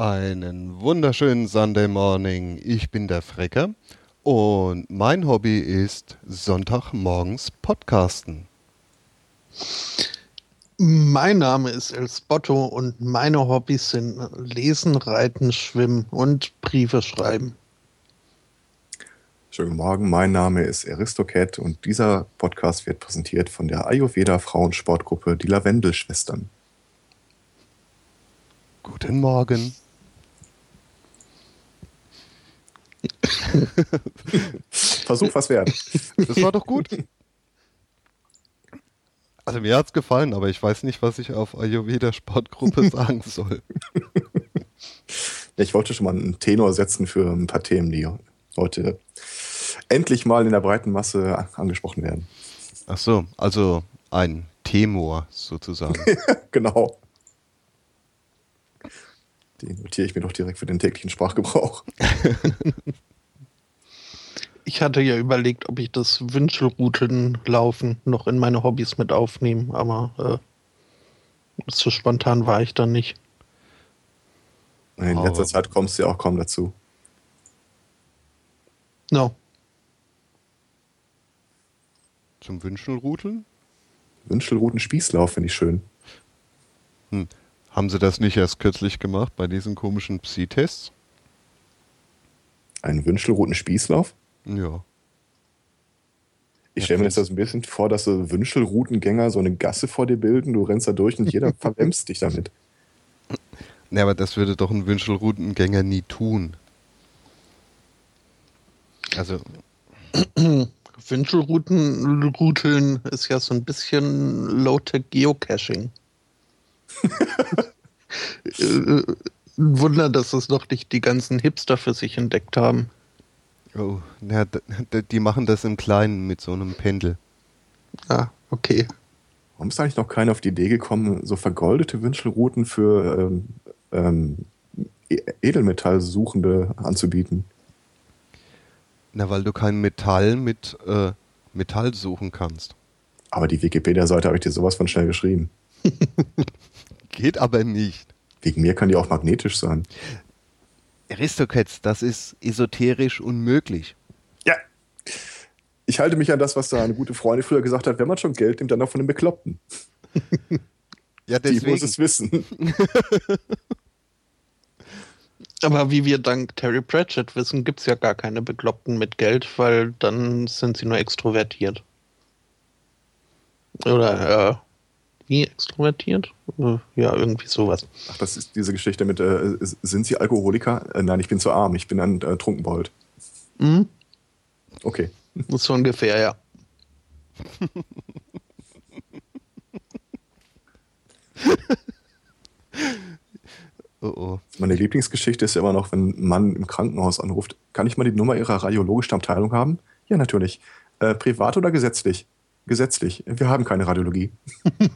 Einen wunderschönen Sunday Morning. Ich bin der Frecker und mein Hobby ist Sonntagmorgens Podcasten. Mein Name ist El Spotto und meine Hobbys sind Lesen, Reiten, Schwimmen und Briefe schreiben. Schönen Morgen, mein Name ist Aristocat und dieser Podcast wird präsentiert von der Ayurveda Frauensportgruppe Die Lavendelschwestern. Guten Morgen. Versuch was wert. Das war doch gut. Also mir hat's gefallen, aber ich weiß nicht, was ich auf Ayurveda Sportgruppe sagen soll. Ich wollte schon mal einen Tenor setzen für ein paar Themen, die heute endlich mal in der breiten Masse angesprochen werden. Ach so, also ein Temor sozusagen. genau. Den notiere ich mir doch direkt für den täglichen Sprachgebrauch. Ich hatte ja überlegt, ob ich das Wünschelroutenlaufen noch in meine Hobbys mit aufnehme, aber äh, so spontan war ich dann nicht. In letzter Zeit kommst du ja auch kaum dazu. No. Zum Wünschelruteln? Wünschelruten-Spießlauf finde ich schön. Hm. Haben Sie das nicht erst kürzlich gemacht bei diesen komischen Psi-Tests? Ein Wünschelruten-Spießlauf? Ja. Ich stelle mir jetzt das ein bisschen vor, dass so Wünschelroutengänger so eine Gasse vor dir bilden, du rennst da durch und jeder verwemst dich damit. Ne, aber das würde doch ein Wünschelroutengänger nie tun. Also. Wünschelrouteln ist ja so ein bisschen Low-Tech Geocaching. Äh, ein Wunder, dass es noch nicht die ganzen Hipster für sich entdeckt haben. Oh, na, die machen das im Kleinen mit so einem Pendel. Ah, okay. Warum ist eigentlich noch keiner auf die Idee gekommen, so vergoldete Wünschelrouten für ähm, ähm, Edelmetallsuchende anzubieten? Na, weil du kein Metall mit äh, Metall suchen kannst. Aber die Wikipedia-Seite habe ich dir sowas von schnell geschrieben. Geht aber nicht. Wegen mir kann die auch magnetisch sein. Aristocats, das ist esoterisch unmöglich. Ja. Ich halte mich an das, was da eine gute Freundin früher gesagt hat, wenn man schon Geld nimmt, dann auch von den Bekloppten. ja, deswegen. Die muss es wissen. Aber wie wir dank Terry Pratchett wissen, gibt es ja gar keine Bekloppten mit Geld, weil dann sind sie nur extrovertiert. Oder wie extrovertiert? Äh, ja, irgendwie sowas. Ach, das ist diese Geschichte mit, äh, sind Sie Alkoholiker? Äh, nein, ich bin zu arm, ich bin ein äh, Trunkenbold. Mhm. Okay. Das ist so ungefähr, ja. oh oh. Meine Lieblingsgeschichte ist ja immer noch, wenn ein Mann im Krankenhaus anruft, kann ich mal die Nummer Ihrer radiologischen Abteilung haben? Ja, natürlich. Äh, privat oder gesetzlich? Gesetzlich. Wir haben keine Radiologie. das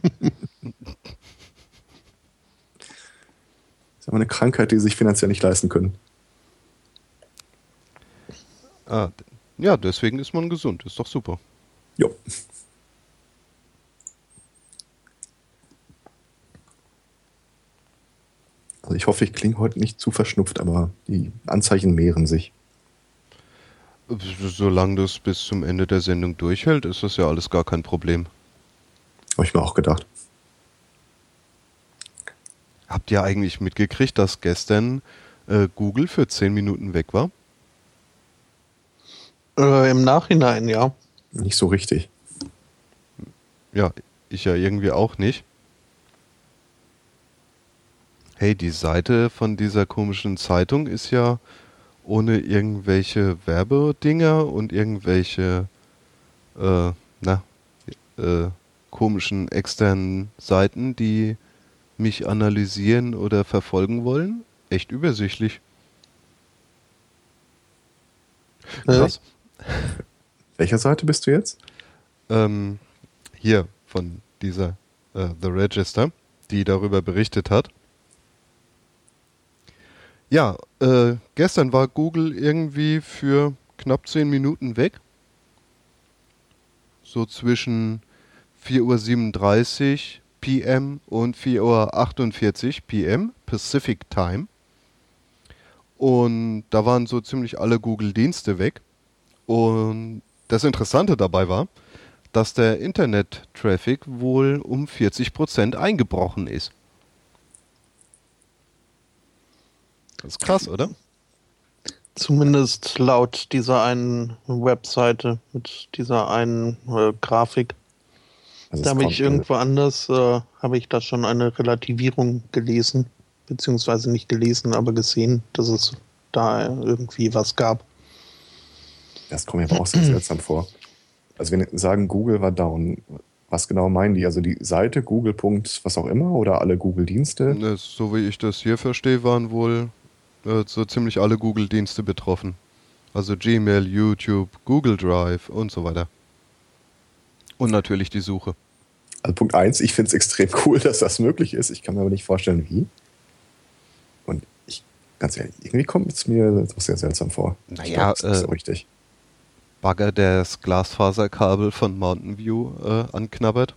ist aber eine Krankheit, die sie sich finanziell nicht leisten können. Ah, ja, deswegen ist man gesund. Ist doch super. Jo. Also ich hoffe, ich klinge heute nicht zu verschnupft, aber die Anzeichen mehren sich. Solange das bis zum Ende der Sendung durchhält, ist das ja alles gar kein Problem. Habe ich mir auch gedacht. Habt ihr eigentlich mitgekriegt, dass gestern äh, Google für 10 Minuten weg war? Äh, Im Nachhinein, ja. Nicht so richtig. Ja, ich ja irgendwie auch nicht. Hey, die Seite von dieser komischen Zeitung ist ja ohne irgendwelche Werbedinger und irgendwelche äh, na, äh, komischen externen Seiten, die mich analysieren oder verfolgen wollen. Echt übersichtlich. Krass. Welcher Seite bist du jetzt? Ähm, hier von dieser äh, The Register, die darüber berichtet hat. Ja, äh, gestern war Google irgendwie für knapp 10 Minuten weg. So zwischen 4.37 Uhr PM und 4.48 Uhr PM Pacific Time. Und da waren so ziemlich alle Google-Dienste weg. Und das Interessante dabei war, dass der Internet-Traffic wohl um 40% eingebrochen ist. Das ist krass, oder? Zumindest laut dieser einen Webseite mit dieser einen äh, Grafik. Also da habe ich irgendwo anders, äh, habe ich da schon eine Relativierung gelesen, beziehungsweise nicht gelesen, aber gesehen, dass es da irgendwie was gab. Das kommt mir aber auch sehr seltsam vor. Also wenn sagen, Google war down, was genau meinen die? Also die Seite Google. was auch immer oder alle Google-Dienste? Ne, so wie ich das hier verstehe, waren wohl äh, so ziemlich alle Google-Dienste betroffen. Also Gmail, YouTube, Google Drive und so weiter. Und natürlich die Suche. Also Punkt 1, ich finde es extrem cool, dass das möglich ist. Ich kann mir aber nicht vorstellen, wie. Und ich, ganz ehrlich, irgendwie kommt es mir doch sehr seltsam vor. Naja, glaub, äh, richtig. Bagger, der das Glasfaserkabel von Mountain View äh, anknabbert.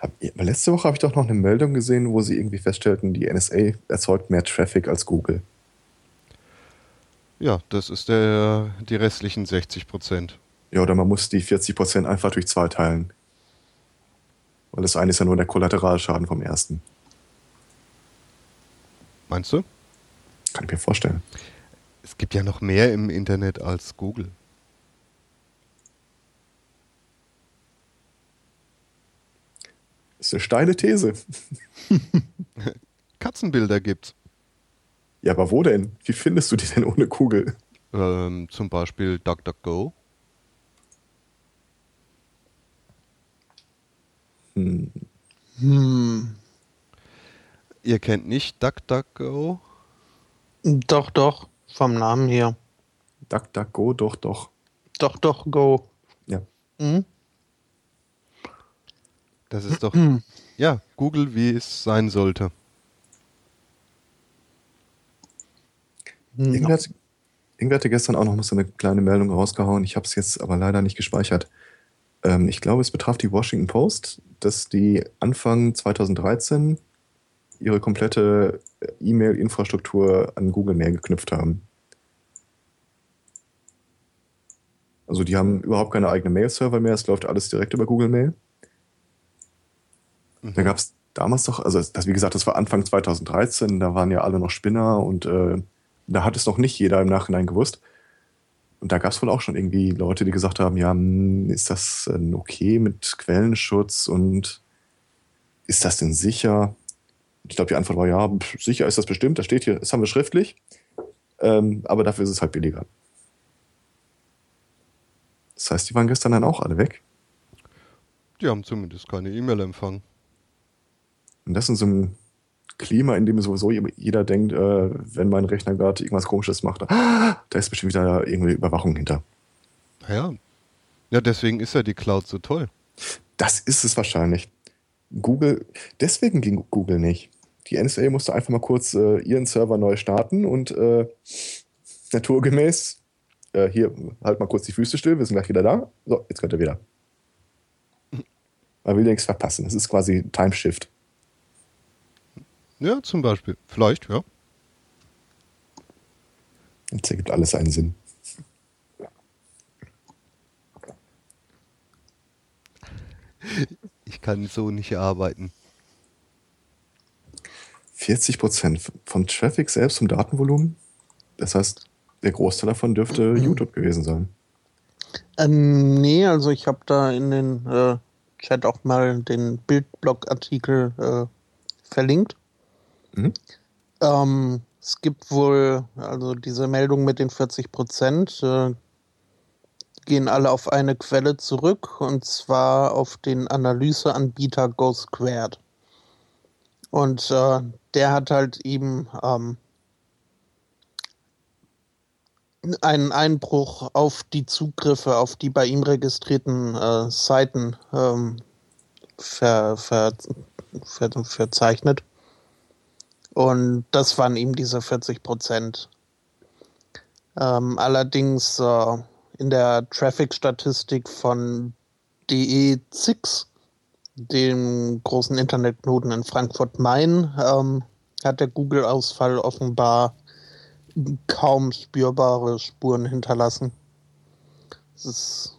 Hab, letzte Woche habe ich doch noch eine Meldung gesehen, wo sie irgendwie feststellten, die NSA erzeugt mehr Traffic als Google. Ja, das ist der, die restlichen 60 Prozent. Ja, oder man muss die 40 Prozent einfach durch zwei teilen. Weil das eine ist ja nur der Kollateralschaden vom ersten. Meinst du? Kann ich mir vorstellen. Es gibt ja noch mehr im Internet als Google. Ist eine steile These. Katzenbilder gibt's. Ja, aber wo denn? Wie findest du die denn ohne Kugel? Ähm, zum Beispiel DuckDuckGo. Hm. Hm. Ihr kennt nicht DuckDuckGo? Doch, doch, vom Namen her. DuckDuckGo, doch, doch. Doch, doch, Go. Ja. Mhm. Das ist doch, ja, Google, wie es sein sollte. Irgendwer, hat, irgendwer hatte gestern auch noch so eine kleine Meldung rausgehauen. Ich habe es jetzt aber leider nicht gespeichert. Ähm, ich glaube, es betraf die Washington Post, dass die Anfang 2013 ihre komplette E-Mail-Infrastruktur an Google Mail geknüpft haben. Also die haben überhaupt keine eigenen Mail-Server mehr, es läuft alles direkt über Google Mail. Mhm. Da gab es damals doch, also das, wie gesagt, das war Anfang 2013, da waren ja alle noch Spinner und äh, da hat es noch nicht jeder im Nachhinein gewusst. Und da gab es wohl auch schon irgendwie Leute, die gesagt haben, ja, hm, ist das denn okay mit Quellenschutz und ist das denn sicher? Ich glaube, die Antwort war ja, sicher ist das bestimmt, das steht hier, das haben wir schriftlich, ähm, aber dafür ist es halt billiger. Das heißt, die waren gestern dann auch alle weg? Die haben zumindest keine E-Mail empfangen. Und das in so einem Klima, in dem sowieso jeder denkt, äh, wenn mein Rechner gerade irgendwas Komisches macht, ah, da ist bestimmt wieder irgendwie Überwachung hinter. Ja. Ja, deswegen ist ja die Cloud so toll. Das ist es wahrscheinlich. Google, deswegen ging Google nicht. Die NSA musste einfach mal kurz äh, ihren Server neu starten und äh, naturgemäß, äh, hier, halt mal kurz die Füße still, wir sind gleich wieder da. So, jetzt könnt ihr wieder. Man will nichts verpassen. Das ist quasi Time Shift. Ja, zum Beispiel. Vielleicht, ja. Jetzt ergibt alles einen Sinn. Ich kann so nicht arbeiten. 40 Prozent vom Traffic selbst zum Datenvolumen. Das heißt, der Großteil davon dürfte mhm. YouTube gewesen sein. Ähm, nee, also ich habe da in den äh, Chat auch mal den Bildblog-Artikel äh, verlinkt. Mhm. Ähm, es gibt wohl, also diese Meldung mit den 40 Prozent, äh, gehen alle auf eine Quelle zurück und zwar auf den Analyseanbieter GoSquared. Und äh, der hat halt eben ähm, einen Einbruch auf die Zugriffe auf die bei ihm registrierten äh, Seiten ähm, ver, ver, ver, verzeichnet. Und das waren ihm diese 40 Prozent. Ähm, allerdings äh, in der Traffic-Statistik von DE6, dem großen Internetknoten in Frankfurt-Main, ähm, hat der Google-Ausfall offenbar kaum spürbare Spuren hinterlassen. Ist,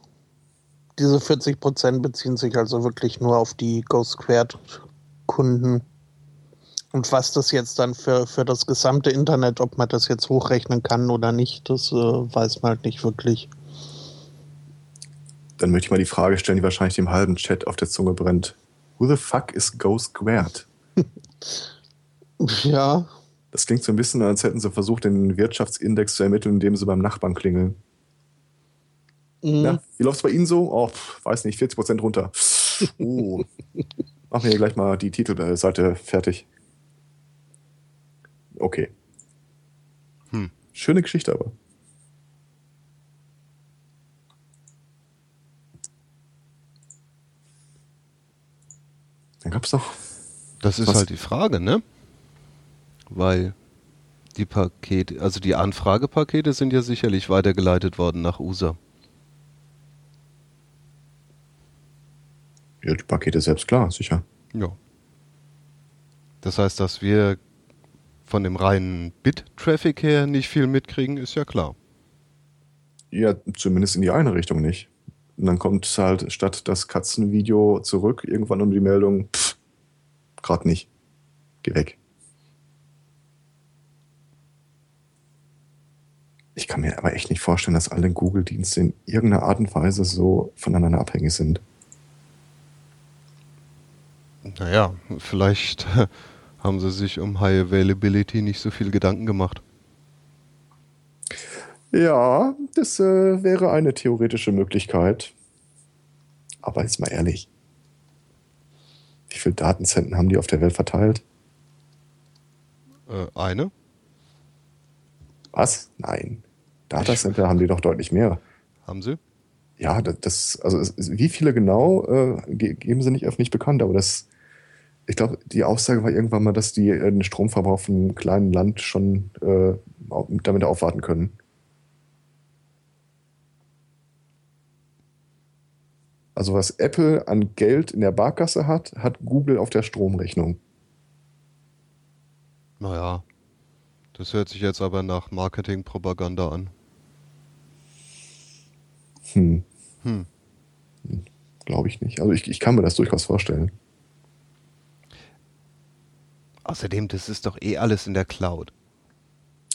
diese 40 Prozent beziehen sich also wirklich nur auf die Go Squared Kunden. Und was das jetzt dann für, für das gesamte Internet, ob man das jetzt hochrechnen kann oder nicht, das äh, weiß man halt nicht wirklich. Dann möchte ich mal die Frage stellen, die wahrscheinlich dem halben Chat auf der Zunge brennt. Who the fuck is Go Squared? ja. Das klingt so ein bisschen, als hätten sie versucht, den Wirtschaftsindex zu ermitteln, indem sie beim Nachbarn klingeln. Mhm. Ja, wie läuft es bei Ihnen so? Oh, weiß nicht, 40 Prozent runter. Oh. Machen wir hier gleich mal die Titelseite fertig. Okay. Hm. Schöne Geschichte aber. Dann gab es doch. Das ist was? halt die Frage, ne? Weil die Pakete, also die Anfragepakete sind ja sicherlich weitergeleitet worden nach USA. Ja, die Pakete selbst, klar, sicher. Ja. Das heißt, dass wir von dem reinen Bit-Traffic her nicht viel mitkriegen, ist ja klar. Ja, zumindest in die eine Richtung nicht. Und dann kommt halt statt das Katzenvideo zurück, irgendwann um die Meldung, pff, grad nicht. Geh weg. Ich kann mir aber echt nicht vorstellen, dass alle Google-Dienste in irgendeiner Art und Weise so voneinander abhängig sind. Naja, vielleicht haben sie sich um High Availability nicht so viel Gedanken gemacht. Ja, das äh, wäre eine theoretische Möglichkeit. Aber jetzt mal ehrlich. Wie viele Datenzentren haben die auf der Welt verteilt? Äh, eine. Was? Nein. Datacenter haben die doch deutlich mehr. Haben sie? Ja, das, also wie viele genau, äh, geben sie nicht öffentlich bekannt, aber das, ich glaube, die Aussage war irgendwann mal, dass die äh, den Stromverbrauch von einem kleinen Land schon äh, damit aufwarten können. Also was Apple an Geld in der Barkasse hat, hat Google auf der Stromrechnung. Naja, das hört sich jetzt aber nach Marketingpropaganda an. Hm. Hm. hm. Glaube ich nicht. Also ich, ich kann mir das durchaus vorstellen. Außerdem, das ist doch eh alles in der Cloud.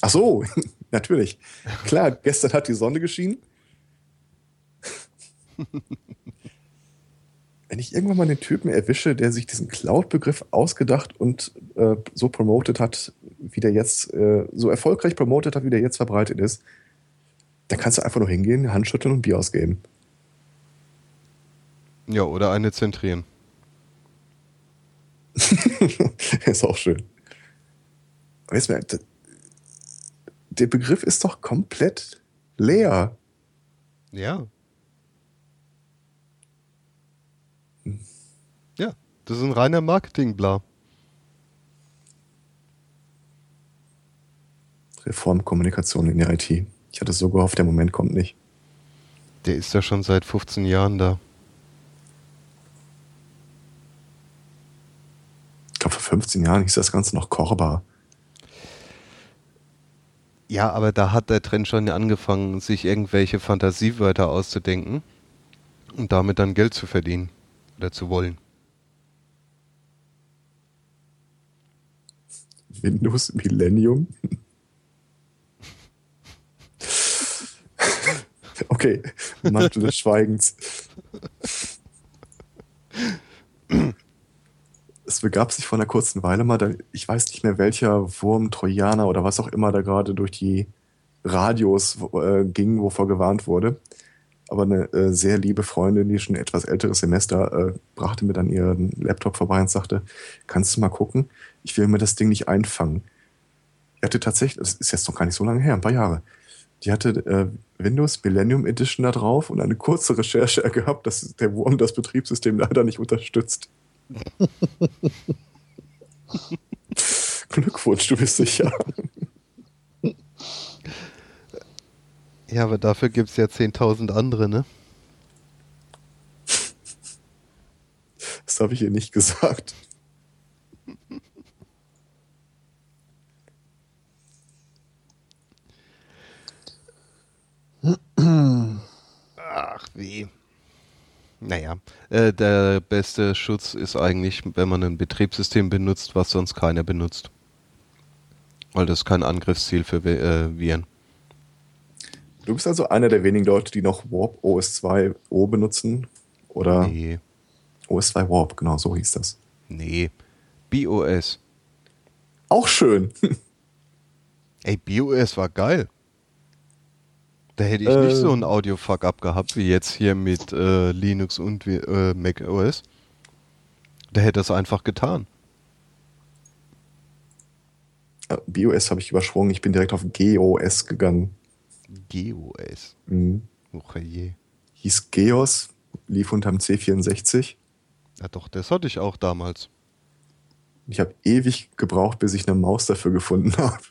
Ach so, natürlich. Klar, gestern hat die Sonne geschienen. Wenn ich irgendwann mal den Typen erwische, der sich diesen Cloud-Begriff ausgedacht und äh, so promotet hat, wie der jetzt, äh, so erfolgreich promotet hat, wie der jetzt verbreitet ist, dann kannst du einfach nur hingehen, Handschütteln und Bier ausgeben. Ja, oder eine zentrieren. ist auch schön. Weißt du, der Begriff ist doch komplett leer. Ja. Ja, das ist ein reiner Marketing-Bla. Reformkommunikation in der IT. Ich hatte so gehofft, der Moment kommt nicht. Der ist ja schon seit 15 Jahren da. Glaube, vor 15 Jahren hieß das Ganze noch Korba. Ja, aber da hat der Trend schon angefangen, sich irgendwelche Fantasiewörter auszudenken und damit dann Geld zu verdienen oder zu wollen. Windows Millennium? okay, Mantel des Schweigens. es begab sich vor einer kurzen Weile mal, da, ich weiß nicht mehr welcher Wurm, Trojaner oder was auch immer da gerade durch die Radios äh, ging, wovor gewarnt wurde. Aber eine äh, sehr liebe Freundin, die schon etwas älteres Semester, äh, brachte mir dann ihren Laptop vorbei und sagte, kannst du mal gucken? Ich will mir das Ding nicht einfangen. Ich hatte tatsächlich, das ist jetzt noch gar nicht so lange her, ein paar Jahre. Die hatte äh, Windows Millennium Edition da drauf und eine kurze Recherche gehabt, dass der Wurm das Betriebssystem leider nicht unterstützt. Glückwunsch, du bist sicher. Ja, aber dafür gibt es ja 10.000 andere, ne? Das habe ich ihr nicht gesagt. Ach, wie. Äh, der beste Schutz ist eigentlich, wenn man ein Betriebssystem benutzt, was sonst keiner benutzt. Weil das ist kein Angriffsziel für äh, Viren. Du bist also einer der wenigen Leute, die noch Warp OS 2 O benutzen? Oder? Nee. OS 2 Warp, genau, so hieß das. Nee. BOS. Auch schön. Ey, BOS war geil. Da hätte ich äh, nicht so einen Audio-Fuck-up gehabt wie jetzt hier mit äh, Linux und äh, Mac OS. Da hätte es einfach getan. BOS habe ich übersprungen. Ich bin direkt auf GOS gegangen. GOS? Mhm. Je. Hieß Geos, lief unterm C64. Ja doch, das hatte ich auch damals. Ich habe ewig gebraucht, bis ich eine Maus dafür gefunden habe.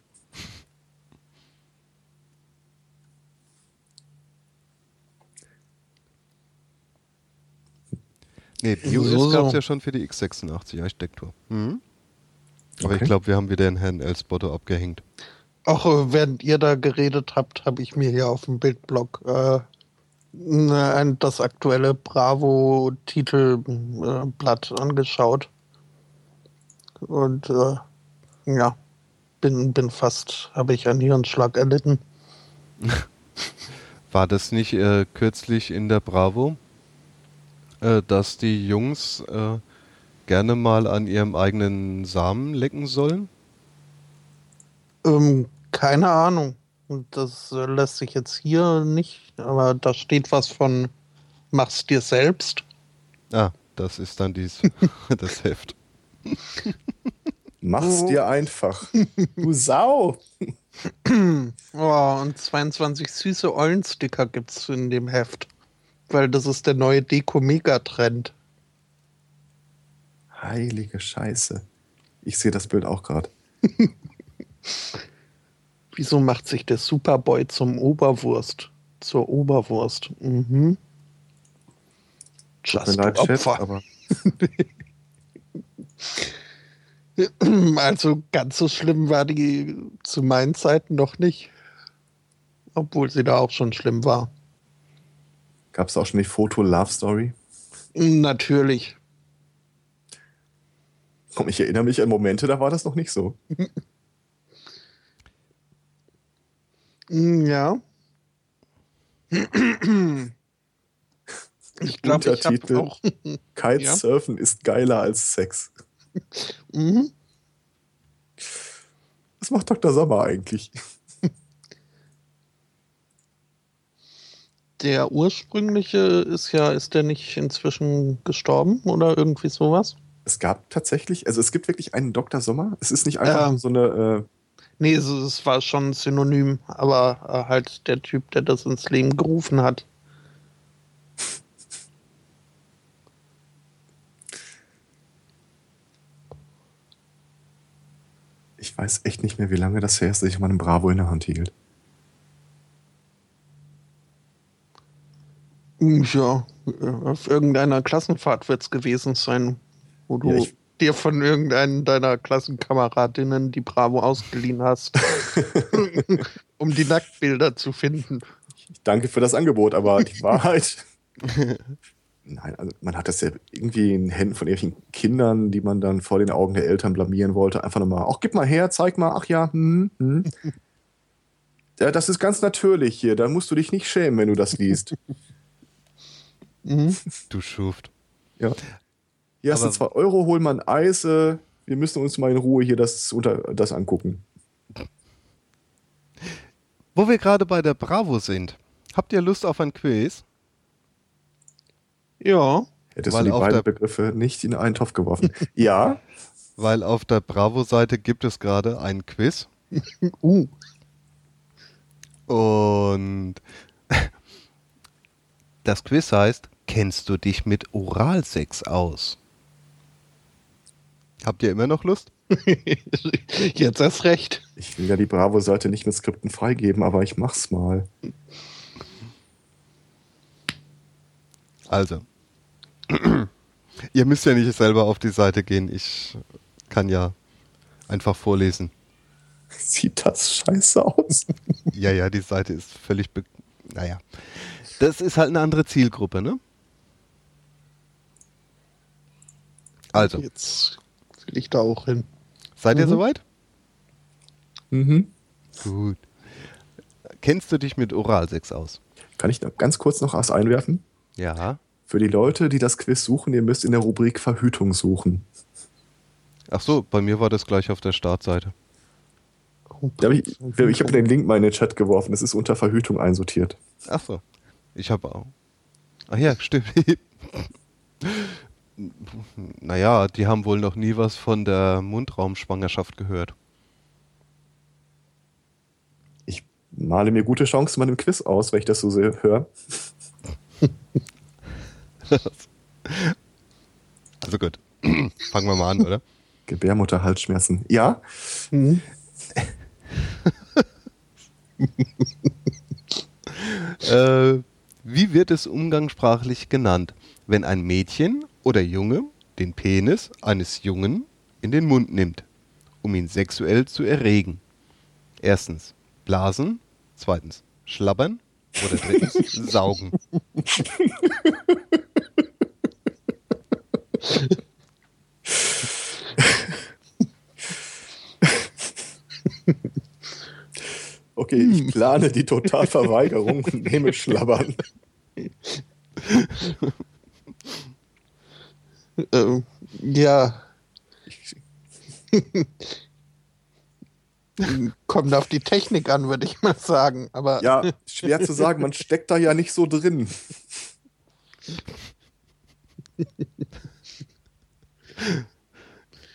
Nee, BOS so, gab es ja schon für die x86-Architektur. Mhm. Aber okay. ich glaube, wir haben wieder den Herrn Elspoto abgehängt. Auch äh, während ihr da geredet habt, habe ich mir hier auf dem Bildblog äh, das aktuelle Bravo-Titelblatt äh, angeschaut. Und äh, ja, bin, bin fast, habe ich einen Hirnschlag erlitten. War das nicht äh, kürzlich in der Bravo, äh, dass die Jungs äh, gerne mal an ihrem eigenen Samen lecken sollen? Ähm, keine Ahnung. Das äh, lässt sich jetzt hier nicht, aber da steht was von mach's dir selbst. Ah, das ist dann dies, das Heft. Mach's oh. dir einfach. Du Sau. oh, und 22 süße Eulensticker gibt's in dem Heft. Weil das ist der neue Deko-Mega-Trend. Heilige Scheiße. Ich sehe das Bild auch gerade. Wieso macht sich der Superboy zum Oberwurst? Zur Oberwurst. Mhm. Just leid, Opfer. Aber also ganz so schlimm war die zu meinen Zeiten noch nicht. Obwohl sie da auch schon schlimm war. Gab es auch schon die Foto-Love-Story? Natürlich. Komm, ich erinnere mich an Momente, da war das noch nicht so. ja. Ich glaube, Untertitel auch Kitesurfen ja. ist geiler als Sex. Mhm. Was macht Dr. Sommer eigentlich? Der ursprüngliche ist ja, ist der nicht inzwischen gestorben oder irgendwie sowas? Es gab tatsächlich, also es gibt wirklich einen Dr. Sommer. Es ist nicht einfach ähm, so eine. Äh nee, es, es, war schon ein Synonym, aber äh, halt der Typ, der das ins Leben gerufen hat. Ich weiß echt nicht mehr, wie lange das her ist, dass ich meinen Bravo in der Hand hielt. Ja, auf irgendeiner Klassenfahrt wird es gewesen sein, wo du ja, dir von irgendeinen deiner Klassenkameradinnen die Bravo ausgeliehen hast, um die Nacktbilder zu finden. Ich danke für das Angebot, aber die Wahrheit. Nein, also man hat das ja irgendwie in Händen von irgendwelchen Kindern, die man dann vor den Augen der Eltern blamieren wollte. Einfach nochmal, ach, gib mal her, zeig mal, ach ja, hm, hm. ja, das ist ganz natürlich hier, da musst du dich nicht schämen, wenn du das liest. Mhm. Du Schuft. Ja. Hier hast du zwei Euro, hol mal ein Eis, äh, wir müssen uns mal in Ruhe hier das, unter, das angucken. Wo wir gerade bei der Bravo sind, habt ihr Lust auf ein Quiz? Ja. Hättest Weil du die beiden Begriffe nicht in einen Topf geworfen. ja. Weil auf der Bravo-Seite gibt es gerade ein Quiz. uh. Und das Quiz heißt, kennst du dich mit Oralsex aus? Habt ihr immer noch Lust? Jetzt erst recht. Ich will ja die Bravo-Seite nicht mit Skripten freigeben, aber ich mach's mal. Also, Ihr müsst ja nicht selber auf die Seite gehen. Ich kann ja einfach vorlesen. Sieht das scheiße aus? ja, ja, die Seite ist völlig. naja. Das ist halt eine andere Zielgruppe, ne? Also. Jetzt will ich da auch hin. Seid ihr Mhm. soweit? Mhm. Gut. Kennst du dich mit Oralsex aus? Kann ich noch ganz kurz noch was einwerfen? Ja. Für die Leute, die das Quiz suchen, ihr müsst in der Rubrik Verhütung suchen. Ach so, bei mir war das gleich auf der Startseite. Da hab ich ich habe den Link mal in den Chat geworfen. Es ist unter Verhütung einsortiert. Ach so. Ich habe auch. Ach ja, stimmt. naja, die haben wohl noch nie was von der Mundraumschwangerschaft gehört. Ich male mir gute Chancen bei dem Quiz aus, wenn ich das so sehr höre. Also gut. Fangen wir mal an, oder? Gebärmutterhalsschmerzen. Ja, Mhm. Äh, wie wird es umgangssprachlich genannt, wenn ein Mädchen oder Junge den Penis eines Jungen in den Mund nimmt, um ihn sexuell zu erregen? Erstens blasen, zweitens schlabbern oder drittens saugen. okay, ich plane die Totalverweigerung und nehme Schlabbern. Ähm, ja. Kommt auf die Technik an, würde ich mal sagen. Aber Ja, schwer zu sagen, man steckt da ja nicht so drin.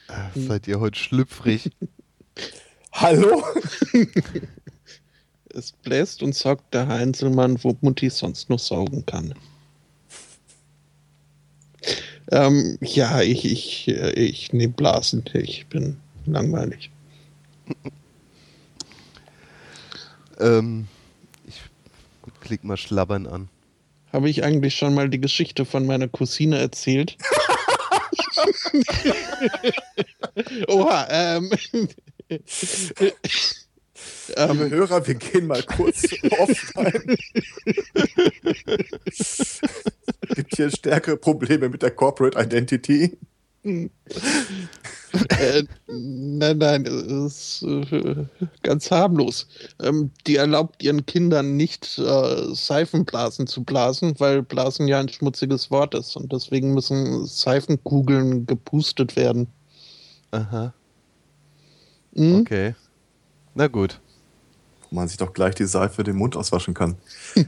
Äh, Seid ihr heute schlüpfrig? Hallo? es bläst und saugt der Heinzelmann, wo Mutti sonst noch saugen kann. Ähm, ja, ich, ich, äh, ich nehme Blasen. Ich bin langweilig. ähm, ich klick mal schlabbern an. Habe ich eigentlich schon mal die Geschichte von meiner Cousine erzählt? Oha, ähm. Liebe ähm, Hörer, wir gehen mal kurz offline. Gibt hier stärkere Probleme mit der Corporate Identity. äh, nein, nein, es ist äh, ganz harmlos. Ähm, die erlaubt ihren Kindern nicht, äh, Seifenblasen zu blasen, weil Blasen ja ein schmutziges Wort ist und deswegen müssen Seifenkugeln gepustet werden. Aha, Hm? okay. Na gut. Man sich doch gleich die Seife den Mund auswaschen kann.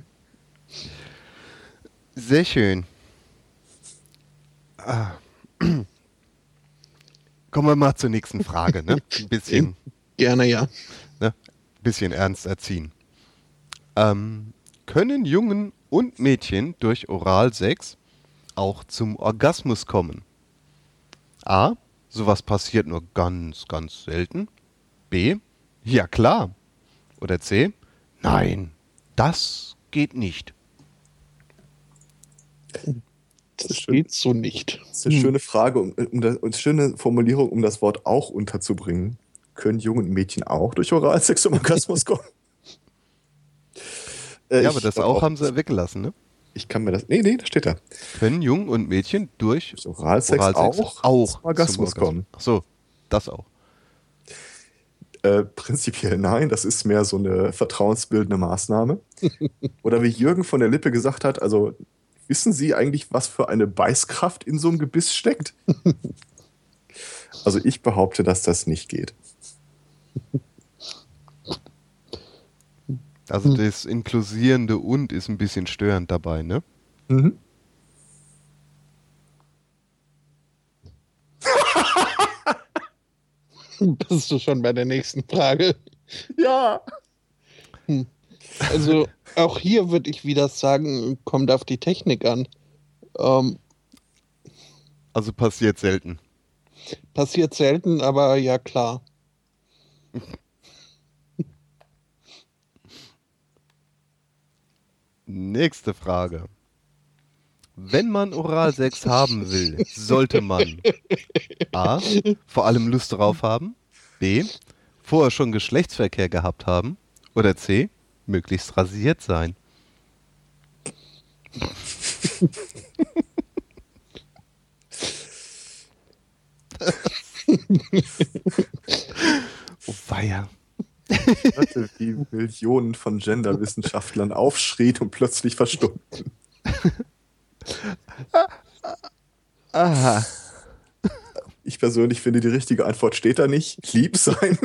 Sehr schön. Ah. Kommen wir mal zur nächsten Frage, ne? Ein bisschen, Gerne ja. ne? bisschen ernst erziehen. Ähm, können Jungen und Mädchen durch Oralsex auch zum Orgasmus kommen? A. Sowas passiert nur ganz, ganz selten. B. Ja klar. Oder C. Nein, das geht nicht. Das geht so nicht. Das ist eine schöne Frage um, um das, und schöne Formulierung, um das Wort auch unterzubringen. Können Jungen und Mädchen auch durch Oralsex zum Orgasmus kommen? Äh, Ja, aber das glaub auch haben sie weggelassen, ne? Ich kann mir das. Nee, nee, da steht da. Können Jungen und Mädchen durch Oralsex, Oralsex auch, auch zum Orgasmus kommen. Ach so, das auch. Äh, prinzipiell nein, das ist mehr so eine vertrauensbildende Maßnahme. Oder wie Jürgen von der Lippe gesagt hat, also wissen Sie eigentlich, was für eine Beißkraft in so einem Gebiss steckt? also ich behaupte, dass das nicht geht. Also das inklusierende und ist ein bisschen störend dabei, ne? Mhm. Bist du schon bei der nächsten Frage? Ja. Also auch hier würde ich wieder sagen, kommt auf die Technik an. Ähm, Also passiert selten. passiert selten, aber ja klar. Nächste Frage. Wenn man Oralsex haben will, sollte man A. vor allem Lust darauf haben, B. vorher schon Geschlechtsverkehr gehabt haben oder C. möglichst rasiert sein. oh weia. Hatte, wie Millionen von Genderwissenschaftlern aufschrien und plötzlich verstummten. Aha. Ich persönlich finde, die richtige Antwort steht da nicht. Lieb sein.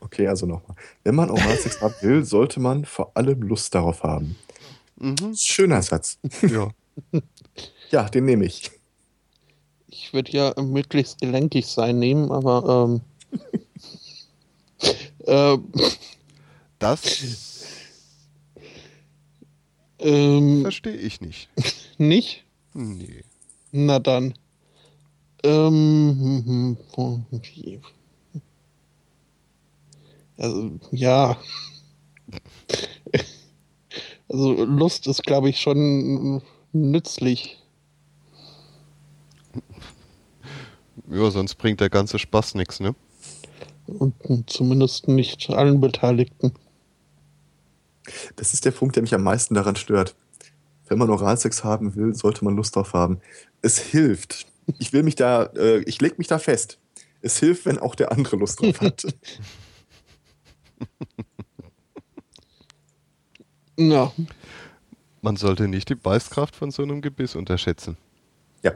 okay, also nochmal. Wenn man Oralsex haben will, sollte man vor allem Lust darauf haben. Mhm. Schöner Satz. Ja. Ja, den nehme ich. Ich würde ja möglichst gelenkig sein nehmen, aber ähm, äh, Das ähm, verstehe ich nicht. nicht. Nee. Na dann. Ähm, also, ja. Also Lust ist, glaube ich, schon nützlich. Ja, sonst bringt der ganze Spaß nichts, ne? Und zumindest nicht allen Beteiligten. Das ist der Punkt, der mich am meisten daran stört. Wenn man Oralsex haben will, sollte man Lust drauf haben. Es hilft. Ich will mich da, äh, ich leg mich da fest. Es hilft, wenn auch der andere Lust drauf hat. Ja, Man sollte nicht die Beißkraft von so einem Gebiss unterschätzen. ja.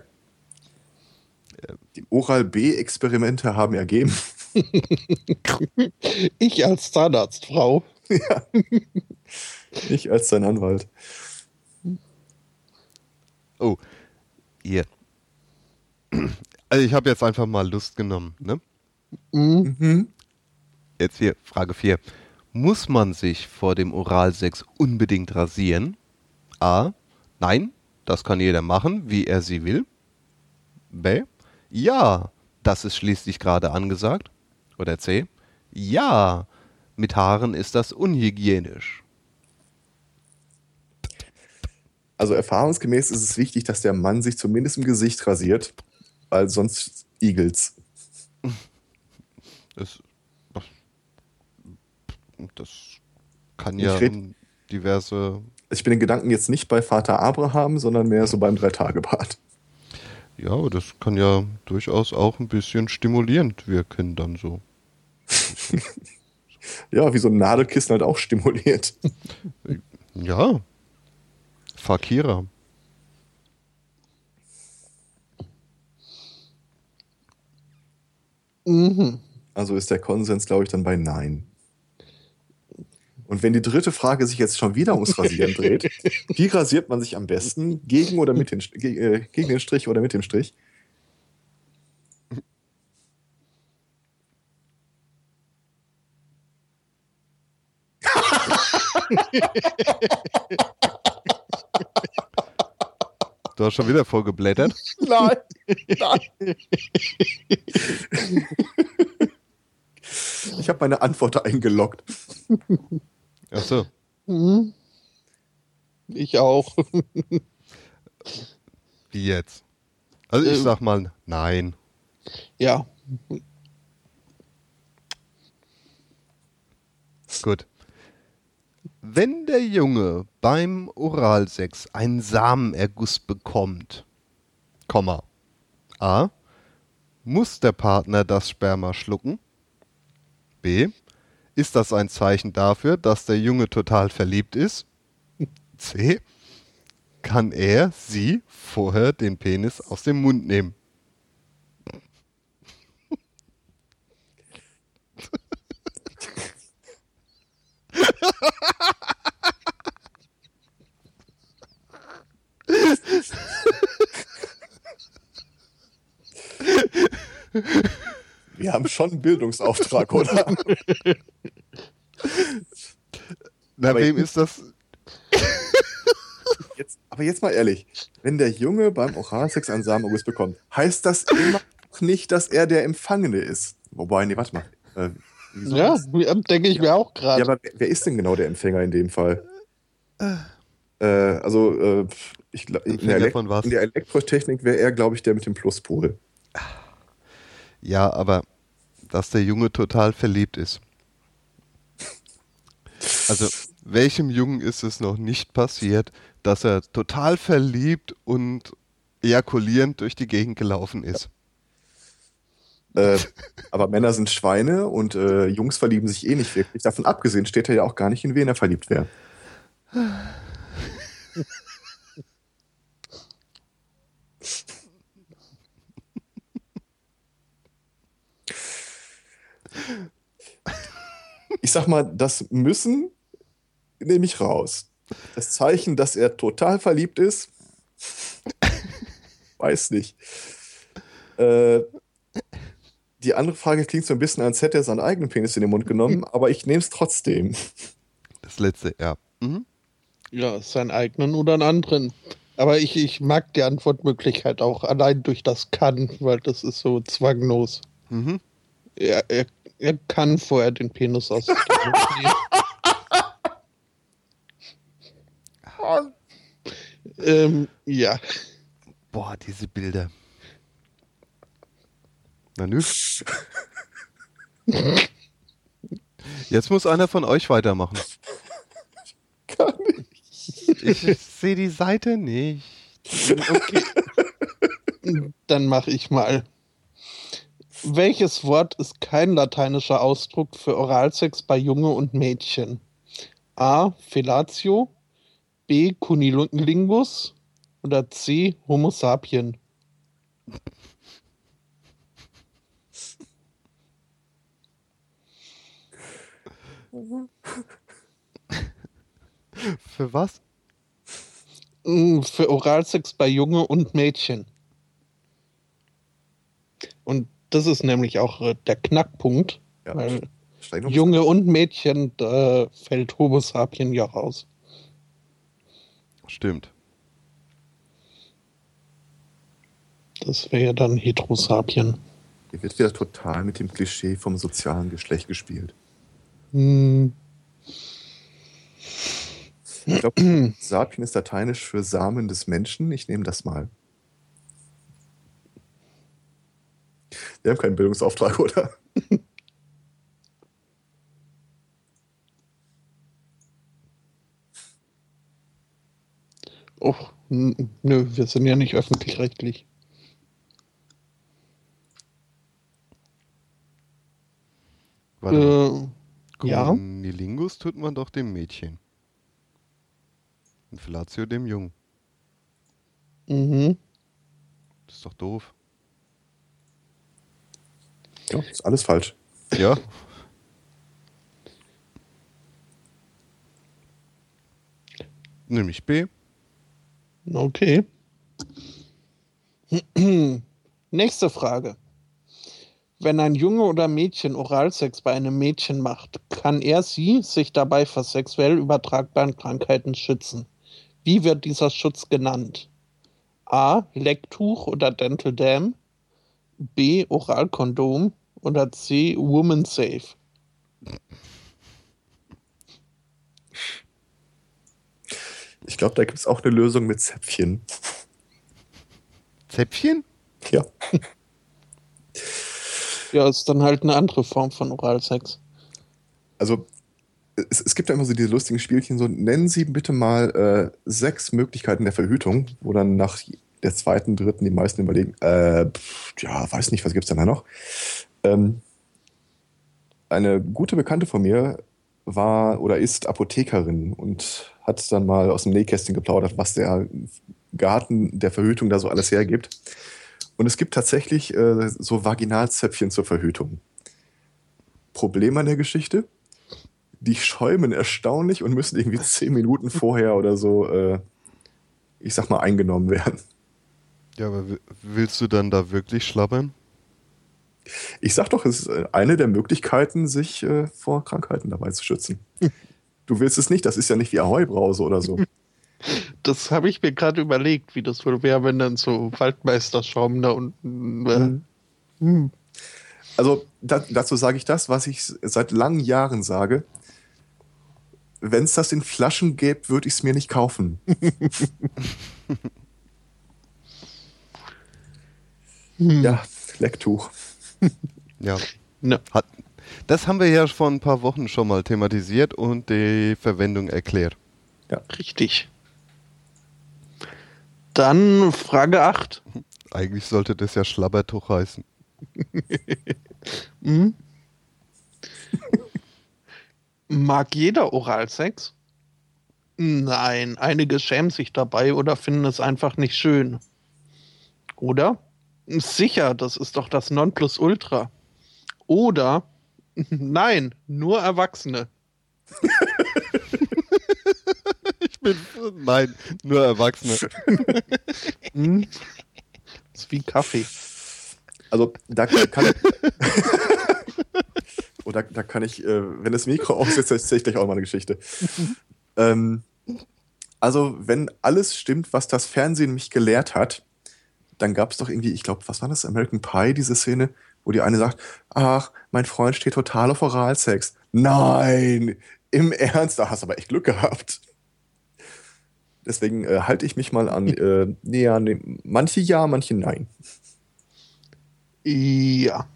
Die Oral-B-Experimente haben ergeben. ich als Zahnarztfrau. Ich als sein Anwalt. Oh, ihr. Also ich habe jetzt einfach mal Lust genommen, ne? Mhm. Mhm. Jetzt hier, Frage 4. Muss man sich vor dem Oralsex unbedingt rasieren? A. Nein, das kann jeder machen, wie er sie will. B. Ja, das ist schließlich gerade angesagt. Oder C. Ja, mit Haaren ist das unhygienisch. Also erfahrungsgemäß ist es wichtig, dass der Mann sich zumindest im Gesicht rasiert, weil sonst igelt's. Das, das kann ja red- diverse. Ich bin den Gedanken jetzt nicht bei Vater Abraham, sondern mehr so beim Dreitagebad. Ja, das kann ja durchaus auch ein bisschen stimulierend wirken, dann so. Ja, wie so ein Nadelkissen halt auch stimuliert. Ja. Fakira. Mhm. Also ist der Konsens, glaube ich, dann bei Nein. Und wenn die dritte Frage sich jetzt schon wieder ums Rasieren dreht, wie rasiert man sich am besten? Gegen oder mit den, äh, gegen den Strich oder mit dem Strich? Du hast schon wieder vorgeblättert. Nein, nein. Ich habe meine Antwort eingeloggt. Achso. Mhm. Ich auch. Wie jetzt? Also ich Ähm. sag mal nein. ja. Gut. Wenn der Junge beim Oralsex einen Samenerguss bekommt, Komma, A, muss der Partner das Sperma schlucken? B, ist das ein Zeichen dafür, dass der Junge total verliebt ist? C, kann er, sie vorher den Penis aus dem Mund nehmen? Wir haben schon einen Bildungsauftrag, oder? Na, Aber- wem ist das? Jetzt, aber jetzt mal ehrlich, wenn der Junge beim Oralsex einen Samenerguss bekommt, heißt das immer noch nicht, dass er der Empfangene ist. Wobei, nee, warte mal. Äh, Ja, denke ich mir auch gerade. ja, aber wer, wer ist denn genau der Empfänger in dem Fall? Äh, also, äh, ich, in, der in der Elektrotechnik wäre er, glaube ich, der mit dem Pluspol. Ja, aber dass der Junge total verliebt ist. Also, welchem Jungen ist es noch nicht passiert, dass er total verliebt und ejakulierend durch die Gegend gelaufen ist? Äh, aber Männer sind Schweine und äh, Jungs verlieben sich eh nicht wirklich. Davon abgesehen steht er ja auch gar nicht, in wen er verliebt wäre. Ich sag mal, das müssen nehme ich raus. Das Zeichen, dass er total verliebt ist, weiß nicht. Äh, die andere Frage klingt so ein bisschen, als hätte er seinen eigenen Penis in den Mund genommen, aber ich nehme es trotzdem. Das letzte, ja. Mhm. Ja, seinen eigenen oder einen anderen. Aber ich, ich mag die Antwortmöglichkeit auch allein durch das kann, weil das ist so zwanglos. Mhm. Er, er, er kann vorher den Penis aus. ähm, ja. Boah, diese Bilder. Na nü. Jetzt muss einer von euch weitermachen. Kann ich. Ich sehe die Seite nicht. Okay. Dann mache ich mal. Welches Wort ist kein lateinischer Ausdruck für Oralsex bei Junge und Mädchen? A. Fellatio, B. Cunilingus oder C. Homo sapien? Für was? Mm, für Oralsex bei Junge und Mädchen. Und das ist nämlich auch äh, der Knackpunkt. Ja, weil Junge und Mädchen, da fällt Homo sapien ja raus. Stimmt. Das wäre dann Heterosapien. Hier wird wieder total mit dem Klischee vom sozialen Geschlecht gespielt. Hm. Ich glaube, Sapien ist lateinisch für Samen des Menschen. Ich nehme das mal. Wir haben keinen Bildungsauftrag, oder? Oh, nö, wir sind ja nicht öffentlich-rechtlich. Warte äh, ja. Nilingus tut man doch dem Mädchen. Und Fellatio dem Jungen. Mhm. Das ist doch doof. Ja, ist alles falsch. Ja. Nämlich B. Okay. Nächste Frage. Wenn ein Junge oder Mädchen Oralsex bei einem Mädchen macht, kann er sie sich dabei vor sexuell übertragbaren Krankheiten schützen. Wie wird dieser Schutz genannt? A. Lecktuch oder Dental Dam. B. Oralkondom. Oder C. Woman Safe. Ich glaube, da gibt es auch eine Lösung mit Zäpfchen. Zäpfchen? Ja. ja, ist dann halt eine andere Form von Oralsex. Also, es, es, gibt ja immer so diese lustigen Spielchen, so nennen Sie bitte mal äh, sechs Möglichkeiten der Verhütung, wo dann nach der zweiten, dritten die meisten überlegen, äh, pff, ja, weiß nicht, was gibt es denn da noch? Ähm, eine gute Bekannte von mir war oder ist Apothekerin und hat dann mal aus dem Nähkästchen geplaudert, was der Garten der Verhütung da so alles hergibt. Und es gibt tatsächlich äh, so Vaginalzäpfchen zur Verhütung. Problem an der Geschichte? Die schäumen erstaunlich und müssen irgendwie zehn Minuten vorher oder so, äh, ich sag mal, eingenommen werden. Ja, aber willst du dann da wirklich schlabbern? Ich sag doch, es ist äh, eine der Möglichkeiten, sich äh, vor Krankheiten dabei zu schützen. Du willst es nicht, das ist ja nicht wie Ahoi-Brause oder so. Das habe ich mir gerade überlegt, wie das wohl wäre, wenn dann so Waldmeisterschaum da unten wäre. Mhm. Also da, dazu sage ich das, was ich seit langen Jahren sage. Wenn es das in Flaschen gäbe, würde ich es mir nicht kaufen. ja, Lecktuch. ja. No. Hat, Das haben wir ja vor ein paar Wochen schon mal thematisiert und die Verwendung erklärt. Ja. Richtig. Dann Frage 8. Eigentlich sollte das ja Schlabbertuch heißen. hm? Mag jeder Oralsex? Nein, einige schämen sich dabei oder finden es einfach nicht schön. Oder? Sicher, das ist doch das Nonplusultra. Oder nein, nur Erwachsene. ich bin nein, nur Erwachsene. hm? Das ist wie Kaffee. Also da kann ich. Oder da kann ich, äh, wenn das Mikro aussetzt, erzähle ich gleich auch mal eine Geschichte. ähm, also, wenn alles stimmt, was das Fernsehen mich gelehrt hat, dann gab es doch irgendwie, ich glaube, was war das? American Pie, diese Szene, wo die eine sagt, ach, mein Freund steht total auf Oralsex. Nein, im Ernst, da hast du aber echt Glück gehabt. Deswegen äh, halte ich mich mal an, äh, nee, ja, nee, manche ja, manche nein. Ja.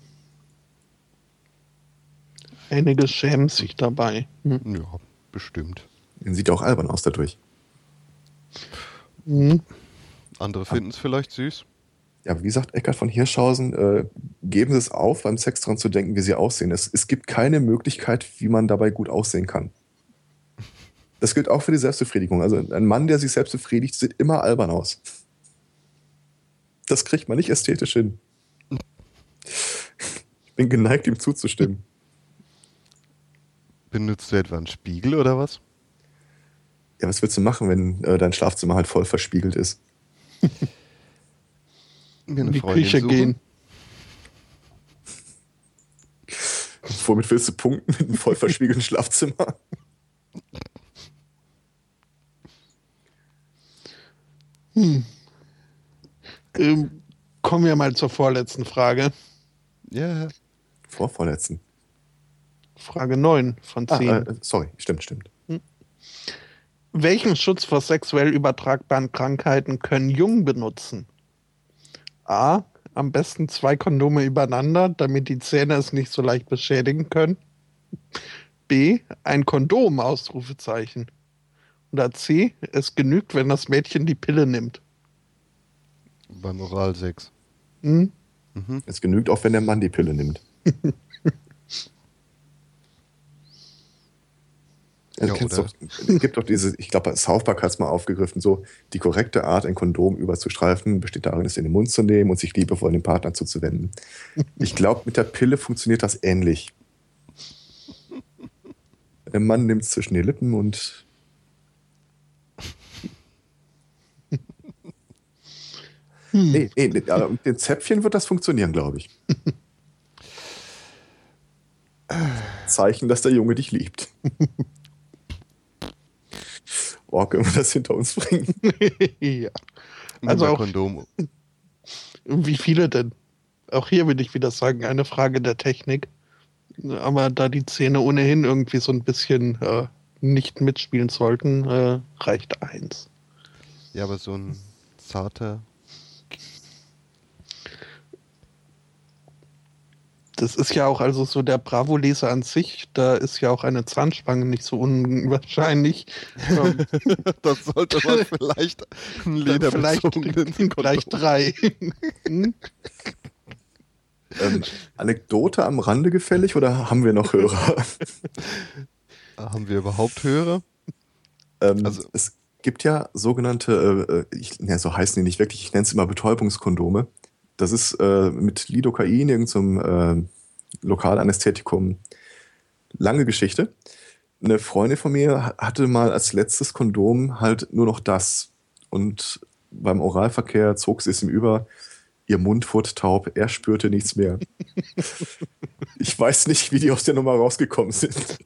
Einige schämen sich dabei. Hm. Ja, bestimmt. Sieht auch albern aus dadurch. Mhm. Andere finden es vielleicht süß. Ja, wie sagt Eckart von Hirschhausen, äh, geben Sie es auf, beim Sex dran zu denken, wie Sie aussehen. Es, es gibt keine Möglichkeit, wie man dabei gut aussehen kann. Das gilt auch für die Selbstbefriedigung. Also ein Mann, der sich selbst befriedigt, sieht immer albern aus. Das kriegt man nicht ästhetisch hin. Ich bin geneigt, ihm zuzustimmen. Benutzt du etwa einen Spiegel oder was? Ja, was willst du machen, wenn äh, dein Schlafzimmer halt voll verspiegelt ist? Mir in die Küche suchen. gehen. Womit willst du punkten mit einem voll verspiegelten Schlafzimmer? Hm. Ähm, kommen wir mal zur vorletzten Frage. Ja. Vorvorletzten. Frage 9 von 10. Ah, äh, sorry, stimmt, stimmt. Hm. Welchen Schutz vor sexuell übertragbaren Krankheiten können Jungen benutzen? A. Am besten zwei Kondome übereinander, damit die Zähne es nicht so leicht beschädigen können. B. Ein Kondom, Ausrufezeichen. Oder C. Es genügt, wenn das Mädchen die Pille nimmt. Beim Oralsex. Hm? Mhm. Es genügt auch, wenn der Mann die Pille nimmt. Es ja, doch, gibt doch diese, ich glaube, South Park hat es mal aufgegriffen, so die korrekte Art, ein Kondom überzustreifen, besteht darin, es in den Mund zu nehmen und sich liebevoll dem Partner zuzuwenden. Ich glaube, mit der Pille funktioniert das ähnlich. Der Mann nimmt es zwischen die Lippen und Hm. Nee, nee, nee, mit den Zäpfchen wird das funktionieren, glaube ich. Zeichen, dass der Junge dich liebt. Oh, können wir das hinter uns bringen? ja. Also auch, Kondom. Wie viele denn? Auch hier würde ich wieder sagen, eine Frage der Technik. Aber da die Zähne ohnehin irgendwie so ein bisschen äh, nicht mitspielen sollten, äh, reicht eins. Ja, aber so ein zarter das ist ja auch also so der Bravo-Leser an sich, da ist ja auch eine Zahnspange nicht so unwahrscheinlich. das sollte man vielleicht ein lederbezogenen Vielleicht drei. ähm, Anekdote am Rande gefällig oder haben wir noch Hörer? haben wir überhaupt Hörer? Ähm, also es gibt ja sogenannte, äh, äh ich, ne, so heißen die nicht wirklich, ich nenne es immer Betäubungskondome. Das ist äh, mit Lidocain, irgendeinem äh, Lokalanästhetikum. Lange Geschichte. Eine Freundin von mir hatte mal als letztes Kondom halt nur noch das. Und beim Oralverkehr zog sie es ihm über. Ihr Mund wurde taub, er spürte nichts mehr. ich weiß nicht, wie die aus der Nummer rausgekommen sind.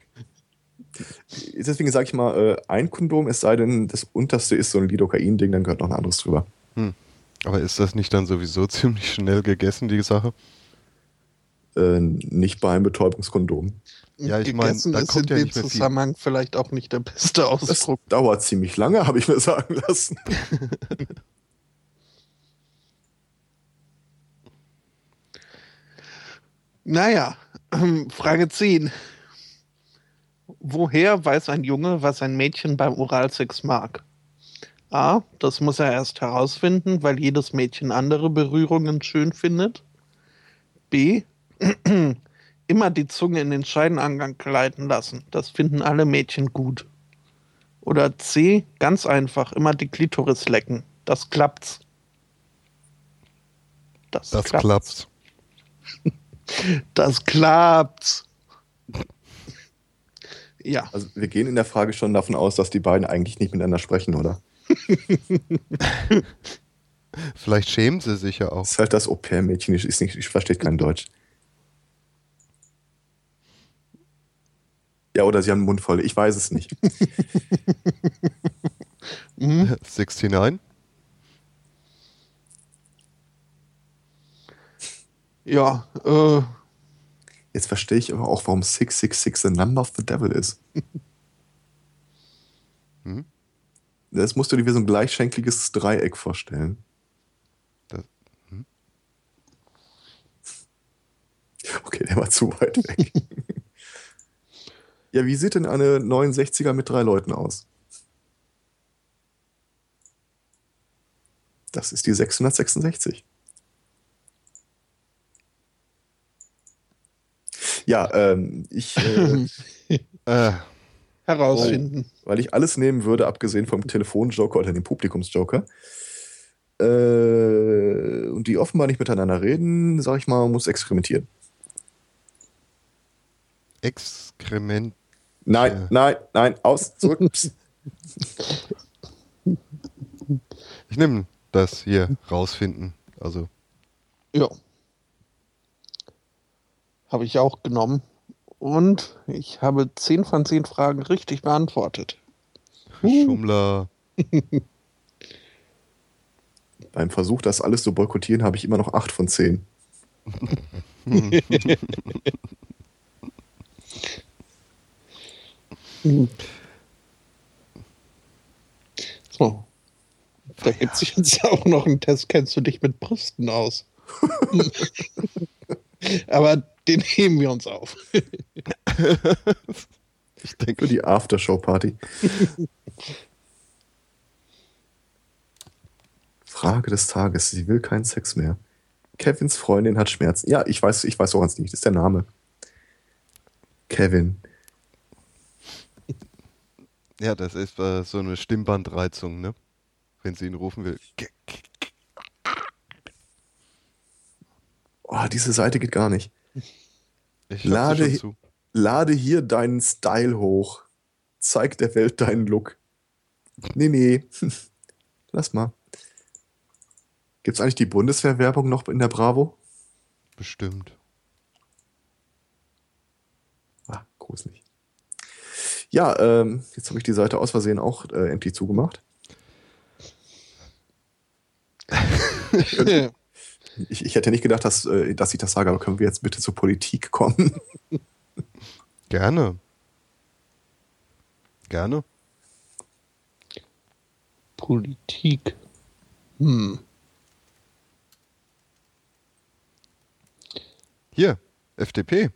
Deswegen sage ich mal, äh, ein Kondom, es sei denn, das unterste ist so ein Lidocain-Ding, dann gehört noch ein anderes drüber. Hm. Aber ist das nicht dann sowieso ziemlich schnell gegessen, die Sache? Äh, nicht bei einem Betäubungskondom. Ja, ich meine, da kommt in ja dem Zusammenhang viel. vielleicht auch nicht der beste Ausdruck. Das dauert ziemlich lange, habe ich mir sagen lassen. naja, Frage 10. Woher weiß ein Junge, was ein Mädchen beim Oralsex mag? A. Das muss er erst herausfinden, weil jedes Mädchen andere Berührungen schön findet. B. Immer die Zunge in den Scheidenangang gleiten lassen. Das finden alle Mädchen gut. Oder C. Ganz einfach, immer die Klitoris lecken. Das klappt's. Das, das klappt's. klappt's. das klappt's. Ja. Also wir gehen in der Frage schon davon aus, dass die beiden eigentlich nicht miteinander sprechen, oder? Vielleicht schämen sie sich ja auch. Das ist halt das Au-pair-Mädchen, ich, ich verstehe kein Deutsch. Ja, oder sie haben einen Mund voll. Ich weiß es nicht. 69? Ja, äh. Jetzt verstehe ich aber auch, warum 666 the number of the devil ist. hm? Das musst du dir wie so ein gleichschenkliges Dreieck vorstellen. Das, hm? Okay, der war zu weit weg. ja, wie sieht denn eine 69er mit drei Leuten aus? Das ist die 666. Ja, ähm, ich. Äh, äh, herausfinden. Oh, weil ich alles nehmen würde, abgesehen vom Telefonjoker oder dem Publikumsjoker. Äh, und die offenbar nicht miteinander reden, sag ich mal, muss experimentieren. Exkrement. Nein, nein, nein, aus, zurück. ich nehme das hier rausfinden. Also. Ja. Habe ich auch genommen. Und ich habe 10 von 10 Fragen richtig beantwortet. Schummler. Beim Versuch, das alles zu boykottieren, habe ich immer noch 8 von 10. so. Da gibt sich jetzt auch noch ein Test. Kennst du dich mit Brüsten aus? Aber den heben wir uns auf. ich denke, für die Aftershow-Party. Frage des Tages. Sie will keinen Sex mehr. Kevins Freundin hat Schmerzen. Ja, ich weiß, ich weiß woran es liegt. Das ist der Name. Kevin. Ja, das ist äh, so eine Stimmbandreizung, ne? Wenn sie ihn rufen will. Oh, diese Seite geht gar nicht. Lade, lade hier deinen Style hoch. Zeig der Welt deinen Look. Nee, nee. Lass mal. Gibt es eigentlich die Bundeswehrwerbung noch in der Bravo? Bestimmt. Ah, gruselig. Ja, ähm, jetzt habe ich die Seite aus Versehen auch äh, empty zugemacht. Ich, ich hätte nicht gedacht, dass, äh, dass ich das sage, aber können wir jetzt bitte zur Politik kommen? Gerne. Gerne. Politik. Hm. Hier, FDP.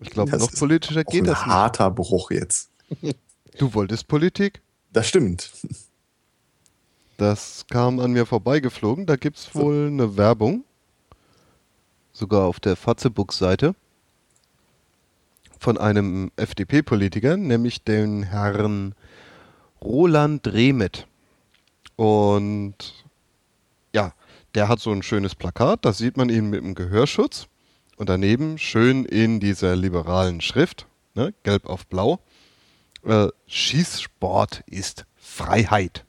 Ich glaube, noch politischer geht das nicht. Ein harter Bruch jetzt. Du wolltest Politik? Das stimmt. Das kam an mir vorbeigeflogen. Da gibt es wohl eine Werbung. Sogar auf der Fatzebook-Seite. Von einem FDP-Politiker, nämlich den Herrn Roland Remet. Und ja, der hat so ein schönes Plakat. Da sieht man ihn mit dem Gehörschutz. Und daneben schön in dieser liberalen Schrift, ne, gelb auf blau, äh, Schießsport ist Freiheit.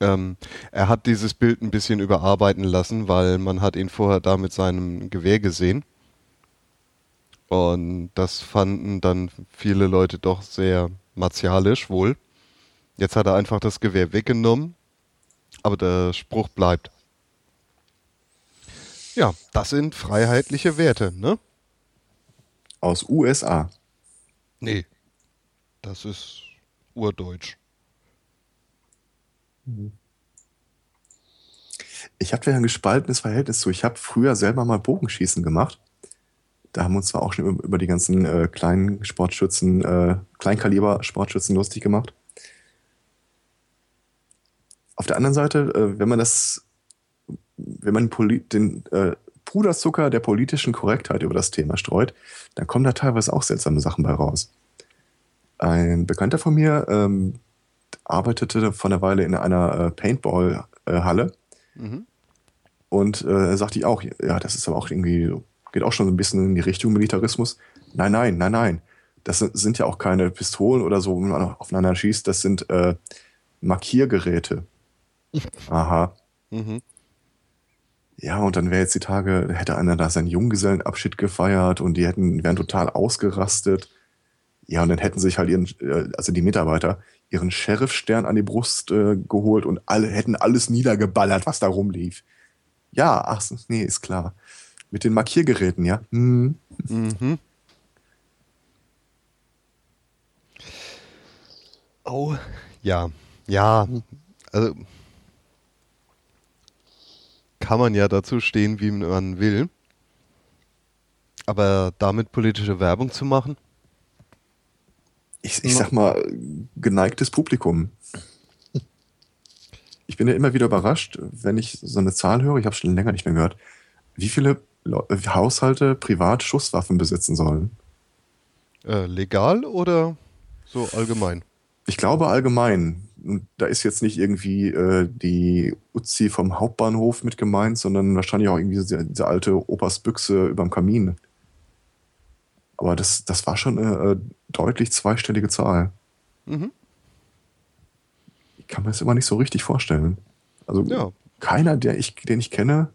Ähm, er hat dieses Bild ein bisschen überarbeiten lassen, weil man hat ihn vorher da mit seinem Gewehr gesehen. Und das fanden dann viele Leute doch sehr martialisch wohl. Jetzt hat er einfach das Gewehr weggenommen, aber der Spruch bleibt. Ja, das sind freiheitliche Werte, ne? Aus USA. Nee, das ist urdeutsch. Ich habe da ein gespaltenes Verhältnis zu. Ich habe früher selber mal Bogenschießen gemacht. Da haben wir uns zwar auch schon über die ganzen äh, kleinen Sportschützen, äh, Kleinkaliber-Sportschützen lustig gemacht. Auf der anderen Seite, äh, wenn man das, wenn man den äh, Puderzucker der politischen Korrektheit über das Thema streut, dann kommen da teilweise auch seltsame Sachen bei raus. Ein Bekannter von mir ähm, arbeitete vor einer Weile in einer äh, Paintball-Halle. Mhm. Und äh, sagte ich auch, ja, das ist aber auch irgendwie, geht auch schon ein bisschen in die Richtung Militarismus. Nein, nein, nein, nein. Das sind ja auch keine Pistolen oder so, wo man aufeinander schießt, das sind äh, Markiergeräte. Aha. Mhm. Ja, und dann wäre jetzt die Tage, hätte einer da seinen Junggesellenabschied gefeiert und die hätten, wären total ausgerastet. Ja, und dann hätten sich halt ihren, äh, also die Mitarbeiter, ihren Sheriffstern an die Brust äh, geholt und alle hätten alles niedergeballert, was da rumlief. Ja, ach, nee, ist klar. Mit den Markiergeräten, ja. Hm. Mhm. Oh, ja, ja. Also kann man ja dazu stehen, wie man will. Aber damit politische Werbung zu machen? Ich, ich sag mal, geneigtes Publikum. Ich bin ja immer wieder überrascht, wenn ich so eine Zahl höre, ich habe schon länger nicht mehr gehört, wie viele Haushalte privat Schusswaffen besitzen sollen. Äh, legal oder so allgemein? Ich glaube allgemein. Da ist jetzt nicht irgendwie äh, die Uzi vom Hauptbahnhof mit gemeint, sondern wahrscheinlich auch irgendwie diese, diese alte Opersbüchse überm Kamin. Aber das, das war schon eine äh, deutlich zweistellige Zahl. Mhm. Ich kann mir das immer nicht so richtig vorstellen. Also ja. keiner, der ich, den ich kenne,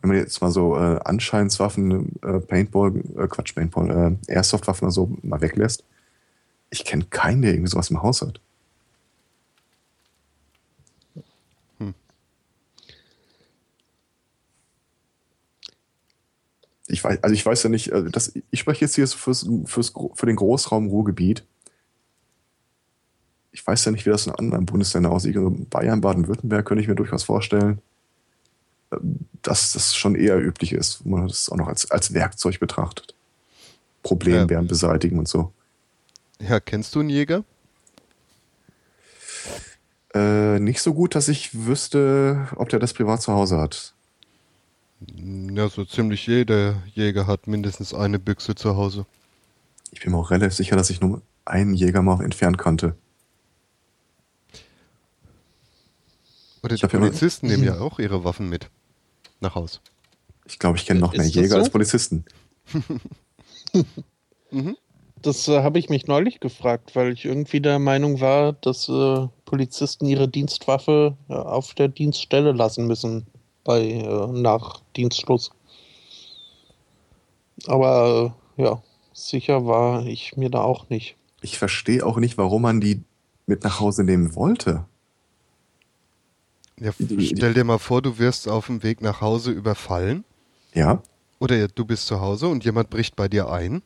wenn man jetzt mal so äh, Anscheinswaffen, äh, Paintball, äh, Quatsch, Paintball, äh, Airsoft-Waffen oder so mal weglässt, ich kenne keinen, der irgendwie sowas im Haus hat. Ich weiß, also ich weiß ja nicht, äh, das, ich spreche jetzt hier fürs, fürs, für den Großraum Ruhrgebiet. Ich weiß ja nicht, wie das in anderen Bundesländern aussieht. Also Bayern, Baden-Württemberg könnte ich mir durchaus vorstellen, äh, dass das schon eher üblich ist, wo man das auch noch als, als Werkzeug betrachtet. Problembären ja. beseitigen und so. Ja, kennst du einen Jäger? Äh, nicht so gut, dass ich wüsste, ob der das privat zu Hause hat. Ja, so ziemlich jeder Jäger hat mindestens eine Büchse zu Hause. Ich bin mir auch relativ sicher, dass ich nur einen Jäger mal entfernt kannte. Oder die Polizisten nehmen ja auch ihre Waffen mit nach Haus. Ich glaube, ich kenne noch mehr Jäger so? als Polizisten. mhm. Das äh, habe ich mich neulich gefragt, weil ich irgendwie der Meinung war, dass äh, Polizisten ihre Dienstwaffe äh, auf der Dienststelle lassen müssen bei äh, nach Dienstschluss. Aber äh, ja, sicher war ich mir da auch nicht. Ich verstehe auch nicht, warum man die mit nach Hause nehmen wollte. Ja, stell dir mal vor, du wirst auf dem Weg nach Hause überfallen. Ja. Oder du bist zu Hause und jemand bricht bei dir ein.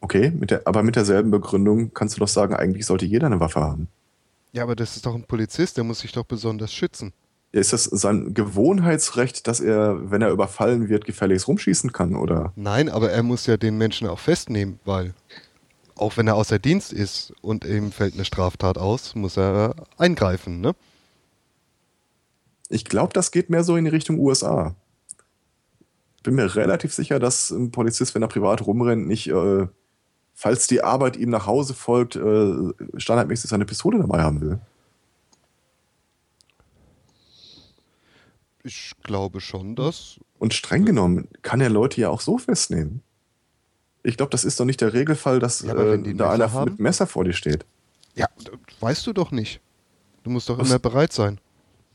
Okay, mit der, aber mit derselben Begründung kannst du doch sagen, eigentlich sollte jeder eine Waffe haben. Ja, aber das ist doch ein Polizist, der muss sich doch besonders schützen ist das sein Gewohnheitsrecht, dass er, wenn er überfallen wird, gefälligst rumschießen kann, oder? Nein, aber er muss ja den Menschen auch festnehmen, weil auch wenn er außer Dienst ist und ihm fällt eine Straftat aus, muss er eingreifen, ne? Ich glaube, das geht mehr so in die Richtung USA. Bin mir relativ sicher, dass ein Polizist, wenn er privat rumrennt, nicht, äh, falls die Arbeit ihm nach Hause folgt, äh, standardmäßig seine Pistole dabei haben will. Ich glaube schon, dass. Und streng genommen kann er Leute ja auch so festnehmen. Ich glaube, das ist doch nicht der Regelfall, dass ja, äh, da einer haben? mit Messer vor dir steht. Ja, weißt du doch nicht. Du musst doch Was? immer bereit sein.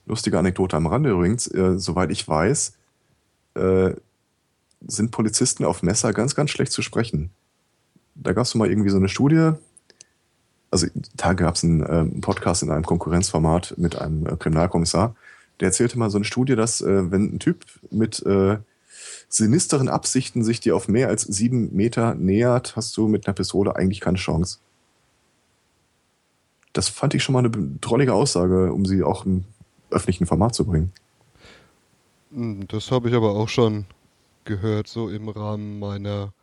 Lustige Anekdote am Rande übrigens. Äh, soweit ich weiß, äh, sind Polizisten auf Messer ganz, ganz schlecht zu sprechen. Da gab es mal irgendwie so eine Studie. Also, da gab es einen, äh, Podcast in einem Konkurrenzformat mit einem äh, Kriminalkommissar der erzählte mal so eine Studie, dass äh, wenn ein Typ mit äh, sinisteren Absichten sich dir auf mehr als sieben Meter nähert, hast du mit einer Pistole eigentlich keine Chance. Das fand ich schon mal eine drollige Aussage, um sie auch im öffentlichen Format zu bringen. Hm, das habe ich aber auch schon gehört, so im Rahmen meiner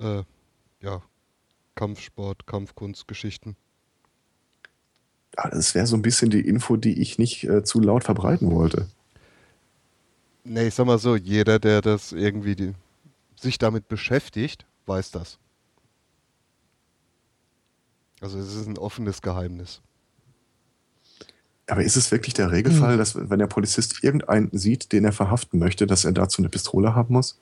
äh, ja, Kampfsport, Kampfkunstgeschichten. Ja, das wäre so ein bisschen die Info, die ich nicht äh, zu laut verbreiten wollte. Nee, ich sag mal so, jeder, der das irgendwie die, sich damit beschäftigt, weiß das. Also es ist ein offenes Geheimnis. Aber ist es wirklich der Regelfall, hm. dass wenn der Polizist irgendeinen sieht, den er verhaften möchte, dass er dazu eine Pistole haben muss?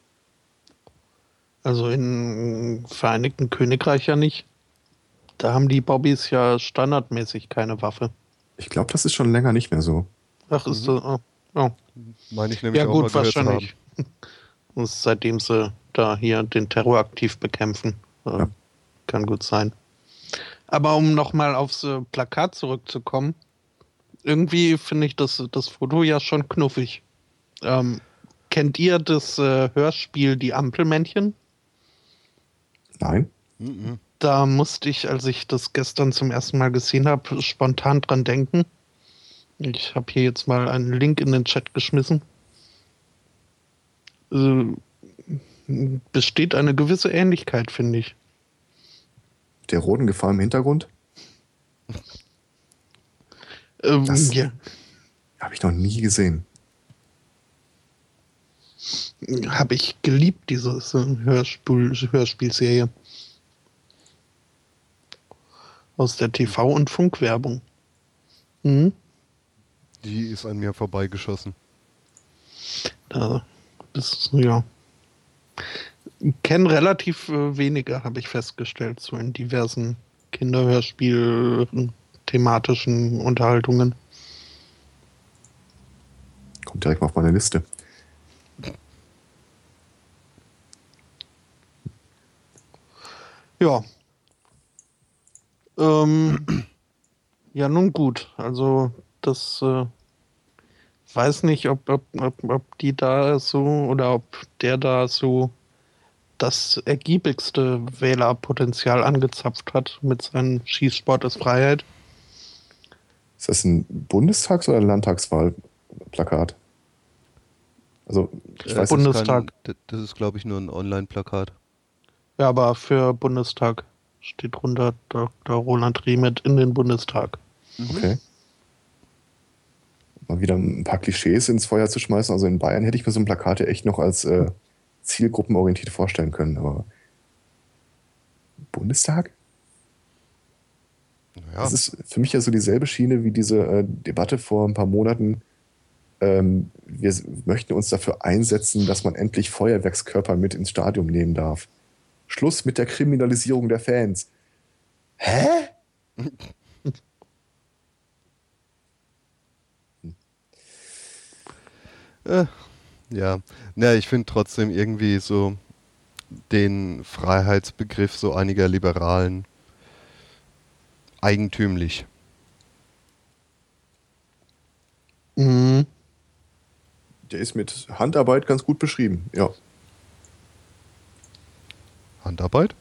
Also im Vereinigten Königreich ja nicht. Da haben die Bobbys ja standardmäßig keine Waffe. Ich glaube, das ist schon länger nicht mehr so. Ach, ist mhm. das. Oh, oh. Meine ich nämlich ja, auch gut, wahrscheinlich. Und seitdem sie da hier den Terror aktiv bekämpfen. Äh, ja. Kann gut sein. Aber um nochmal aufs äh, Plakat zurückzukommen, irgendwie finde ich das, das Foto ja schon knuffig. Ähm, kennt ihr das äh, Hörspiel Die Ampelmännchen? Nein. Mhm. Da musste ich, als ich das gestern zum ersten Mal gesehen habe, spontan dran denken. Ich habe hier jetzt mal einen Link in den Chat geschmissen. Äh, besteht eine gewisse Ähnlichkeit, finde ich. Der roten Gefahr im Hintergrund? Ähm, ja. Habe ich noch nie gesehen. Habe ich geliebt, diese Hörspiel, Hörspielserie. Aus der TV- und Funkwerbung. Mhm. Die ist an mir vorbeigeschossen. Da, das ja. Kennen relativ äh, wenige, habe ich festgestellt, so in diversen Kinderhörspiel thematischen Unterhaltungen. Kommt direkt mal auf meine Liste. Ja. Ähm, ja, nun gut. Also, das äh, weiß nicht, ob, ob, ob, ob die da so oder ob der da so das ergiebigste Wählerpotenzial angezapft hat mit seinem Schießsport ist Freiheit. Ist das ein Bundestags- oder Landtagswahlplakat? Also, ich weiß, Bundestag. Das, das ist, glaube ich, nur ein Online-Plakat. Ja, aber für Bundestag steht drunter Dr. Roland Riemet in den Bundestag. Mhm. Okay. Mal wieder ein paar Klischees ins Feuer zu schmeißen. Also in Bayern hätte ich mir so ein Plakat ja echt noch als äh, zielgruppenorientiert vorstellen können, aber Bundestag? Ja. Das ist für mich ja so dieselbe Schiene wie diese äh, Debatte vor ein paar Monaten. Ähm, wir möchten uns dafür einsetzen, dass man endlich Feuerwerkskörper mit ins Stadion nehmen darf. Schluss mit der Kriminalisierung der Fans. Hä? äh, ja, ja ich finde trotzdem irgendwie so den Freiheitsbegriff so einiger Liberalen eigentümlich. Mhm. Der ist mit Handarbeit ganz gut beschrieben, ja. Handarbeit?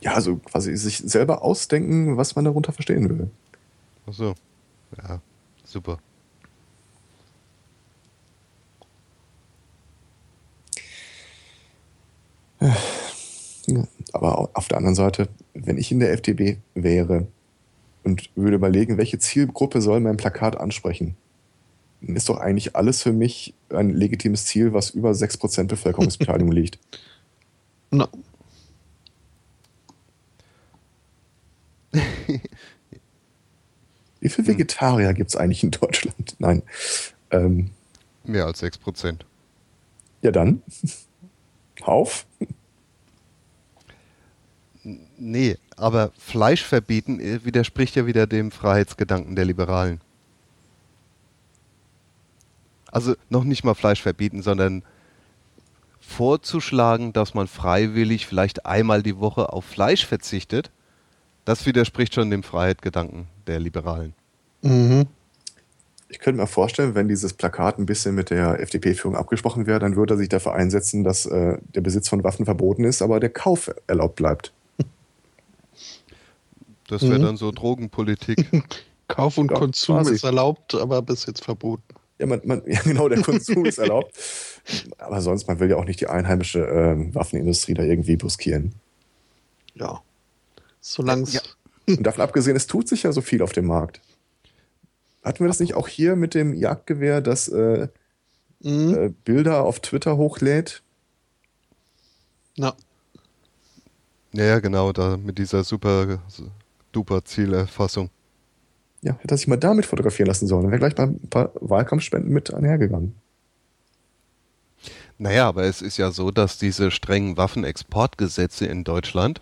Ja, also quasi sich selber ausdenken, was man darunter verstehen will. Ach so. Ja, super. Aber auf der anderen Seite, wenn ich in der FDP wäre, und würde überlegen, welche Zielgruppe soll mein Plakat ansprechen. Dann ist doch eigentlich alles für mich ein legitimes Ziel, was über 6% Bevölkerungsbeteiligung liegt. No. Wie viele Vegetarier gibt es eigentlich in Deutschland? Nein. Ähm, Mehr als 6%. Ja, dann. Auf. Nee, aber Fleisch verbieten äh, widerspricht ja wieder dem Freiheitsgedanken der Liberalen. Also noch nicht mal Fleisch verbieten, sondern vorzuschlagen, dass man freiwillig vielleicht einmal die Woche auf Fleisch verzichtet, das widerspricht schon dem Freiheitsgedanken der Liberalen. Mhm. Ich könnte mir vorstellen, wenn dieses Plakat ein bisschen mit der FDP-Führung abgesprochen wäre, dann würde er sich dafür einsetzen, dass äh, der Besitz von Waffen verboten ist, aber der Kauf erlaubt bleibt. Das wäre mhm. dann so Drogenpolitik. Kauf und ja, Konsum quasi. ist erlaubt, aber bis jetzt verboten. Ja, man, man, ja, genau, der Konsum ist erlaubt. Aber sonst, man will ja auch nicht die einheimische äh, Waffenindustrie da irgendwie buskieren. Ja. Solange es. Ja. Und davon abgesehen, es tut sich ja so viel auf dem Markt. Hatten wir das nicht auch hier mit dem Jagdgewehr, das äh, mhm. äh, Bilder auf Twitter hochlädt? Na. Ja, ja, genau, da mit dieser super duper Zielerfassung. Ja, hätte er sich mal damit fotografieren lassen sollen. Dann wäre gleich bei ein paar Wahlkampfspenden mit einhergegangen. Naja, aber es ist ja so, dass diese strengen Waffenexportgesetze in Deutschland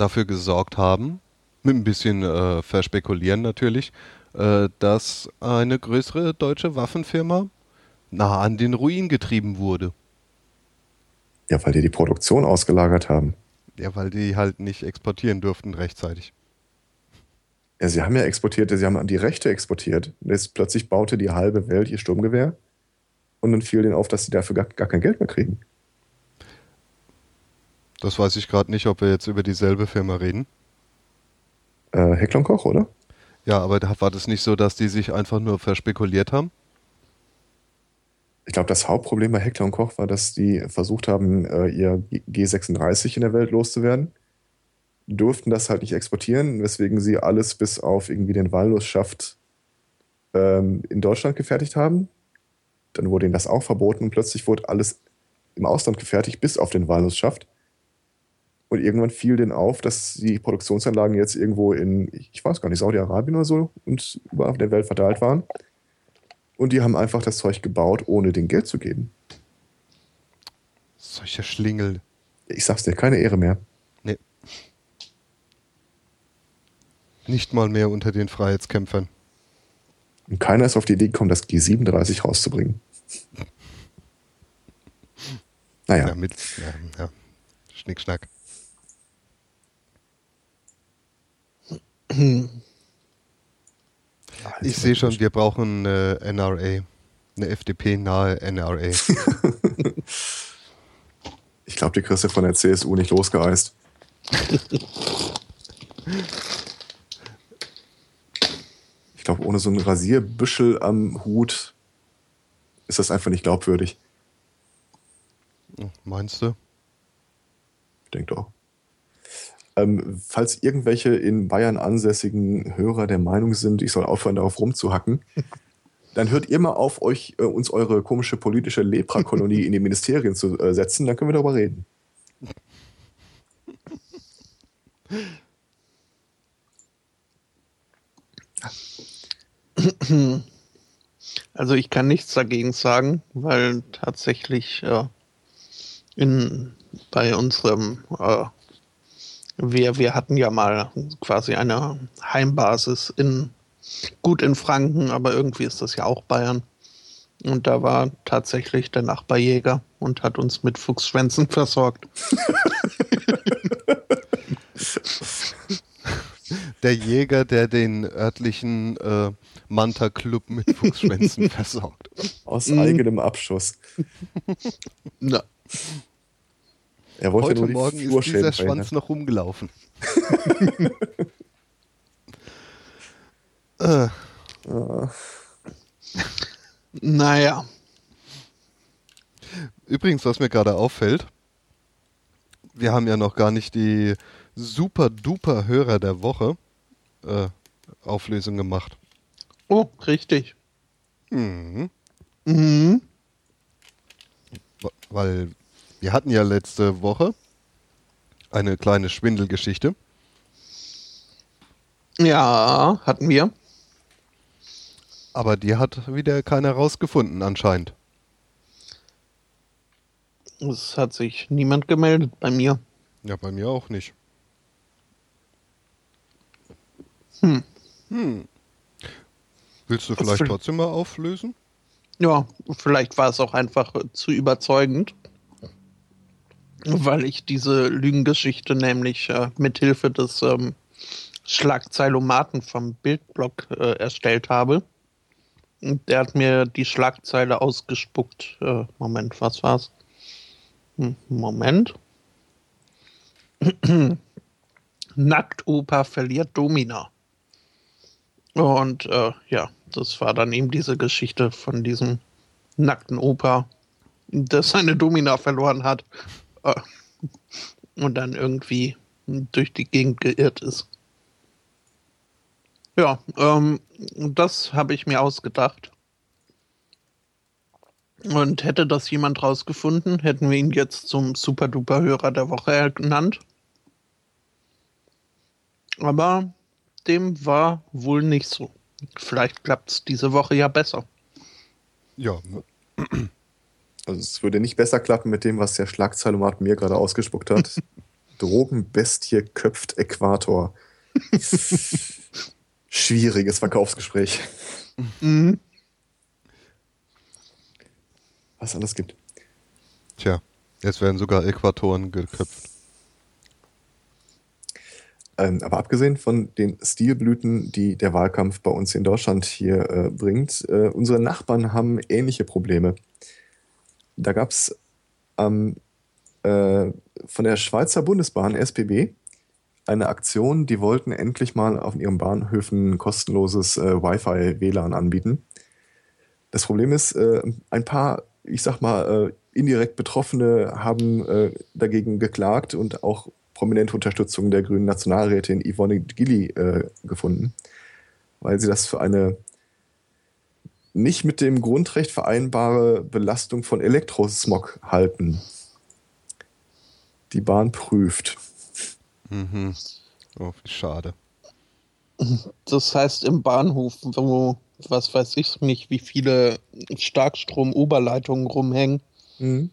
dafür gesorgt haben, mit ein bisschen äh, verspekulieren natürlich, äh, dass eine größere deutsche Waffenfirma nah an den Ruin getrieben wurde. Ja, weil die die Produktion ausgelagert haben. Ja, weil die halt nicht exportieren durften rechtzeitig. Ja, sie haben ja exportiert, sie haben die Rechte exportiert. Jetzt plötzlich baute die halbe Welt ihr Sturmgewehr und dann fiel denen auf, dass sie dafür gar, gar kein Geld mehr kriegen. Das weiß ich gerade nicht, ob wir jetzt über dieselbe Firma reden. Äh, Hecklon Koch, oder? Ja, aber war das nicht so, dass die sich einfach nur verspekuliert haben? Ich glaube, das Hauptproblem bei und Koch war, dass die versucht haben, äh, ihr G36 in der Welt loszuwerden. Durften das halt nicht exportieren, weswegen sie alles bis auf irgendwie den Walnuss-Schaft ähm, in Deutschland gefertigt haben. Dann wurde ihnen das auch verboten und plötzlich wurde alles im Ausland gefertigt, bis auf den Walnussschaft. Und irgendwann fiel denen auf, dass die Produktionsanlagen jetzt irgendwo in, ich weiß gar nicht, Saudi-Arabien oder so und überall auf der Welt verteilt waren. Und die haben einfach das Zeug gebaut, ohne den Geld zu geben. Solche Schlingel. Ich sag's dir, keine Ehre mehr. Nee. Nicht mal mehr unter den Freiheitskämpfern. Und keiner ist auf die Idee gekommen, das G37 rauszubringen. Naja. Ja, mit, ja, ja. Schnickschnack. Ich sehe schon, wir brauchen eine NRA. Eine FDP-nahe NRA. ich glaube, die kriegst du von der CSU nicht losgeeist. ich glaube, ohne so ein Rasierbüschel am Hut ist das einfach nicht glaubwürdig. Meinst du? Ich denke doch. Ähm, falls irgendwelche in Bayern ansässigen Hörer der Meinung sind, ich soll aufhören, darauf rumzuhacken, dann hört ihr mal auf, euch äh, uns eure komische politische Leprakolonie in die Ministerien zu äh, setzen, dann können wir darüber reden. Also ich kann nichts dagegen sagen, weil tatsächlich äh, in, bei unserem äh, wir, wir hatten ja mal quasi eine Heimbasis in gut in Franken, aber irgendwie ist das ja auch Bayern. Und da war tatsächlich der Nachbarjäger und hat uns mit Fuchsschwänzen versorgt. Der Jäger, der den örtlichen äh, Manta-Club mit Fuchsschwänzen versorgt. Aus mhm. eigenem Abschuss. Na. Er wollte Heute nur die Morgen ist dieser Schwanz noch rumgelaufen. äh. Naja. Übrigens, was mir gerade auffällt, wir haben ja noch gar nicht die super duper Hörer der Woche äh, Auflösung gemacht. Oh, richtig. Mhm. Mhm. Weil wir hatten ja letzte Woche eine kleine Schwindelgeschichte. Ja, hatten wir. Aber die hat wieder keiner rausgefunden anscheinend. Es hat sich niemand gemeldet bei mir. Ja, bei mir auch nicht. Hm. Hm. Willst du vielleicht trotzdem mal auflösen? Ja, vielleicht war es auch einfach zu überzeugend weil ich diese Lügengeschichte nämlich äh, mithilfe des ähm, Schlagzeilomaten vom Bildblog äh, erstellt habe. Und der hat mir die Schlagzeile ausgespuckt. Äh, Moment, was war's? Hm, Moment. Nacktoper verliert Domina. Und äh, ja, das war dann eben diese Geschichte von diesem nackten Opa, der seine Domina verloren hat und dann irgendwie durch die Gegend geirrt ist. Ja, ähm, das habe ich mir ausgedacht. Und hätte das jemand rausgefunden, hätten wir ihn jetzt zum Super-Duper-Hörer der Woche ernannt. Aber dem war wohl nicht so. Vielleicht klappt es diese Woche ja besser. Ja. Also es würde nicht besser klappen mit dem, was der Schlagzeilomat mir gerade ausgespuckt hat. Drogenbestie köpft Äquator. Schwieriges Verkaufsgespräch. Mhm. Was alles gibt. Tja, jetzt werden sogar Äquatoren geköpft. Ähm, aber abgesehen von den Stilblüten, die der Wahlkampf bei uns in Deutschland hier äh, bringt, äh, unsere Nachbarn haben ähnliche Probleme. Da gab es ähm, äh, von der Schweizer Bundesbahn SPB eine Aktion, die wollten endlich mal auf ihren Bahnhöfen kostenloses äh, Wi-Fi-WLAN anbieten. Das Problem ist, äh, ein paar, ich sag mal, äh, indirekt Betroffene haben dagegen geklagt und auch prominente Unterstützung der grünen Nationalrätin Yvonne Gilly äh, gefunden, weil sie das für eine nicht mit dem Grundrecht vereinbare Belastung von Elektrosmog halten. Die Bahn prüft. Mhm. Oh, wie schade. Das heißt, im Bahnhof, wo, was weiß ich nicht, wie viele Starkstromoberleitungen rumhängen, mhm.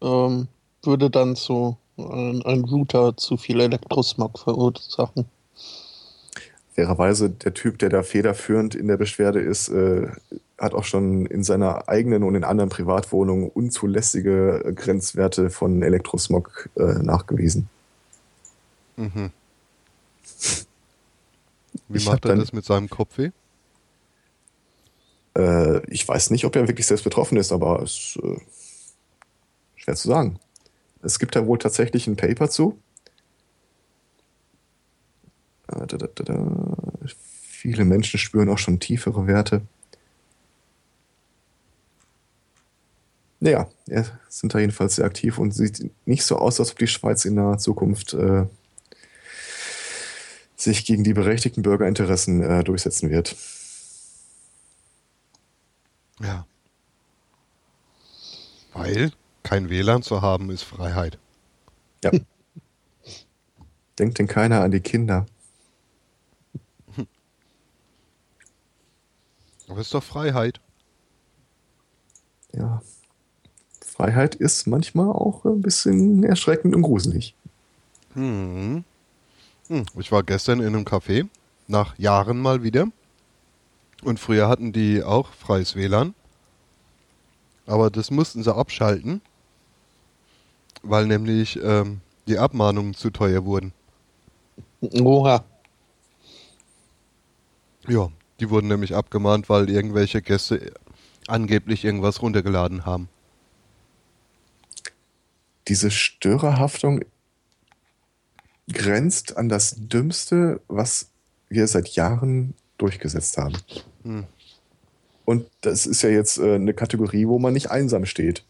ähm, würde dann so ein, ein Router zu viel Elektrosmog verursachen. Fairerweise, der Typ, der da federführend in der Beschwerde ist, äh, hat auch schon in seiner eigenen und in anderen Privatwohnungen unzulässige Grenzwerte von Elektrosmog äh, nachgewiesen. Mhm. Wie ich macht er dann, das mit seinem Kopfweh? Äh, ich weiß nicht, ob er wirklich selbst betroffen ist, aber es ist äh, schwer zu sagen. Es gibt da wohl tatsächlich ein Paper zu. Ah, da, da, da, Viele Menschen spüren auch schon tiefere Werte. Naja, sind da jedenfalls sehr aktiv und sieht nicht so aus, als ob die Schweiz in naher Zukunft äh, sich gegen die berechtigten Bürgerinteressen äh, durchsetzen wird. Ja. Weil kein WLAN zu haben, ist Freiheit. Ja. Denkt denn keiner an die Kinder? Aber ist doch Freiheit. Ja. Freiheit ist manchmal auch ein bisschen erschreckend und gruselig. Hm. Hm. Ich war gestern in einem Café, nach Jahren mal wieder. Und früher hatten die auch freies WLAN. Aber das mussten sie abschalten, weil nämlich ähm, die Abmahnungen zu teuer wurden. Oha. Ja, die wurden nämlich abgemahnt, weil irgendwelche Gäste angeblich irgendwas runtergeladen haben. Diese Störerhaftung grenzt an das Dümmste, was wir seit Jahren durchgesetzt haben. Hm. Und das ist ja jetzt äh, eine Kategorie, wo man nicht einsam steht.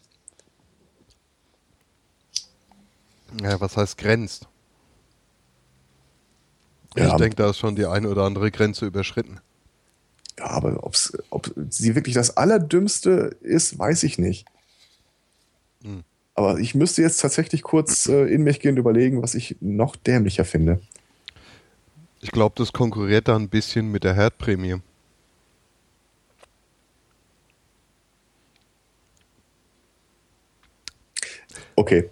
Ja, was heißt grenzt? Ja, ich denke, da ist schon die eine oder andere Grenze überschritten. Ja, aber ob's, ob sie wirklich das Allerdümmste ist, weiß ich nicht. Hm. Aber ich müsste jetzt tatsächlich kurz äh, in mich gehen und überlegen, was ich noch dämlicher finde. Ich glaube, das konkurriert da ein bisschen mit der Herdprämie. Okay.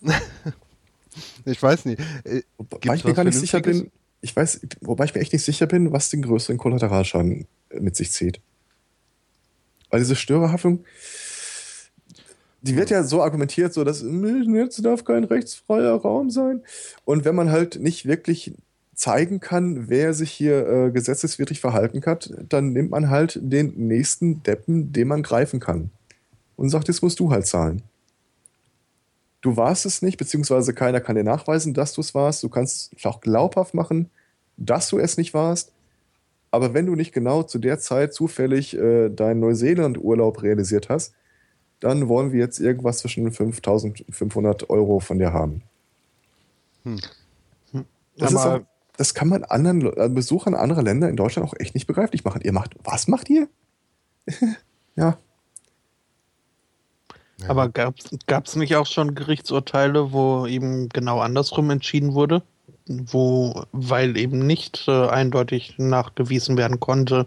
ich weiß nicht. Äh, wobei ich mir gar nicht sicher bin, ich weiß, wobei ich mir echt nicht sicher bin, was den größeren Kollateralschaden mit sich zieht. Weil diese Störerhaftung, die wird ja so argumentiert, so dass jetzt darf kein rechtsfreier Raum sein. Und wenn man halt nicht wirklich zeigen kann, wer sich hier äh, gesetzeswidrig verhalten hat, dann nimmt man halt den nächsten Deppen, den man greifen kann. Und sagt, jetzt musst du halt zahlen du warst es nicht, beziehungsweise keiner kann dir nachweisen, dass du es warst. Du kannst es auch glaubhaft machen, dass du es nicht warst. Aber wenn du nicht genau zu der Zeit zufällig äh, deinen Neuseeland-Urlaub realisiert hast, dann wollen wir jetzt irgendwas zwischen 5500 Euro von dir haben. Hm. Das, auch, das, kann man anderen äh, Besuchern anderer Länder in Deutschland auch echt nicht begreiflich machen. Ihr macht, was macht ihr? ja. Aber gab es nicht auch schon Gerichtsurteile, wo eben genau andersrum entschieden wurde? Wo, weil eben nicht äh, eindeutig nachgewiesen werden konnte,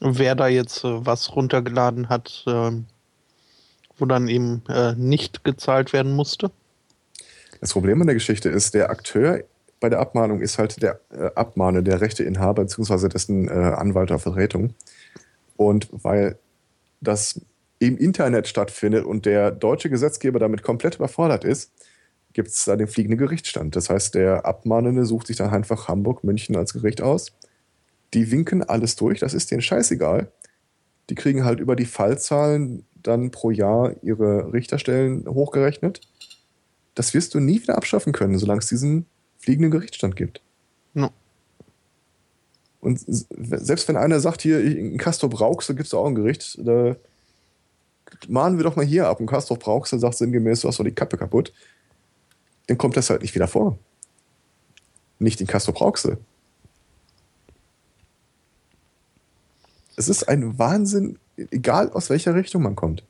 wer da jetzt äh, was runtergeladen hat, äh, wo dann eben äh, nicht gezahlt werden musste? Das Problem an der Geschichte ist, der Akteur bei der Abmahnung ist halt der äh, Abmahner, der Rechteinhaber bzw. dessen äh, Anwalt oder Vertretung. Und weil das im Internet stattfindet und der deutsche Gesetzgeber damit komplett überfordert ist, gibt es da den fliegenden Gerichtsstand. Das heißt, der Abmahnende sucht sich dann einfach Hamburg, München als Gericht aus. Die winken alles durch, das ist denen scheißegal. Die kriegen halt über die Fallzahlen dann pro Jahr ihre Richterstellen hochgerechnet. Das wirst du nie wieder abschaffen können, solange es diesen fliegenden Gerichtsstand gibt. No. Und selbst wenn einer sagt, hier in Castor Brauxel gibt es auch ein Gericht, da mahnen wir doch mal hier ab. Und Castor Brauxel sagt sinngemäß, du hast doch die Kappe kaputt. Dann kommt das halt nicht wieder vor. Nicht in Castor Brauxel. Es ist ein Wahnsinn, egal aus welcher Richtung man kommt.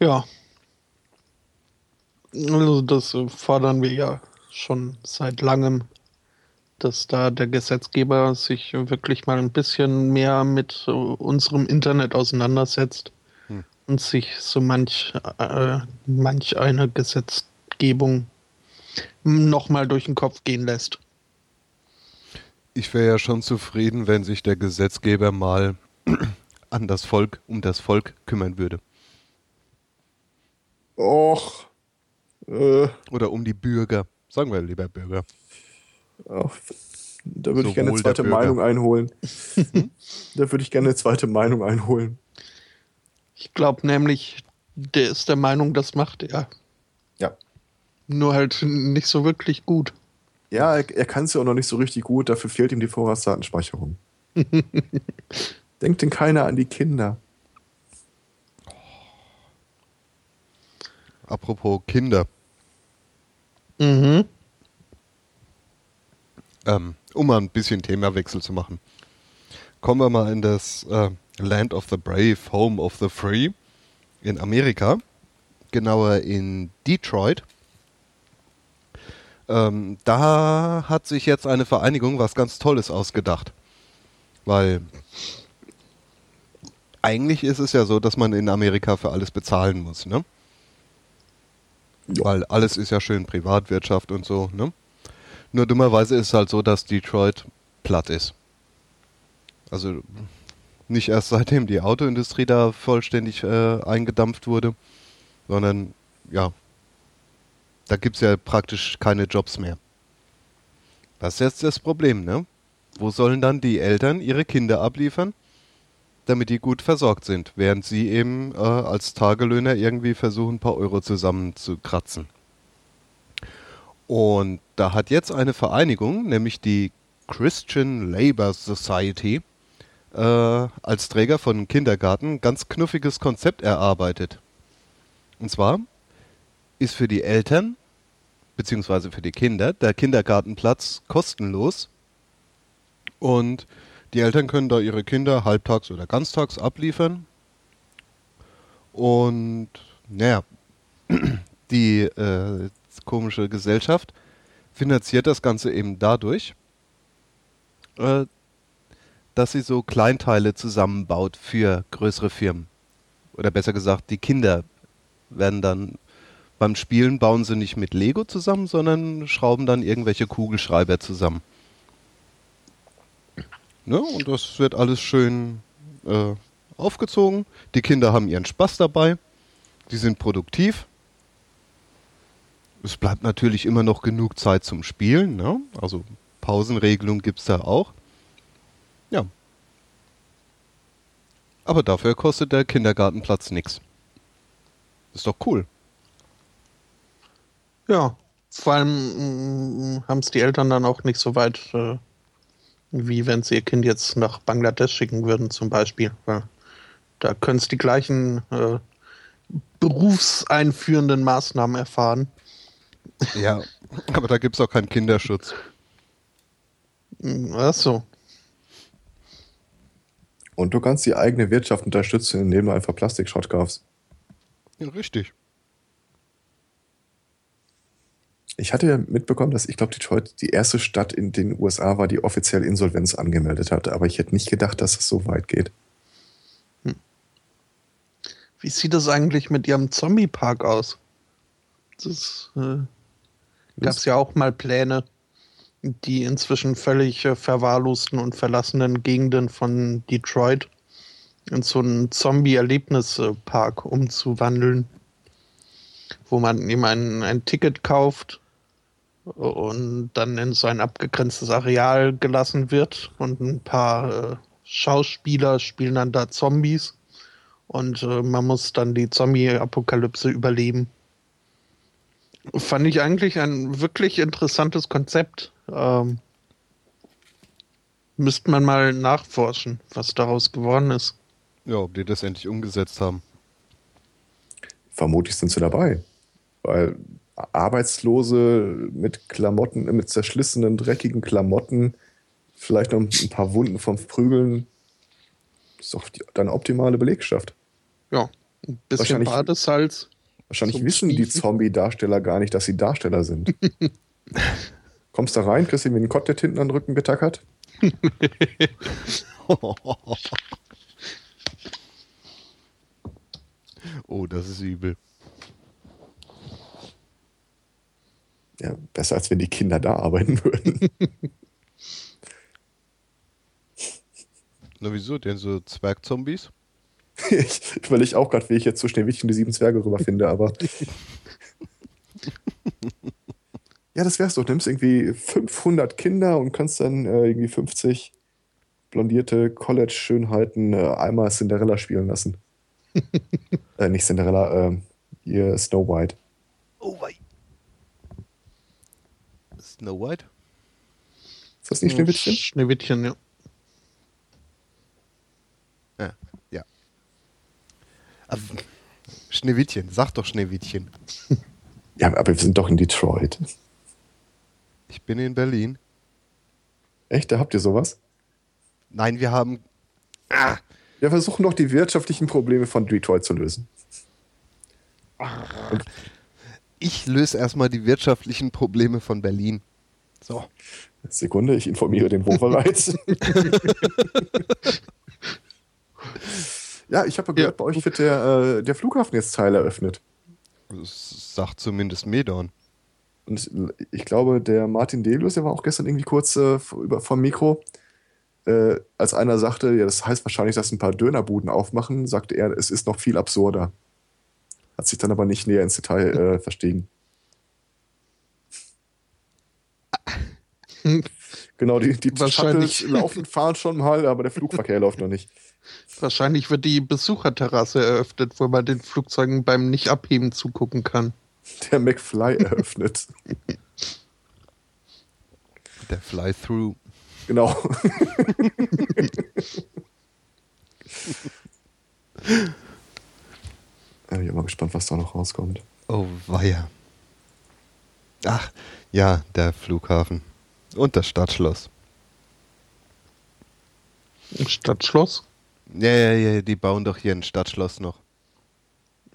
Ja. Also das fordern wir ja schon seit langem, dass da der Gesetzgeber sich wirklich mal ein bisschen mehr mit unserem Internet auseinandersetzt. Und sich so manch, äh, manch eine Gesetzgebung nochmal durch den Kopf gehen lässt ich wäre ja schon zufrieden, wenn sich der Gesetzgeber mal an das Volk, um das Volk kümmern würde. Och. Äh. Oder um die Bürger. Sagen wir lieber Bürger. Ach, da würde ich gerne eine zweite Meinung einholen. da würde ich gerne eine zweite Meinung einholen. Ich glaube nämlich, der ist der Meinung, das macht er. Ja. Nur halt nicht so wirklich gut. Ja, er, er kann es ja auch noch nicht so richtig gut, dafür fehlt ihm die Vorratsdatenspeicherung. Denkt denn keiner an die Kinder? Apropos Kinder. Mhm. Ähm, um mal ein bisschen Themawechsel zu machen. Kommen wir mal in das äh, Land of the Brave, Home of the Free in Amerika. Genauer in Detroit. Ähm, da hat sich jetzt eine Vereinigung was ganz Tolles ausgedacht. Weil eigentlich ist es ja so, dass man in Amerika für alles bezahlen muss, ne? Ja. Weil alles ist ja schön Privatwirtschaft und so, ne? Nur dummerweise ist es halt so, dass Detroit platt ist. Also nicht erst seitdem die Autoindustrie da vollständig äh, eingedampft wurde, sondern ja, da gibt es ja praktisch keine Jobs mehr. Das ist jetzt das Problem, ne? Wo sollen dann die Eltern ihre Kinder abliefern, damit die gut versorgt sind, während sie eben äh, als Tagelöhner irgendwie versuchen, ein paar Euro zusammenzukratzen. Und da hat jetzt eine Vereinigung, nämlich die Christian Labor Society, äh, als Träger von Kindergarten ein ganz knuffiges Konzept erarbeitet. Und zwar ist für die Eltern bzw. für die Kinder der Kindergartenplatz kostenlos und die Eltern können da ihre Kinder halbtags oder ganztags abliefern. Und naja, die äh, komische Gesellschaft finanziert das Ganze eben dadurch, äh, dass sie so Kleinteile zusammenbaut für größere Firmen. Oder besser gesagt, die Kinder werden dann beim Spielen bauen sie nicht mit Lego zusammen, sondern schrauben dann irgendwelche Kugelschreiber zusammen. Ne? Und das wird alles schön äh, aufgezogen. Die Kinder haben ihren Spaß dabei. Die sind produktiv. Es bleibt natürlich immer noch genug Zeit zum Spielen. Ne? Also Pausenregelung gibt es da auch. Aber dafür kostet der Kindergartenplatz nichts. Ist doch cool. Ja, Vor allem mm, haben es die Eltern dann auch nicht so weit, äh, wie wenn sie ihr Kind jetzt nach Bangladesch schicken würden, zum Beispiel. Weil da können es die gleichen äh, berufseinführenden Maßnahmen erfahren. Ja, aber da gibt es auch keinen Kinderschutz. Mm, ach so. Und du kannst die eigene Wirtschaft unterstützen, indem du einfach Plastikschrott kaufst. Ja, richtig. Ich hatte ja mitbekommen, dass ich glaube, Detroit die erste Stadt in den USA war, die offiziell Insolvenz angemeldet hat. Aber ich hätte nicht gedacht, dass es so weit geht. Hm. Wie sieht das eigentlich mit Ihrem Zombie-Park aus? Das äh, gab es ja auch mal Pläne, die inzwischen völlig äh, verwahrlosten und verlassenen Gegenden von Detroit in so einen Zombie-Erlebnispark umzuwandeln, wo man eben ein, ein Ticket kauft und dann in so ein abgegrenztes Areal gelassen wird und ein paar äh, Schauspieler spielen dann da Zombies und äh, man muss dann die Zombie-Apokalypse überleben. Fand ich eigentlich ein wirklich interessantes Konzept. Ähm, müsste man mal nachforschen, was daraus geworden ist. Ja, ob die das endlich umgesetzt haben. Vermutlich sind sie dabei. Weil Arbeitslose mit Klamotten, mit zerschlissenen, dreckigen Klamotten, vielleicht noch ein paar Wunden vom Prügeln, ist doch die, deine optimale Belegschaft. Ja, ein bisschen Badesalz. Wahrscheinlich wissen die Zombie-Darsteller gar nicht, dass sie Darsteller sind. Kommst da rein, kriegst du mir einen Kotelett hinten an den Rücken getackert? oh, das ist übel. Ja, besser als wenn die Kinder da arbeiten würden. Na wieso? Denn so Zwergzombies? ich überlege auch gerade, wie ich jetzt so Schneewittchen die sieben Zwerge rüberfinde, aber. ja, das wär's doch. Du nimmst irgendwie 500 Kinder und kannst dann äh, irgendwie 50 blondierte College-Schönheiten äh, einmal Cinderella spielen lassen. äh, nicht Cinderella, äh, ihr Snow White. Oh, wei. Snow White? Ist das nicht Schneewittchen? Schneewittchen, ja. Ja. ja. Also, Schneewittchen, sag doch Schneewittchen. ja, aber wir sind doch in Detroit. Ich bin in Berlin. Echt? Da habt ihr sowas? Nein, wir haben. Ah. Wir versuchen doch die wirtschaftlichen Probleme von Detroit zu lösen. Und ich löse erstmal die wirtschaftlichen Probleme von Berlin. So. Sekunde, ich informiere den Wovereit. ja, ich habe gehört, ja. bei euch wird der, äh, der Flughafen jetzt Teil eröffnet. Das sagt zumindest Medon. Und ich glaube, der Martin Delius, der war auch gestern irgendwie kurz äh, über, vom Mikro. Äh, als einer sagte, ja, das heißt wahrscheinlich, dass ein paar Dönerbuden aufmachen, sagte er, es ist noch viel absurder. Hat sich dann aber nicht näher ins Detail äh, verstiegen. Genau, die, die Wahrscheinlich laufen, fahren schon mal, aber der Flugverkehr läuft noch nicht. Wahrscheinlich wird die Besucherterrasse eröffnet, wo man den Flugzeugen beim Nicht-Abheben zugucken kann. Der McFly eröffnet. Der Fly-Through. Genau. ich bin mal gespannt, was da noch rauskommt. Oh, weia. Ach, ja, der Flughafen. Und das Stadtschloss. Stadtschloss? Ja, ja, ja, die bauen doch hier ein Stadtschloss noch.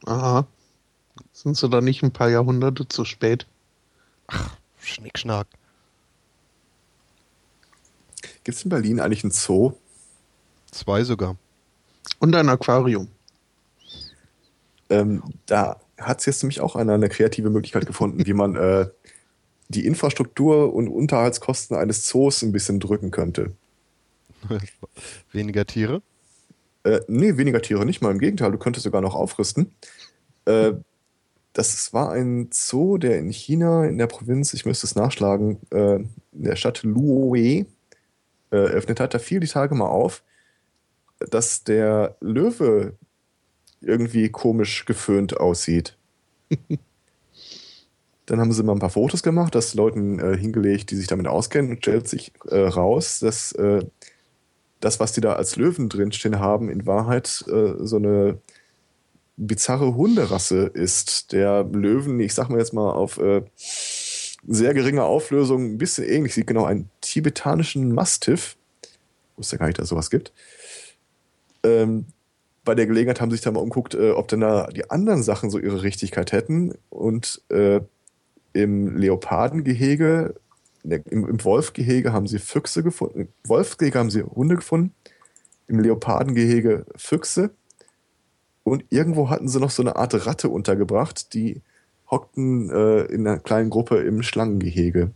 Aha. Sind sie da nicht ein paar Jahrhunderte zu spät? Ach, Schnickschnack. Gibt es in Berlin eigentlich ein Zoo? Zwei sogar. Und ein Aquarium. Ähm, da hat es jetzt nämlich auch einer eine kreative Möglichkeit gefunden, wie man äh, die Infrastruktur und Unterhaltskosten eines Zoos ein bisschen drücken könnte. weniger Tiere? Äh, nee, weniger Tiere nicht mal. Im Gegenteil, du könntest sogar noch aufrüsten. Äh, das war ein Zoo, der in China, in der Provinz, ich müsste es nachschlagen, äh, in der Stadt Luohe äh, eröffnet hat. Da fiel die Tage mal auf, dass der Löwe irgendwie komisch geföhnt aussieht. Dann haben sie mal ein paar Fotos gemacht, das Leuten äh, hingelegt, die sich damit auskennen und stellt sich äh, raus, dass äh, das, was die da als Löwen drinstehen haben, in Wahrheit äh, so eine bizarre Hunderasse ist. Der Löwen, ich sag mal jetzt mal auf äh, sehr geringe Auflösung, ein bisschen ähnlich sieht, genau, einen tibetanischen Mastiff. Wusste gar nicht, dass es sowas gibt. Ähm, bei der Gelegenheit haben sie sich da mal umguckt, äh, ob denn da die anderen Sachen so ihre Richtigkeit hätten. Und äh, im Leopardengehege, im, im Wolfgehege haben sie Füchse gefunden. Im Wolfgehege haben sie Hunde gefunden. Im Leopardengehege Füchse. Und irgendwo hatten sie noch so eine Art Ratte untergebracht, die hockten äh, in einer kleinen Gruppe im Schlangengehege.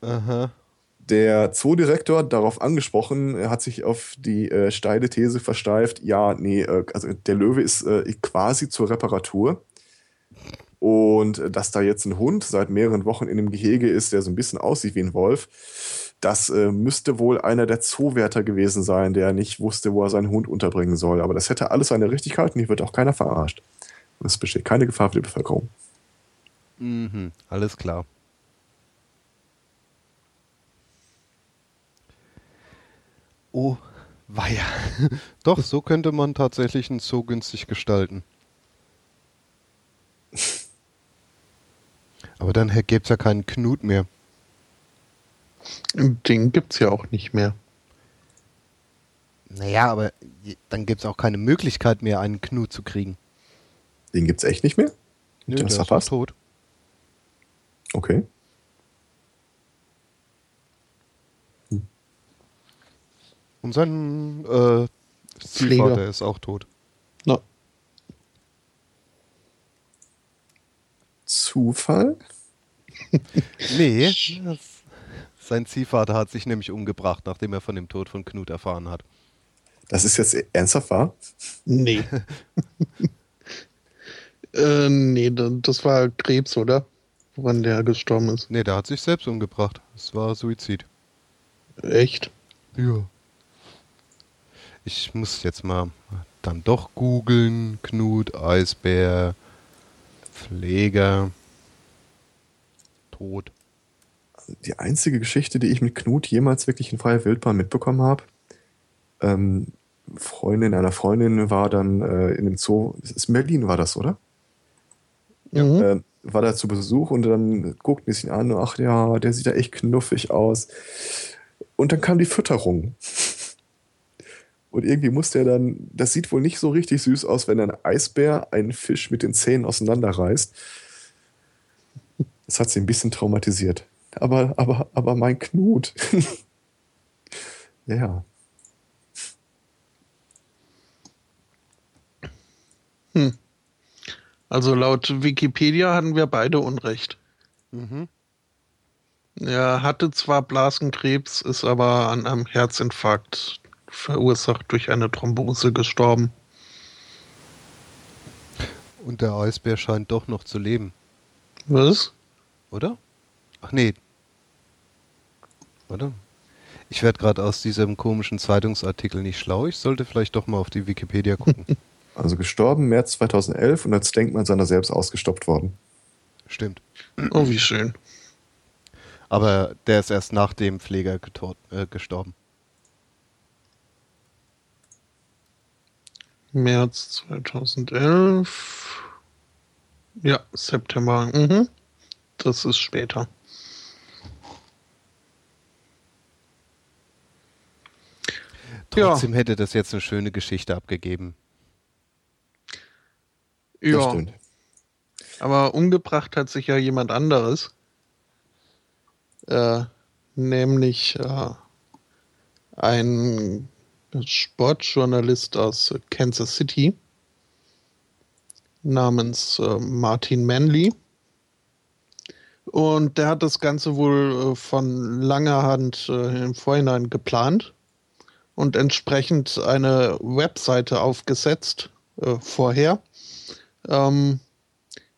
Aha. Der Zoodirektor, darauf angesprochen, hat sich auf die äh, steile These versteift, ja, nee, äh, also der Löwe ist äh, quasi zur Reparatur. Und äh, dass da jetzt ein Hund seit mehreren Wochen in dem Gehege ist, der so ein bisschen aussieht wie ein Wolf, das äh, müsste wohl einer der Zoowärter gewesen sein, der nicht wusste, wo er seinen Hund unterbringen soll. Aber das hätte alles seine Richtigkeit und hier wird auch keiner verarscht. Es besteht keine Gefahr für die Bevölkerung. Mhm, alles klar. Oh, weia. Doch, so könnte man tatsächlich einen Zoo günstig gestalten. Aber dann gäbe es ja keinen Knut mehr. Den gibt es ja auch nicht mehr. Naja, aber dann gibt es auch keine Möglichkeit mehr, einen Knut zu kriegen. Den gibt es echt nicht mehr? Nö, der ist fast tot. Okay. Hm. Und sein äh, Ziehvater ist auch tot. No. Zufall? nee, sein Ziehvater hat sich nämlich umgebracht, nachdem er von dem Tod von Knut erfahren hat. Das ist jetzt ernsthaft wahr? Nee. äh, nee, das war Krebs, oder? Wann der gestorben ist. Nee, der hat sich selbst umgebracht. Es war Suizid. Echt? Ja. Ich muss jetzt mal dann doch googeln. Knut, Eisbär, Pfleger, Tod. Die einzige Geschichte, die ich mit Knut jemals wirklich in freier Wildbahn mitbekommen habe, ähm, Freundin einer Freundin war dann äh, in dem Zoo, das ist in Berlin war das, oder? Ja. Mhm. Äh, war da zu Besuch und dann guckten die sich an, ach ja, der sieht da echt knuffig aus. Und dann kam die Fütterung. Und irgendwie musste er dann, das sieht wohl nicht so richtig süß aus, wenn ein Eisbär einen Fisch mit den Zähnen auseinanderreißt. Das hat sie ein bisschen traumatisiert. Aber, aber, aber mein Knut. ja. Hm. Also laut Wikipedia hatten wir beide Unrecht. Mhm. Er hatte zwar Blasenkrebs, ist aber an einem Herzinfarkt verursacht durch eine Thrombose gestorben. Und der Eisbär scheint doch noch zu leben. Was? Oder? Ach nee. Oder? Ich werde gerade aus diesem komischen Zeitungsartikel nicht schlau. Ich sollte vielleicht doch mal auf die Wikipedia gucken. Also gestorben März 2011 und als Denkmal seiner selbst ausgestopft worden. Stimmt. Oh, wie schön. Aber der ist erst nach dem Pfleger äh, gestorben. März 2011. Ja, September. Mhm. Das ist später. Trotzdem ja. hätte das jetzt eine schöne Geschichte abgegeben. Ja. Aber umgebracht hat sich ja jemand anderes. Äh, nämlich äh, ein Sportjournalist aus Kansas City namens äh, Martin Manley. Und der hat das Ganze wohl äh, von langer Hand äh, im Vorhinein geplant und entsprechend eine Webseite aufgesetzt äh, vorher ähm,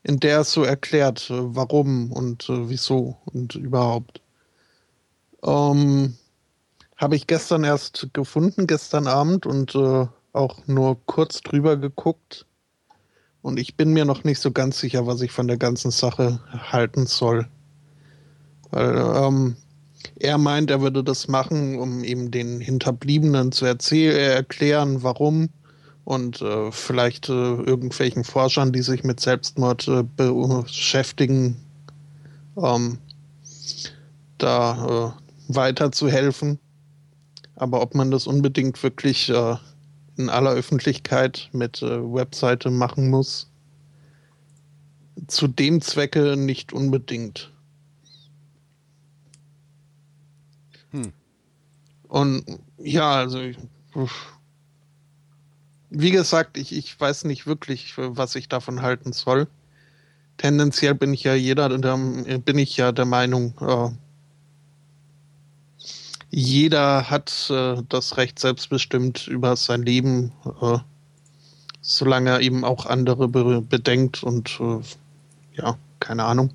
in der es so erklärt, äh, warum und äh, wieso und überhaupt. Ähm, Habe ich gestern erst gefunden, gestern Abend und äh, auch nur kurz drüber geguckt. Und ich bin mir noch nicht so ganz sicher, was ich von der ganzen Sache halten soll. Weil ähm, er meint, er würde das machen, um eben den Hinterbliebenen zu äh, erklären, warum. Und äh, vielleicht äh, irgendwelchen Forschern, die sich mit Selbstmord äh, beschäftigen, ähm, da äh, weiterzuhelfen. Aber ob man das unbedingt wirklich äh, in aller Öffentlichkeit mit Webseite machen muss, zu dem Zwecke nicht unbedingt. Und ja, also wie gesagt, ich, ich weiß nicht wirklich, was ich davon halten soll. Tendenziell bin ich ja jeder, bin ich ja der Meinung, äh, jeder hat äh, das Recht selbstbestimmt über sein Leben, äh, solange er eben auch andere be bedenkt und äh, ja, keine Ahnung.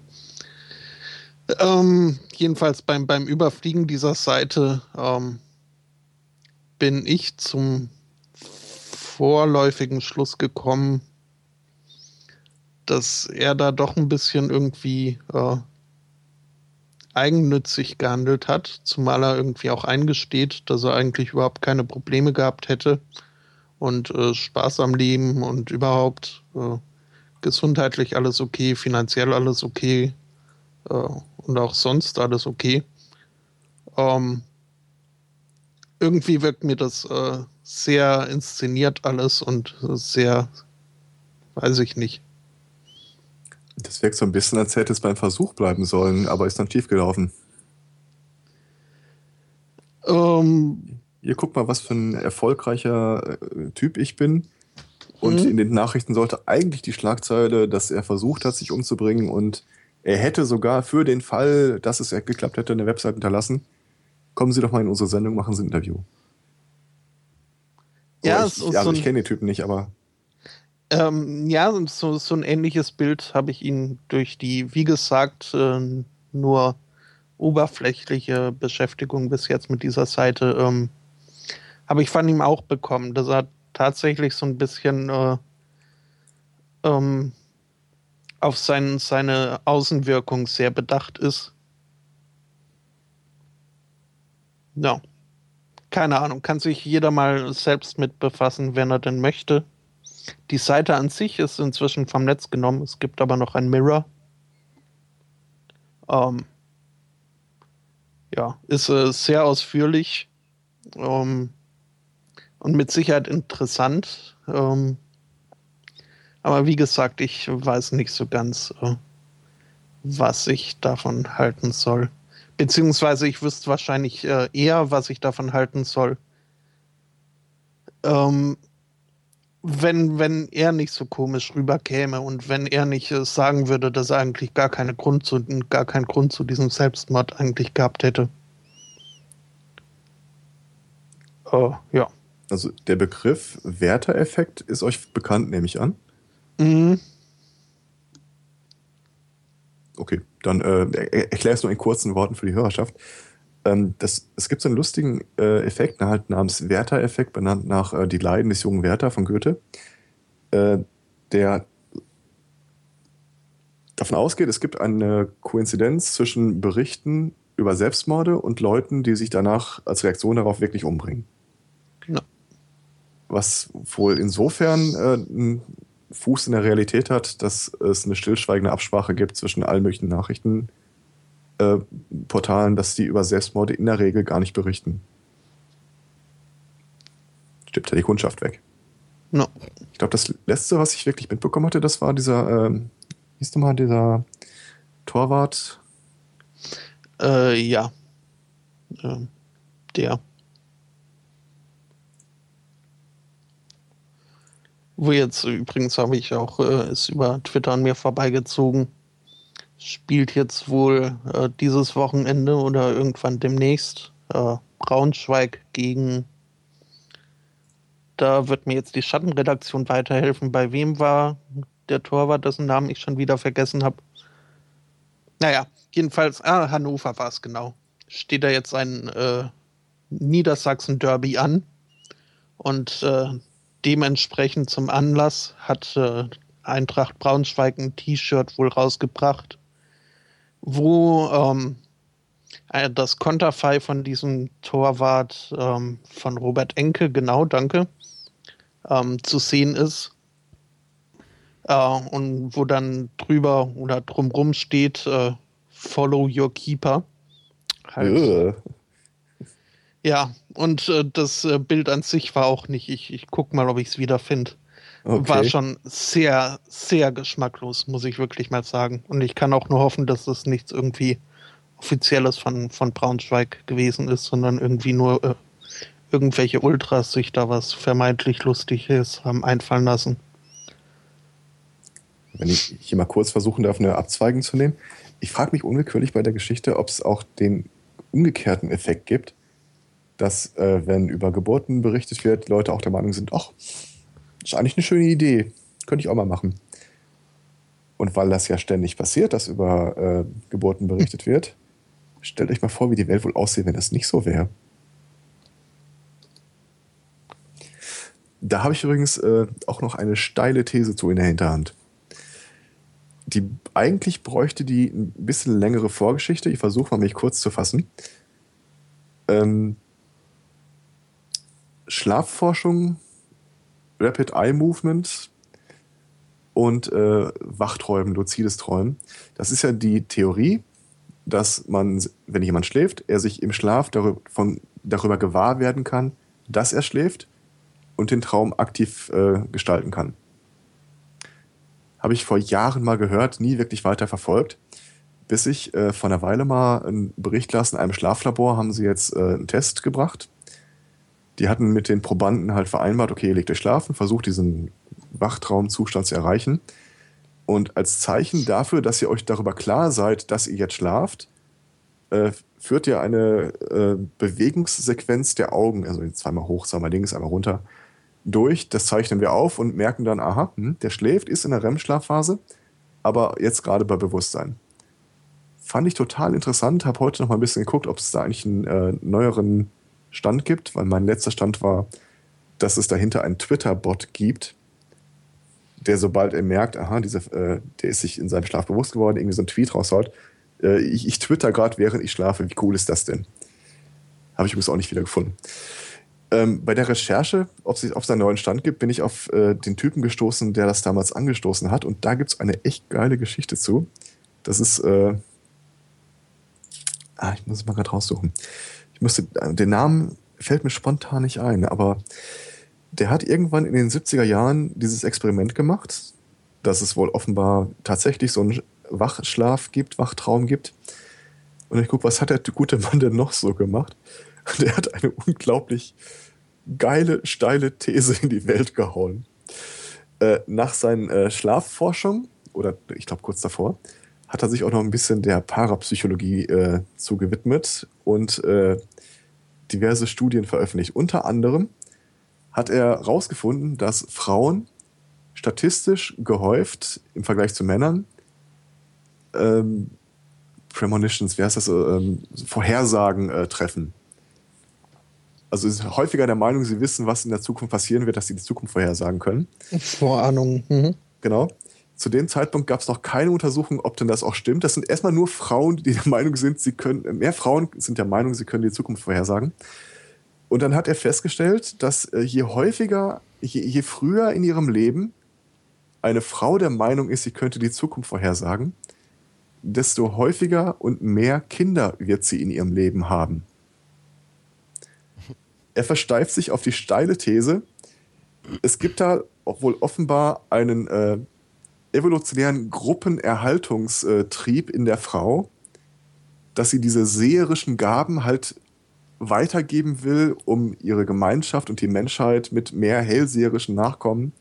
Ähm, jedenfalls beim, beim Überfliegen dieser Seite ähm, bin ich zum vorläufigen Schluss gekommen, dass er da doch ein bisschen irgendwie äh, eigennützig gehandelt hat, zumal er irgendwie auch eingesteht, dass er eigentlich überhaupt keine Probleme gehabt hätte und äh, Spaß am Leben und überhaupt äh, gesundheitlich alles okay, finanziell alles okay äh, und auch sonst alles okay. Ähm, irgendwie wirkt mir das äh, sehr inszeniert alles und sehr, weiß ich nicht, das wirkt so ein bisschen, als hätte es beim Versuch bleiben sollen, aber ist dann schiefgelaufen. Ähm, Ihr guckt mal, was für ein erfolgreicher äh, Typ ich bin. Und mhm. in den Nachrichten sollte eigentlich die Schlagzeile, dass er versucht hat, sich umzubringen und er hätte sogar für den Fall, dass es geklappt hätte, eine Website hinterlassen. Kommen Sie doch mal in unsere Sendung, machen Sie ein Interview. Ja, ich, ja, also ich kenne den Typen nicht, aber. Ähm, ja, so, so ein ähnliches Bild habe ich ihn durch die, wie gesagt, äh, nur oberflächliche Beschäftigung bis jetzt mit dieser Seite, ähm, habe ich von ihm auch bekommen, dass er tatsächlich so ein bisschen äh, ähm, auf sein, seine Außenwirkung sehr bedacht ist. Ja. Keine Ahnung, kann sich jeder mal selbst mit befassen, wenn er denn möchte. Die Seite an sich ist inzwischen vom Netz genommen. Es gibt aber noch ein Mirror. Ähm, ja, ist äh, sehr ausführlich ähm, und mit Sicherheit interessant. Ähm, aber wie gesagt, ich weiß nicht so ganz, äh, was ich davon halten soll. Beziehungsweise ich wüsste wahrscheinlich äh, eher, was ich davon halten soll. Ähm, wenn, wenn er nicht so komisch rüberkäme und wenn er nicht äh, sagen würde, dass er eigentlich gar, keine Grund zu, gar keinen Grund zu diesem Selbstmord eigentlich gehabt hätte. Uh, ja. Also der Begriff Werter-Effekt ist euch bekannt, nehme ich an. Mhm. Okay, dann äh, erklär es nur in kurzen Worten für die Hörerschaft. Ähm, das, es gibt so einen lustigen äh, Effekt halt namens Werther-Effekt, benannt nach äh, Die Leiden des jungen Werther von Goethe, äh, der davon ausgeht, es gibt eine Koinzidenz zwischen Berichten über Selbstmorde und Leuten, die sich danach als Reaktion darauf wirklich umbringen. Ja. Was wohl insofern äh, einen Fuß in der Realität hat, dass es eine stillschweigende Absprache gibt zwischen allen möglichen Nachrichten äh, dass die über Selbstmorde in der Regel gar nicht berichten. Stirbt ja die Kundschaft weg. No. Ich glaube, das letzte, was ich wirklich mitbekommen hatte, das war dieser, äh, hieß du mal, dieser Torwart. Äh, ja. Äh, der. Wo jetzt übrigens habe ich auch, äh, ist über Twitter an mir vorbeigezogen spielt jetzt wohl äh, dieses Wochenende oder irgendwann demnächst äh, Braunschweig gegen. Da wird mir jetzt die Schattenredaktion weiterhelfen. Bei wem war der Torwart, dessen Namen ich schon wieder vergessen habe? Naja, jedenfalls, ah, Hannover war es genau. Steht da jetzt ein äh, Niedersachsen-Derby an und äh, dementsprechend zum Anlass hat äh, Eintracht Braunschweig ein T-Shirt wohl rausgebracht, wo ähm, äh, das Konterfei von diesem Torwart ähm, von Robert Enke, genau, danke, ähm, zu sehen ist. Äh, und wo dann drüber oder drumrum steht, äh, Follow your keeper. Halt. Ja, und äh, das äh, Bild an sich war auch nicht. Ich, ich guck mal, ob ich es wieder finde. Okay. War schon sehr, sehr geschmacklos, muss ich wirklich mal sagen. Und ich kann auch nur hoffen, dass das nichts irgendwie Offizielles von, von Braunschweig gewesen ist, sondern irgendwie nur äh, irgendwelche Ultras sich da was vermeintlich Lustiges haben einfallen lassen. Wenn ich hier mal kurz versuchen darf, eine Abzweigung zu nehmen. Ich frage mich unwillkürlich bei der Geschichte, ob es auch den umgekehrten Effekt gibt, dass, äh, wenn über Geburten berichtet wird, Leute auch der Meinung sind, ach, ist eigentlich eine schöne Idee, könnte ich auch mal machen. Und weil das ja ständig passiert, dass über äh, Geburten berichtet wird, stellt euch mal vor, wie die Welt wohl aussieht, wenn das nicht so wäre. Da habe ich übrigens äh, auch noch eine steile These zu in der Hinterhand. Die eigentlich bräuchte die ein bisschen längere Vorgeschichte. Ich versuche mal, mich kurz zu fassen. Ähm, Schlafforschung, Rapid Eye Movement und äh, Wachträumen, luzides Träumen. Das ist ja die Theorie, dass man, wenn jemand schläft, er sich im Schlaf darüber, von, darüber gewahr werden kann, dass er schläft und den Traum aktiv äh, gestalten kann. Habe ich vor Jahren mal gehört, nie wirklich weiter verfolgt, bis ich äh, vor einer Weile mal einen Bericht las, in einem Schlaflabor haben sie jetzt äh, einen Test gebracht. Die hatten mit den Probanden halt vereinbart, okay, ihr legt euch schlafen, versucht diesen Wachtraumzustand zu erreichen. Und als Zeichen dafür, dass ihr euch darüber klar seid, dass ihr jetzt schlaft, äh, führt ihr eine äh, Bewegungssequenz der Augen, also zweimal hoch, zweimal links, einmal runter, durch. Das zeichnen wir auf und merken dann, aha, hm, der schläft, ist in der REM-Schlafphase, aber jetzt gerade bei Bewusstsein. Fand ich total interessant, habe heute noch mal ein bisschen geguckt, ob es da eigentlich einen äh, neueren Stand gibt, weil mein letzter Stand war, dass es dahinter einen Twitter-Bot gibt, der sobald er merkt, aha, diese, äh, der ist sich in seinem Schlaf bewusst geworden, irgendwie so einen Tweet raushaut. Äh, ich, ich twitter gerade, während ich schlafe. Wie cool ist das denn? Habe ich übrigens auch nicht wieder gefunden. Ähm, bei der Recherche, ob es einen neuen Stand gibt, bin ich auf äh, den Typen gestoßen, der das damals angestoßen hat. Und da gibt es eine echt geile Geschichte zu. Das ist. Äh, ah, ich muss es mal gerade raussuchen. Ich musste. Äh, den Namen fällt mir spontan nicht ein, aber der hat irgendwann in den 70er Jahren dieses Experiment gemacht, dass es wohl offenbar tatsächlich so einen Wachschlaf gibt, Wachtraum gibt. Und ich gucke, was hat der gute Mann denn noch so gemacht? Und er hat eine unglaublich geile, steile These in die Welt gehauen. Äh, nach seinen äh, Schlafforschungen, oder ich glaube kurz davor, hat er sich auch noch ein bisschen der Parapsychologie äh, zugewidmet und äh, diverse Studien veröffentlicht. Unter anderem hat er herausgefunden, dass Frauen statistisch gehäuft im Vergleich zu Männern ähm, Premonitions, wie heißt das, ähm, Vorhersagen äh, treffen. Also sind häufiger der Meinung, sie wissen, was in der Zukunft passieren wird, dass sie die Zukunft vorhersagen können. Vorahnung. Mhm. Genau. Zu dem Zeitpunkt gab es noch keine Untersuchung, ob denn das auch stimmt. Das sind erstmal nur Frauen, die der Meinung sind, sie können, mehr Frauen sind der Meinung, sie können die Zukunft vorhersagen. Und dann hat er festgestellt, dass äh, je häufiger, je, je früher in ihrem Leben eine Frau der Meinung ist, sie könnte die Zukunft vorhersagen, desto häufiger und mehr Kinder wird sie in ihrem Leben haben. Er versteift sich auf die steile These, es gibt da wohl offenbar einen äh, evolutionären Gruppenerhaltungstrieb in der Frau, dass sie diese seherischen Gaben halt weitergeben will, um ihre Gemeinschaft und die Menschheit mit mehr hellseherischen Nachkommen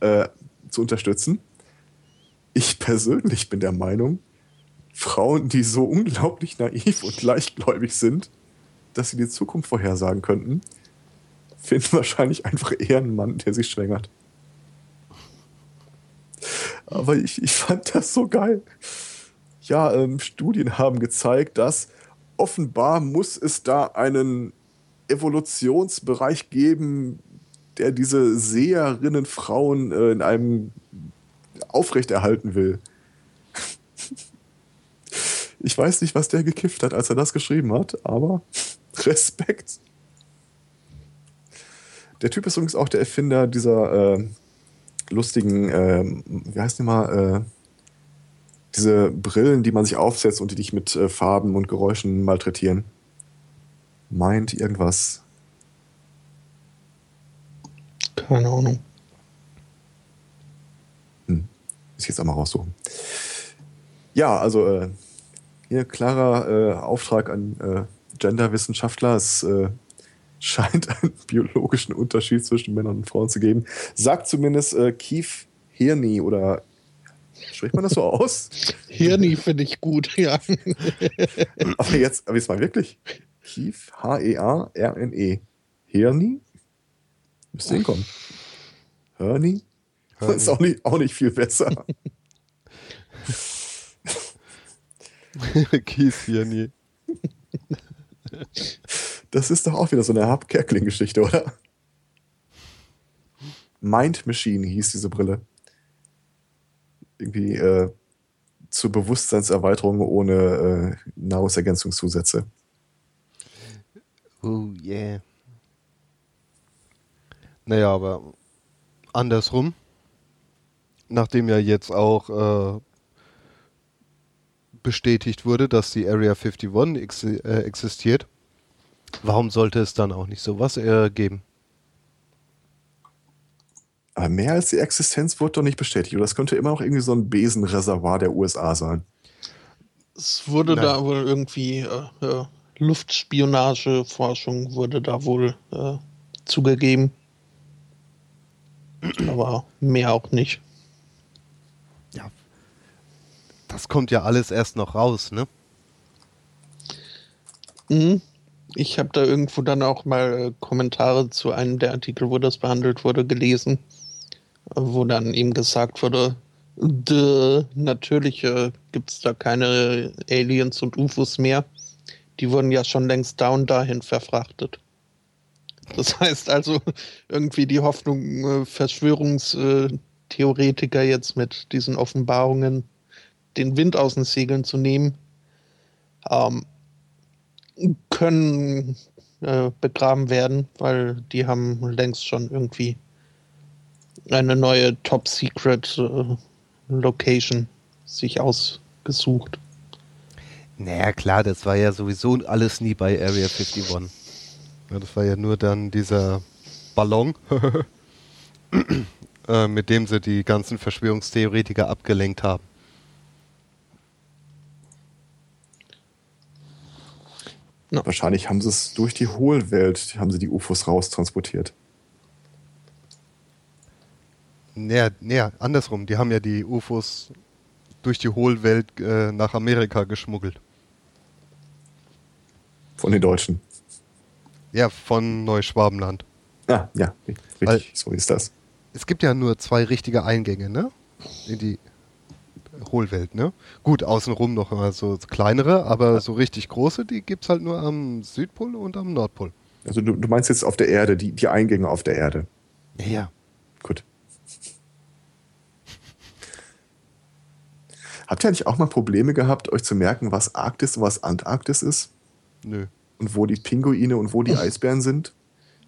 äh, zu unterstützen. Ich persönlich bin der Meinung, Frauen, die so unglaublich naiv und leichtgläubig sind, dass sie die Zukunft vorhersagen könnten, finden wahrscheinlich einfach eher einen Mann, der sie schwängert. Aber ich, ich fand das so geil. Ja, ähm, Studien haben gezeigt, dass offenbar muss es da einen Evolutionsbereich geben, der diese Seherinnen Frauen äh, in einem aufrechterhalten will. Ich weiß nicht, was der gekifft hat, als er das geschrieben hat, aber Respekt. Der Typ ist übrigens auch der Erfinder dieser äh, lustigen, äh, wie heißt die mal, äh, diese Brillen, die man sich aufsetzt und die dich mit äh, Farben und Geräuschen malträtieren. Meint irgendwas. Keine Ahnung. Hm. Muss ich jetzt einmal raussuchen. Ja, also äh, hier klarer äh, Auftrag an äh, Genderwissenschaftler. Es äh, scheint einen biologischen Unterschied zwischen Männern und Frauen zu geben. Sagt zumindest äh, Keith Hirni oder spricht man das so aus? Hirni finde ich gut, ja. aber jetzt, aber jetzt mal wirklich. Keith, H-E-A-R-N-E. -E. Hirni? Müsste hinkommen. Hirni? Das ist auch nicht, auch nicht viel besser. Kies hier nie. Das ist doch auch wieder so eine Hab Kerkling-Geschichte, oder? Mind Machine hieß diese Brille. Irgendwie äh, zur Bewusstseinserweiterung ohne äh, Nahrungsergänzungszusätze. Oh yeah. Naja, aber andersrum, nachdem ja jetzt auch äh, bestätigt wurde, dass die Area 51 ex äh, existiert, warum sollte es dann auch nicht sowas äh, geben? Aber mehr als die Existenz wurde doch nicht bestätigt. Oder das könnte immer noch irgendwie so ein Besenreservoir der USA sein. Es wurde Nein. da wohl irgendwie äh, Luftspionageforschung wurde da wohl äh, zugegeben. Aber mehr auch nicht. Das kommt ja alles erst noch raus, ne? Mhm. Ich habe da irgendwo dann auch mal äh, Kommentare zu einem der Artikel, wo das behandelt wurde, gelesen, wo dann eben gesagt wurde, natürlich äh, gibt es da keine Aliens und UFOs mehr. Die wurden ja schon längst down dahin verfrachtet. Das heißt also, irgendwie die Hoffnung, äh, Verschwörungstheoretiker jetzt mit diesen Offenbarungen den Wind aus den Segeln zu nehmen, ähm, können äh, begraben werden, weil die haben längst schon irgendwie eine neue Top Secret äh, Location sich ausgesucht. Naja, klar, das war ja sowieso alles nie bei Area 51. Ja, das war ja nur dann dieser Ballon, äh, mit dem sie die ganzen Verschwörungstheoretiker abgelenkt haben. Ja. Wahrscheinlich haben sie es durch die Hohlwelt, haben sie die UFOs raustransportiert. Naja, naja, andersrum. Die haben ja die UFOs durch die Hohlwelt äh, nach Amerika geschmuggelt. Von den Deutschen. Ja, von Neuschwabenland. Ah, ja, richtig, Weil so ist das. Es gibt ja nur zwei richtige Eingänge, ne? In die Hohlwelt, ne? Gut, außenrum noch immer so kleinere, aber ja. so richtig große, die gibt es halt nur am Südpol und am Nordpol. Also du, du meinst jetzt auf der Erde, die, die Eingänge auf der Erde. Ja. ja. Gut. Habt ihr eigentlich auch mal Probleme gehabt, euch zu merken, was Arktis und was Antarktis ist? Nö. Und wo die Pinguine und wo die Eisbären sind?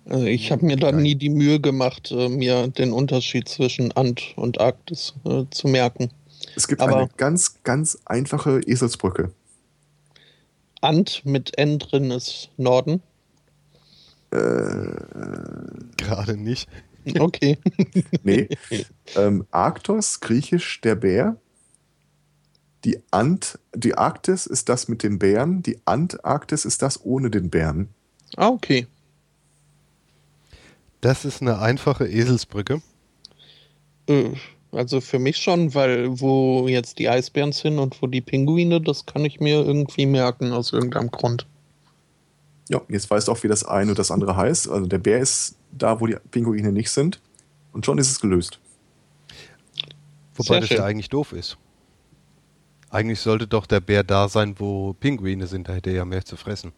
Also ich habe mir da nie die Mühe gemacht, äh, mir den Unterschied zwischen Ant und Arktis äh, zu merken. Es gibt Aber eine ganz, ganz einfache Eselsbrücke. Ant mit N drin ist Norden. Äh, Gerade nicht. Okay. nee. Ähm, Arktos, griechisch der Bär. Die Ant, die Arktis ist das mit den Bären, die Antarktis ist das ohne den Bären. Ah, okay. Das ist eine einfache Eselsbrücke. Äh, also für mich schon, weil wo jetzt die Eisbären sind und wo die Pinguine, das kann ich mir irgendwie merken aus irgendeinem Grund. Ja, jetzt weißt du auch, wie das eine und das andere heißt. Also der Bär ist da, wo die Pinguine nicht sind. Und schon ist es gelöst. Wobei Sehr das schön. ja eigentlich doof ist. Eigentlich sollte doch der Bär da sein, wo Pinguine sind, da hätte er ja mehr zu fressen.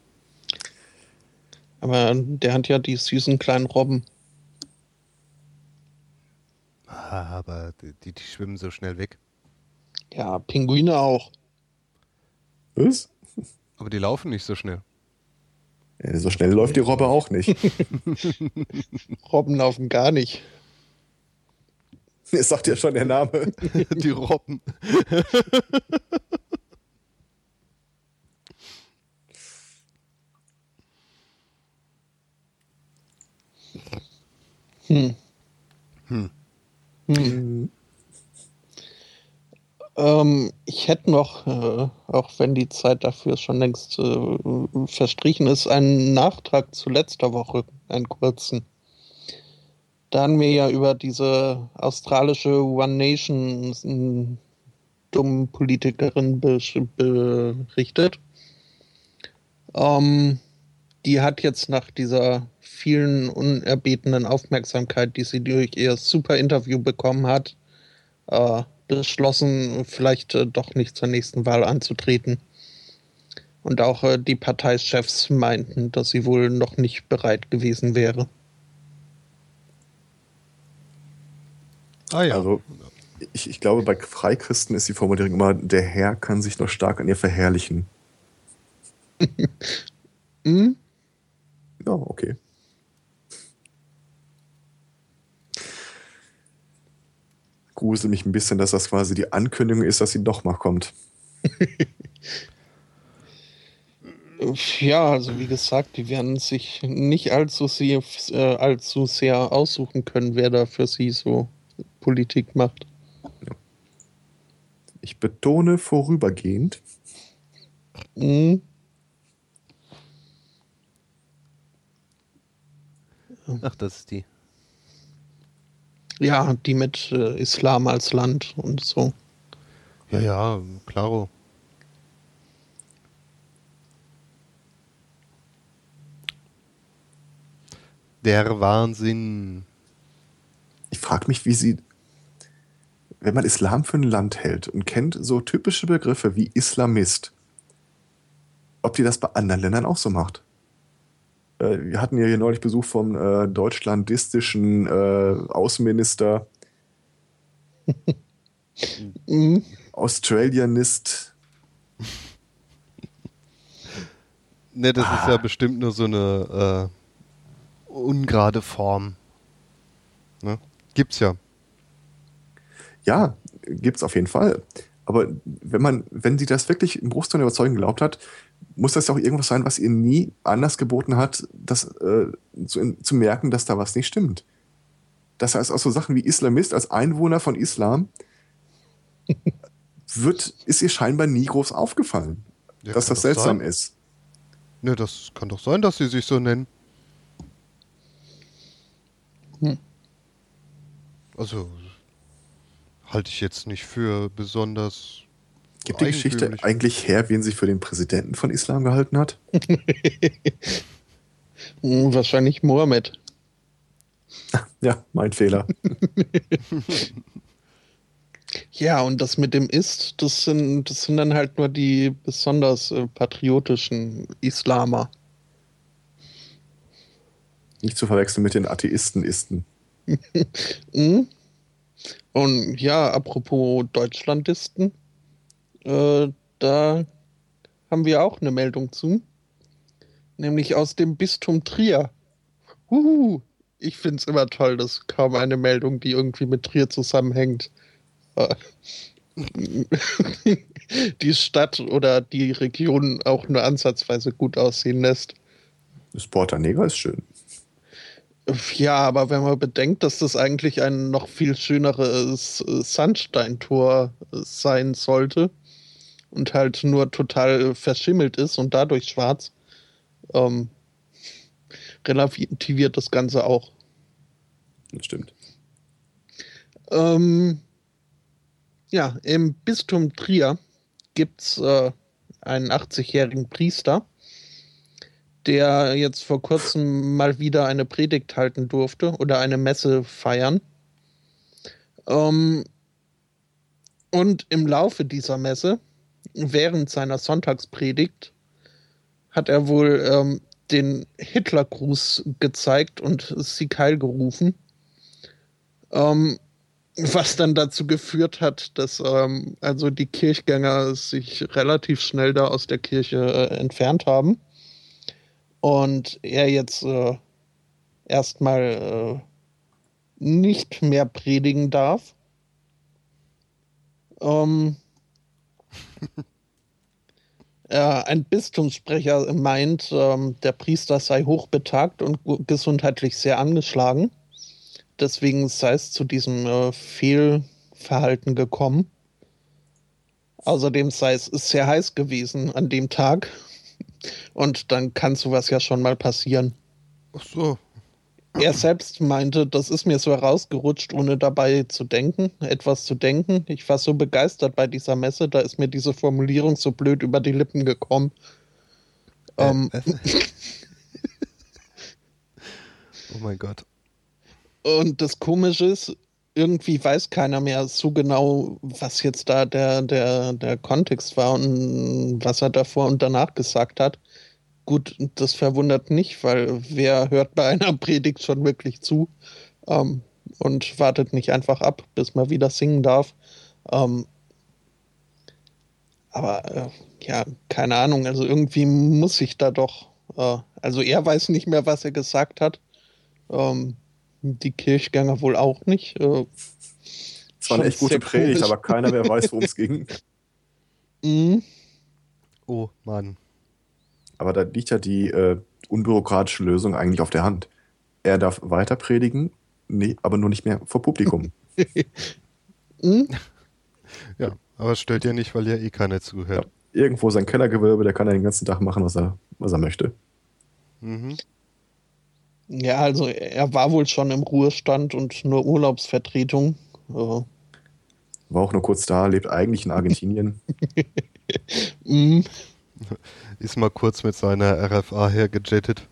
Aber der hat ja die süßen kleinen Robben. Aber die, die schwimmen so schnell weg. Ja, Pinguine auch. Was? Aber die laufen nicht so schnell. Ja, so schnell läuft die Robbe auch nicht. Robben laufen gar nicht. Es sagt ja schon der Name. die Robben. Hm. Hm. Hm. Ähm, ich hätte noch, äh, auch wenn die Zeit dafür schon längst äh, verstrichen ist, einen Nachtrag zu letzter Woche, einen kurzen. Da haben wir ja über diese australische One Nation dumme Politikerin berichtet. Ähm, die hat jetzt nach dieser vielen unerbetenen Aufmerksamkeit, die sie durch ihr super Interview bekommen hat, äh, beschlossen, vielleicht äh, doch nicht zur nächsten Wahl anzutreten. Und auch äh, die Parteichefs meinten, dass sie wohl noch nicht bereit gewesen wäre. Ah ja. Also ich, ich glaube, bei Freikristen ist die Formulierung immer, der Herr kann sich noch stark an ihr verherrlichen. hm? Ja, okay. Grusel mich ein bisschen, dass das quasi die Ankündigung ist, dass sie doch mal kommt. ja, also wie gesagt, die werden sich nicht allzu sehr, äh, allzu sehr aussuchen können, wer da für sie so Politik macht. Ich betone vorübergehend. Mhm. Ach, das ist die. Ja, die mit äh, Islam als Land und so. Ja, ja, klaro. Der Wahnsinn. Ich frage mich, wie sie, wenn man Islam für ein Land hält und kennt so typische Begriffe wie Islamist, ob die das bei anderen Ländern auch so macht. Äh, wir hatten ja hier neulich Besuch vom äh, deutschlandistischen äh, Außenminister. mhm. Australianist. Ne, das ah. ist ja bestimmt nur so eine äh, ungerade Form. Ne? Gibt's ja. Ja, gibt's auf jeden Fall. Aber wenn man, wenn sie das wirklich im Bruchstein überzeugen geglaubt hat, muss das auch irgendwas sein, was ihr nie anders geboten hat, das äh, zu, zu, merken, dass da was nicht stimmt. Das heißt, auch so Sachen wie Islamist als Einwohner von Islam wird, ist ihr scheinbar nie groß aufgefallen, ja, dass das seltsam sein. ist. Ne, das kann doch sein, dass sie sich so nennen. Hm. Also halte ich jetzt nicht für besonders Gibt die Geschichte eigentlich her, wen sie für den Präsidenten von Islam gehalten hat? Hm, wahrscheinlich Mohammed. Ja, mein Fehler. ja, und das mit dem Ist, das sind, das sind dann halt nur die besonders äh, patriotischen Islamer. Nicht zu verwechseln mit den Atheisten-Isten. hm? Und ja, apropos Deutschlandisten, äh, da haben wir auch eine Meldung zu. Nämlich aus dem Bistum Trier. Huhu. Ich finde es immer toll, dass kaum eine Meldung, die irgendwie mit Trier zusammenhängt, äh, die Stadt oder die Region auch nur ansatzweise gut aussehen lässt. Das Porta Negra ist schön. Ja, aber wenn man bedenkt, dass das eigentlich ein noch viel schöneres Sandsteintor sein sollte, und halt nur total verschimmelt ist und dadurch schwarz, ähm, relativiert das Ganze auch. Das stimmt. Ähm, ja, im Bistum Trier gibt es äh, einen 80-jährigen Priester, der jetzt vor kurzem mal wieder eine Predigt halten durfte oder eine Messe feiern. Ähm, und im Laufe dieser Messe während seiner Sonntagspredigt hat er wohl ähm, den Hitlergruß gezeigt und Sieg Heil gerufen. Ähm, was dann dazu geführt hat, dass ähm, also die Kirchgänger sich relativ schnell da aus der Kirche äh, entfernt haben und er jetzt äh, erstmal äh, nicht mehr predigen darf. Ähm, äh, ein Bistumssprecher meint, ähm, der Priester sei hochbetagt und gesundheitlich sehr angeschlagen deswegen sei es zu diesem äh, Fehlverhalten gekommen. Außerdem sei es sehr heiß gewesen an dem Tag. Und dann kann sowas ja schon mal passieren. Ach so. Er selbst meinte, das ist mir so herausgerutscht, ohne dabei zu denken, etwas zu denken. Ich war so begeistert bei dieser Messe, da ist mir diese Formulierung so blöd über die Lippen gekommen. Äh, ähm, oh mein Gott. Und das Komische ist, irgendwie weiß keiner mehr so genau, was jetzt da der, der, der Kontext war und was er davor und danach gesagt hat. Gut, das verwundert nicht, weil wer hört bei einer Predigt schon wirklich zu ähm, und wartet nicht einfach ab, bis man wieder singen darf. Ähm, aber äh, ja, keine Ahnung, also irgendwie muss ich da doch, äh, also er weiß nicht mehr, was er gesagt hat. Ähm, die Kirchgänger wohl auch nicht. Äh, es war eine echt gute Predigt, aber keiner mehr weiß, worum es ging. Mhm. Oh Mann. Aber da liegt ja die äh, unbürokratische Lösung eigentlich auf der Hand. Er darf weiter predigen, nee, aber nur nicht mehr vor Publikum. mhm. Ja, aber es stört ja nicht, weil ja eh keiner zuhört. Ja, irgendwo sein Kellergewölbe, der kann ja den ganzen Tag machen, was er, was er möchte. Mhm. Ja, also er war wohl schon im Ruhestand und nur Urlaubsvertretung. War auch nur kurz da, lebt eigentlich in Argentinien. mm. Ist mal kurz mit seiner RFA hergejettet.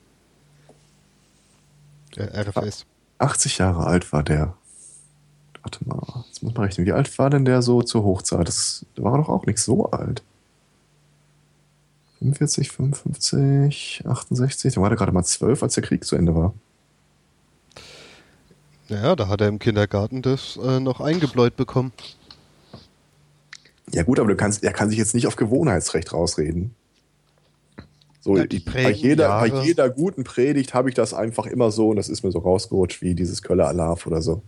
Der RFS. 80 Jahre alt war der. Warte mal, jetzt muss man rechnen. Wie alt war denn der so zur Hochzeit? Das war doch auch nicht so alt. 45, 55, 68. Da war er gerade mal 12, als der Krieg zu Ende war. Naja, da hat er im Kindergarten das äh, noch eingebläut bekommen. Ja gut, aber du kannst, er kann sich jetzt nicht auf Gewohnheitsrecht rausreden. So, ja, bei, jeder, bei jeder guten Predigt habe ich das einfach immer so und das ist mir so rausgerutscht wie dieses Köller Alarv oder so.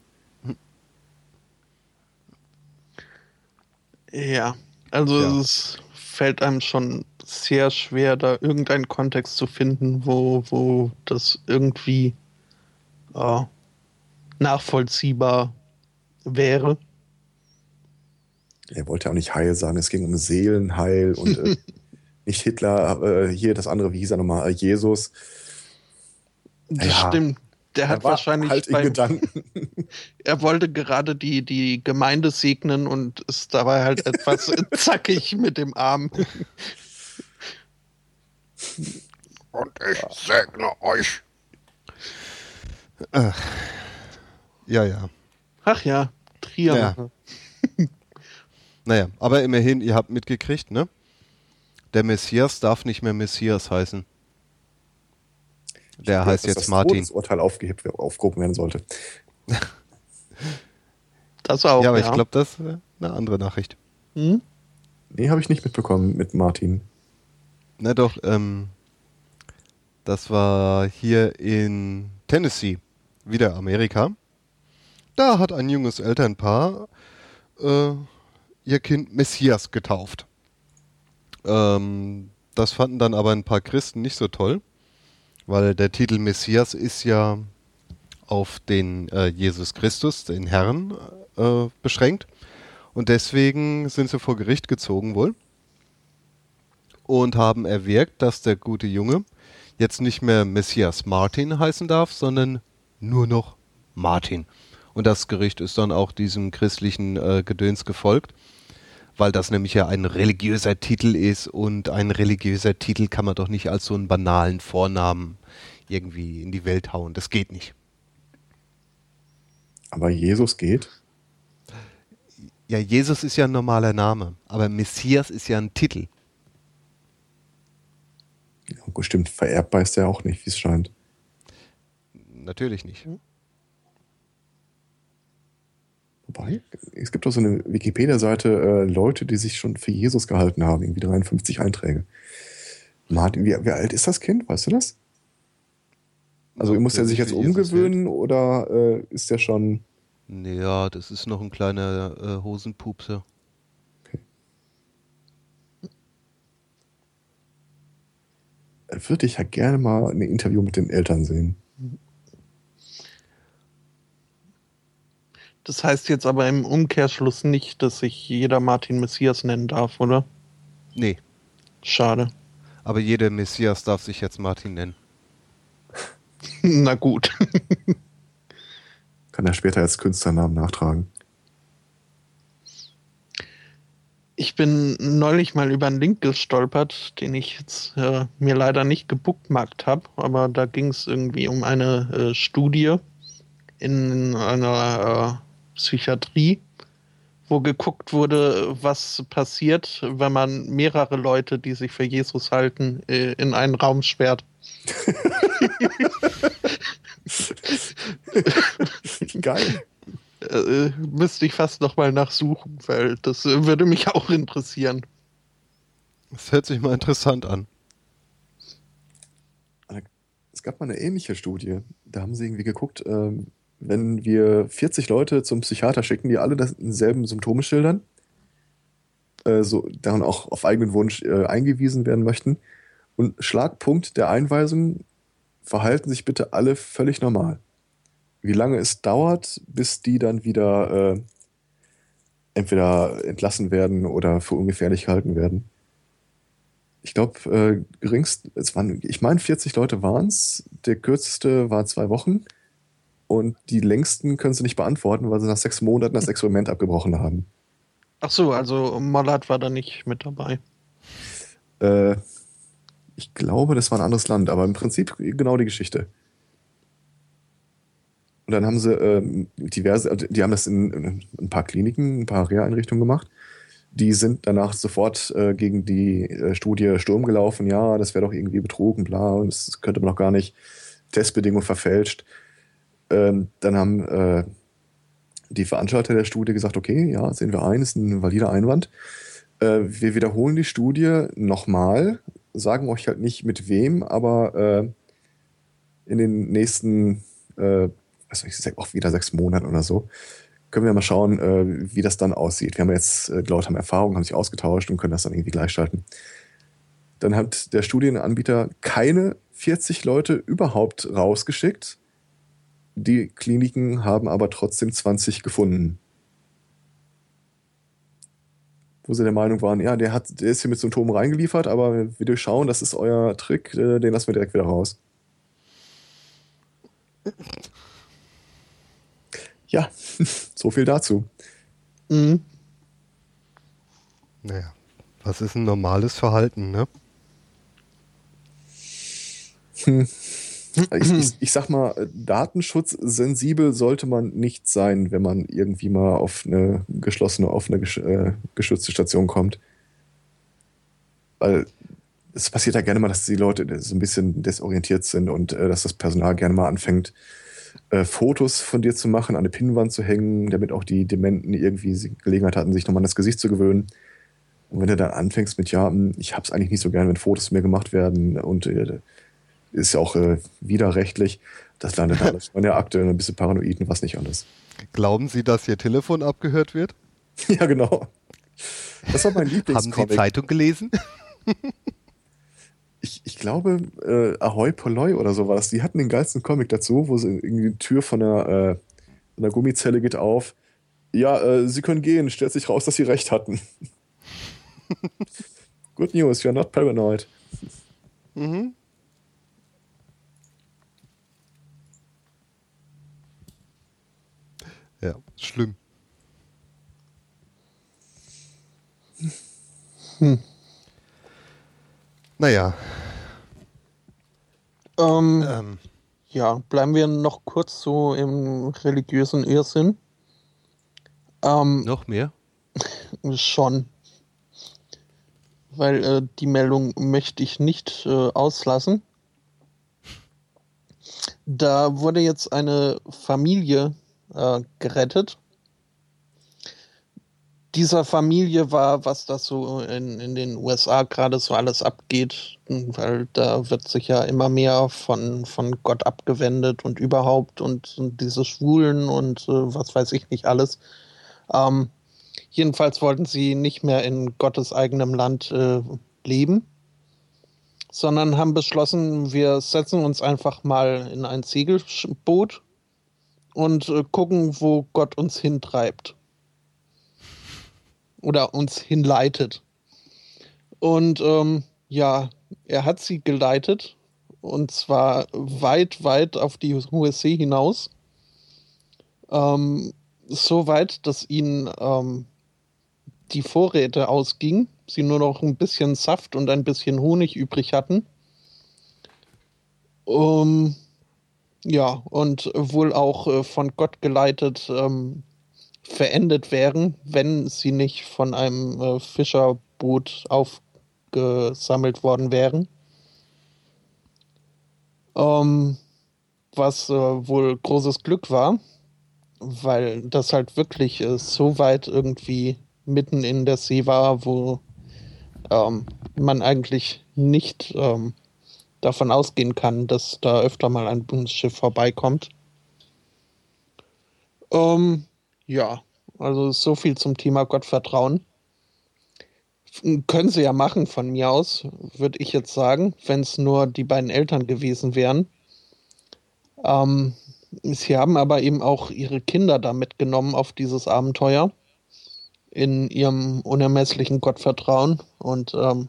Ja, also ja. es fällt einem schon sehr schwer, da irgendeinen Kontext zu finden, wo, wo das irgendwie äh, nachvollziehbar wäre. Er wollte auch nicht Heil sagen, es ging um Seelenheil und äh, nicht Hitler, äh, hier das andere, wie hieß er nochmal, äh, Jesus. Das ja, stimmt. Der hat wahrscheinlich halt beim, Gedanken. er wollte gerade die, die Gemeinde segnen und ist dabei halt etwas zackig mit dem Arm. Und ich segne euch. Ach. Ja, ja. Ach ja, Trier. Ja. naja, aber immerhin, ihr habt mitgekriegt, ne? Der Messias darf nicht mehr Messias heißen. Der heißt jetzt das Martin. Das Urteil aufgehebt, aufgehoben werden sollte. das auch. Ja, aber ja. ich glaube, das ist eine andere Nachricht. Hm? Nee, habe ich nicht mitbekommen mit Martin. Na doch, ähm, das war hier in Tennessee, wieder Amerika. Da hat ein junges Elternpaar äh, ihr Kind Messias getauft. Ähm, das fanden dann aber ein paar Christen nicht so toll, weil der Titel Messias ist ja auf den äh, Jesus Christus, den Herrn, äh, beschränkt. Und deswegen sind sie vor Gericht gezogen wohl und haben erwirkt, dass der gute Junge jetzt nicht mehr Messias Martin heißen darf, sondern nur noch Martin. Und das Gericht ist dann auch diesem christlichen äh, Gedöns gefolgt, weil das nämlich ja ein religiöser Titel ist und ein religiöser Titel kann man doch nicht als so einen banalen Vornamen irgendwie in die Welt hauen. Das geht nicht. Aber Jesus geht? Ja, Jesus ist ja ein normaler Name, aber Messias ist ja ein Titel. Ja, stimmt, vererbbar ist der auch nicht, wie es scheint. Natürlich nicht. Wobei, es gibt auch so eine Wikipedia-Seite, äh, Leute, die sich schon für Jesus gehalten haben, irgendwie 53 Einträge. Martin, wie, wie alt ist das Kind? Weißt du das? Also muss er sich jetzt umgewöhnen oder äh, ist der schon. Ja, das ist noch ein kleiner äh, Hosenpupser. Okay. Würde ich ja gerne mal ein Interview mit den Eltern sehen. Das heißt jetzt aber im Umkehrschluss nicht, dass sich jeder Martin Messias nennen darf, oder? Nee. Schade. Aber jeder Messias darf sich jetzt Martin nennen. Na gut. Kann er später als Künstlernamen nachtragen. Ich bin neulich mal über einen Link gestolpert, den ich jetzt äh, mir leider nicht gebookmarkt habe, aber da ging es irgendwie um eine äh, Studie in einer äh, Psychiatrie, wo geguckt wurde, was passiert, wenn man mehrere Leute, die sich für Jesus halten, äh, in einen Raum sperrt. Geil. Äh, müsste ich fast noch mal nachsuchen, weil das äh, würde mich auch interessieren. Das hört sich mal interessant an. Es gab mal eine ähnliche Studie. Da haben sie irgendwie geguckt, ähm, wenn wir 40 Leute zum Psychiater schicken, die alle dieselben Symptome schildern, äh, so, dann auch auf eigenen Wunsch äh, eingewiesen werden möchten, und Schlagpunkt der Einweisung verhalten sich bitte alle völlig normal. Wie lange es dauert, bis die dann wieder äh, entweder entlassen werden oder für ungefährlich gehalten werden. Ich glaube, äh, geringst, es waren, ich meine 40 Leute waren es, der kürzeste war zwei Wochen und die längsten können sie nicht beantworten, weil sie nach sechs Monaten das Experiment abgebrochen haben. Ach so, also Mollard war da nicht mit dabei. Äh, ich glaube, das war ein anderes Land, aber im Prinzip genau die Geschichte. Und dann haben sie ähm, diverse, also die haben das in, in, ein paar Kliniken, ein paar Reha-Einrichtungen gemacht. Die sind danach sofort äh, gegen die äh, Studie Sturm gelaufen. Ja, das wäre doch irgendwie betrogen, bla, das könnte man doch gar nicht. Testbedingungen verfälscht. Ähm, dann haben äh, die Veranstalter der Studie gesagt, okay, ja, sehen wir ein, ist ein valider Einwand. Äh, wir wiederholen die Studie nochmal, sagen euch halt nicht mit wem, aber äh, in den nächsten, äh, weiß nicht, auch wieder sechs Monaten oder so, können wir mal schauen, äh, wie das dann aussieht. Wir haben jetzt, äh, Leute haben Erfahrung, haben sich ausgetauscht und können das dann irgendwie gleichschalten. Dann hat der Studienanbieter keine 40 Leute überhaupt rausgeschickt. Die Kliniken haben aber trotzdem 20 gefunden wo sie der Meinung waren, ja, der hat, der ist hier mit Symptomen reingeliefert, aber wir durchschauen, das ist euer Trick, äh, den lassen wir direkt wieder raus. Ja, so viel dazu. Mhm. Naja, was ist ein normales Verhalten, ne? Hm. Ich, ich, ich, sag mal, datenschutzsensibel sollte man nicht sein, wenn man irgendwie mal auf eine geschlossene, offene, äh, geschützte Station kommt. Weil es passiert ja gerne mal, dass die Leute so ein bisschen desorientiert sind und äh, dass das Personal gerne mal anfängt, äh, Fotos von dir zu machen, an eine Pinnwand zu hängen, damit auch die Dementen irgendwie Gelegenheit hatten, sich nochmal an das Gesicht zu gewöhnen. Und wenn du dann anfängst mit, ja, hm, ich hab's eigentlich nicht so gerne, wenn Fotos mir gemacht werden und äh, ist ja auch äh, widerrechtlich. Das landet alles in der Akte, ein bisschen paranoid und was nicht alles. Glauben Sie, dass Ihr Telefon abgehört wird? ja, genau. Das war mein Lieblingscomic. Haben Sie Zeitung gelesen? ich, ich glaube, äh, Ahoy Polloi oder so war das. Die hatten den geilsten Comic dazu, wo sie irgendwie die Tür von der, äh, von der Gummizelle geht auf. Ja, äh, Sie können gehen. Stellt sich raus, dass Sie recht hatten. Good news, you're not paranoid. Mhm. Ja, schlimm. Hm. Naja. Ähm, ähm. Ja, bleiben wir noch kurz so im religiösen Irrsinn. Ähm, noch mehr? Schon. Weil äh, die Meldung möchte ich nicht äh, auslassen. Da wurde jetzt eine Familie äh, gerettet. dieser Familie war, was das so in, in den USA gerade so alles abgeht, weil da wird sich ja immer mehr von, von Gott abgewendet und überhaupt und, und diese Schwulen und äh, was weiß ich nicht alles. Ähm, jedenfalls wollten sie nicht mehr in Gottes eigenem Land äh, leben, sondern haben beschlossen, wir setzen uns einfach mal in ein Segelboot und äh, gucken, wo Gott uns hintreibt oder uns hinleitet. Und ähm, ja, er hat sie geleitet und zwar weit, weit auf die hohe See hinaus. Ähm, so weit, dass ihnen ähm, die Vorräte ausgingen, sie nur noch ein bisschen Saft und ein bisschen Honig übrig hatten. Um, ja, und wohl auch äh, von Gott geleitet ähm, verendet wären, wenn sie nicht von einem äh, Fischerboot aufgesammelt worden wären. Ähm, was äh, wohl großes Glück war, weil das halt wirklich äh, so weit irgendwie mitten in der See war, wo ähm, man eigentlich nicht ähm, davon ausgehen kann, dass da öfter mal ein Bundesschiff vorbeikommt. Ähm, ja, also so viel zum Thema Gottvertrauen. Können sie ja machen von mir aus, würde ich jetzt sagen, wenn es nur die beiden Eltern gewesen wären. Ähm, sie haben aber eben auch ihre Kinder da mitgenommen auf dieses Abenteuer in ihrem unermesslichen Gottvertrauen und ähm,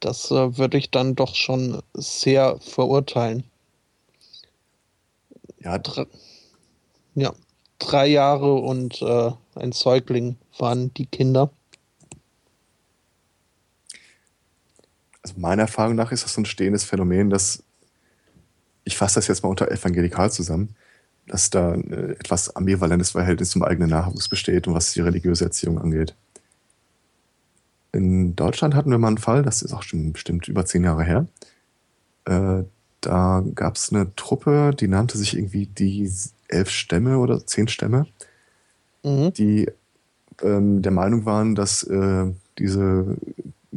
das äh, würde ich dann doch schon sehr verurteilen. Ja, ja drei Jahre und äh, ein Säugling waren die Kinder. Also meiner Erfahrung nach ist das so ein stehendes Phänomen, dass ich fasse das jetzt mal unter evangelikal zusammen, dass da ein äh, etwas ambivalentes Verhältnis zum eigenen Nachwuchs besteht und was die religiöse Erziehung angeht. In Deutschland hatten wir mal einen Fall, das ist auch schon bestimmt über zehn Jahre her. Äh, da gab es eine Truppe, die nannte sich irgendwie die elf Stämme oder zehn Stämme, mhm. die ähm, der Meinung waren, dass äh, diese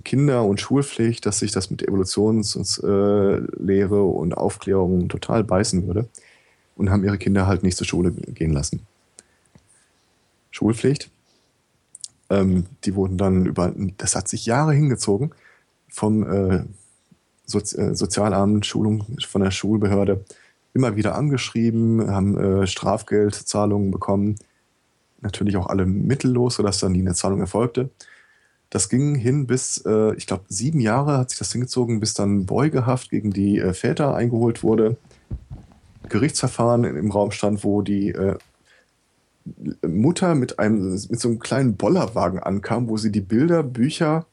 Kinder- und Schulpflicht, dass sich das mit Evolutionslehre und Aufklärung total beißen würde und haben ihre Kinder halt nicht zur Schule gehen lassen. Schulpflicht. Ähm, die wurden dann über, das hat sich Jahre hingezogen, vom äh, Sozi äh, Sozialamt, Schulung von der Schulbehörde immer wieder angeschrieben, haben äh, Strafgeldzahlungen bekommen. Natürlich auch alle mittellos, sodass dann nie eine Zahlung erfolgte. Das ging hin bis, äh, ich glaube, sieben Jahre hat sich das hingezogen, bis dann Beugehaft gegen die äh, Väter eingeholt wurde. Gerichtsverfahren im Raum stand, wo die äh, Mutter mit einem mit so einem kleinen Bollerwagen ankam, wo sie die Bilder, Bücher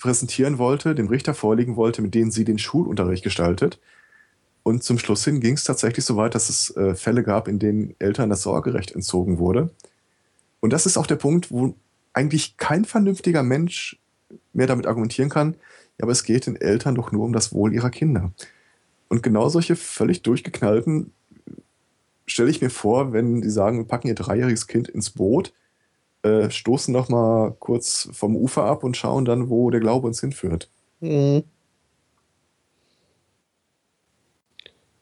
präsentieren wollte, dem Richter vorlegen wollte, mit denen sie den Schulunterricht gestaltet. Und zum Schluss hin ging es tatsächlich so weit, dass es äh, Fälle gab, in denen Eltern das Sorgerecht entzogen wurde. Und das ist auch der Punkt, wo eigentlich kein vernünftiger Mensch mehr damit argumentieren kann, ja, aber es geht den Eltern doch nur um das Wohl ihrer Kinder. Und genau solche völlig durchgeknallten stelle ich mir vor, wenn die sagen, wir packen ihr dreijähriges Kind ins Boot, äh, stoßen noch mal kurz vom Ufer ab und schauen dann, wo der Glaube uns hinführt. Mhm.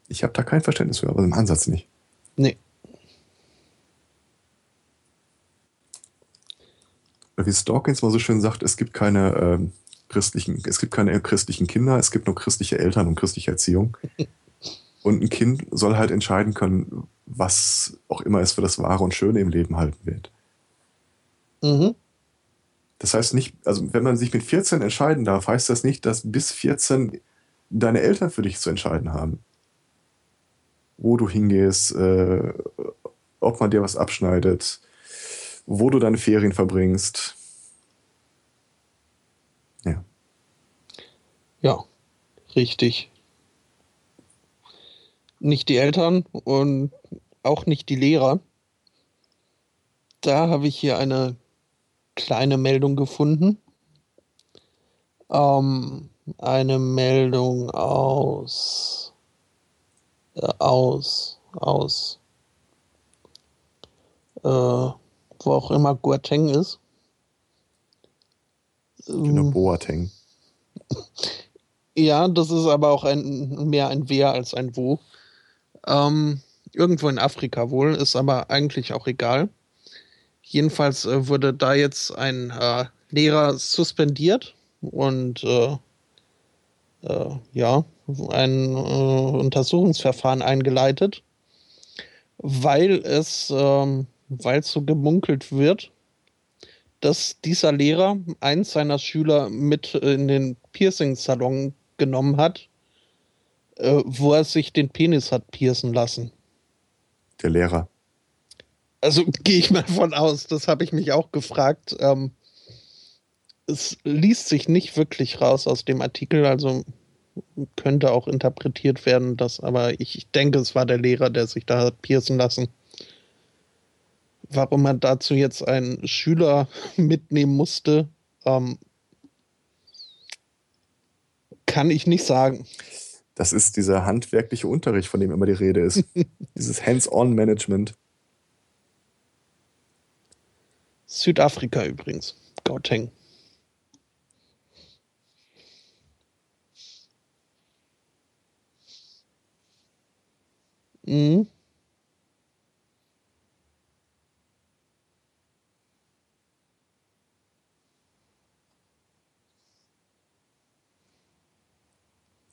Ich habe da kein Verständnis für, aber im Ansatz nicht. Nee. Wie Dawkins mal so schön sagt, es gibt keine ähm, christlichen, es gibt keine christlichen Kinder, es gibt nur christliche Eltern und christliche Erziehung. und ein Kind soll halt entscheiden können, was auch immer es für das Wahre und Schöne im Leben halten wird. Mhm. Das heißt nicht, also wenn man sich mit 14 entscheiden darf, heißt das nicht, dass bis 14 deine Eltern für dich zu entscheiden haben wo du hingehst, äh, ob man dir was abschneidet, wo du deine Ferien verbringst. Ja. Ja, richtig. Nicht die Eltern und auch nicht die Lehrer. Da habe ich hier eine kleine Meldung gefunden. Ähm, eine Meldung aus äh, aus, aus, äh, wo auch immer Guateng ist. Genau, Boateng. Ja, das ist aber auch ein, mehr ein Wer als ein Wo. Ähm, irgendwo in Afrika wohl, ist aber eigentlich auch egal. Jedenfalls äh, wurde da jetzt ein äh, Lehrer suspendiert und äh, äh ja, ein äh, Untersuchungsverfahren eingeleitet, weil es, ähm, weil so gemunkelt wird, dass dieser Lehrer eins seiner Schüler mit in den Piercing-Salon genommen hat, äh, wo er sich den Penis hat piercen lassen. Der Lehrer. Also gehe ich mal von aus, das habe ich mich auch gefragt. Ähm, es liest sich nicht wirklich raus aus dem Artikel, also könnte auch interpretiert werden, dass, aber ich denke, es war der Lehrer, der sich da hat piercen lassen. Warum man dazu jetzt einen Schüler mitnehmen musste, ähm, kann ich nicht sagen. Das ist dieser handwerkliche Unterricht, von dem immer die Rede ist. Dieses Hands-on-Management. Südafrika übrigens. Gauteng. Mhm.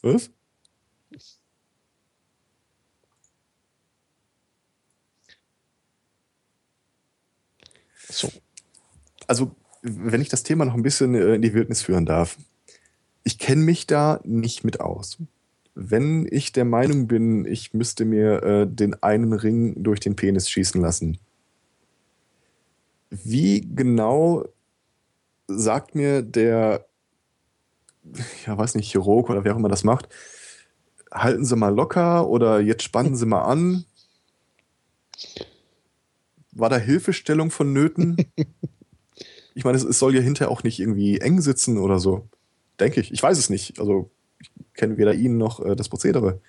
Was? So. Also, wenn ich das Thema noch ein bisschen äh, in die Wildnis führen darf. Ich kenne mich da nicht mit aus. Wenn ich der Meinung bin, ich müsste mir äh, den einen Ring durch den Penis schießen lassen, wie genau sagt mir der ja, weiß nicht, Chirurg oder wer auch immer das macht, halten Sie mal locker oder jetzt spannen Sie mal an. War da Hilfestellung vonnöten? ich meine, es, es, soll ja hinterher auch nicht irgendwie eng sitzen oder so. Denke ich. Ich weiß es nicht. Also, ich kenne weder ihn noch äh, das Prozedere.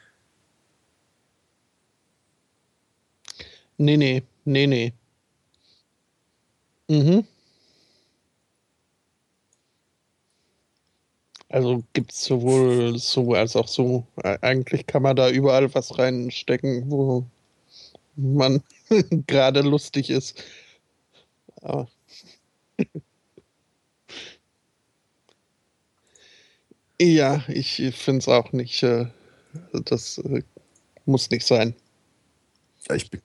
Nee, nee, nee, nee. Mhm. Also gibt es sowohl so als auch so. Eigentlich kann man da überall was reinstecken, wo man gerade lustig ist. Aber ja, ich finde es auch nicht. Äh, das äh, muss nicht sein. Ja, ich bin.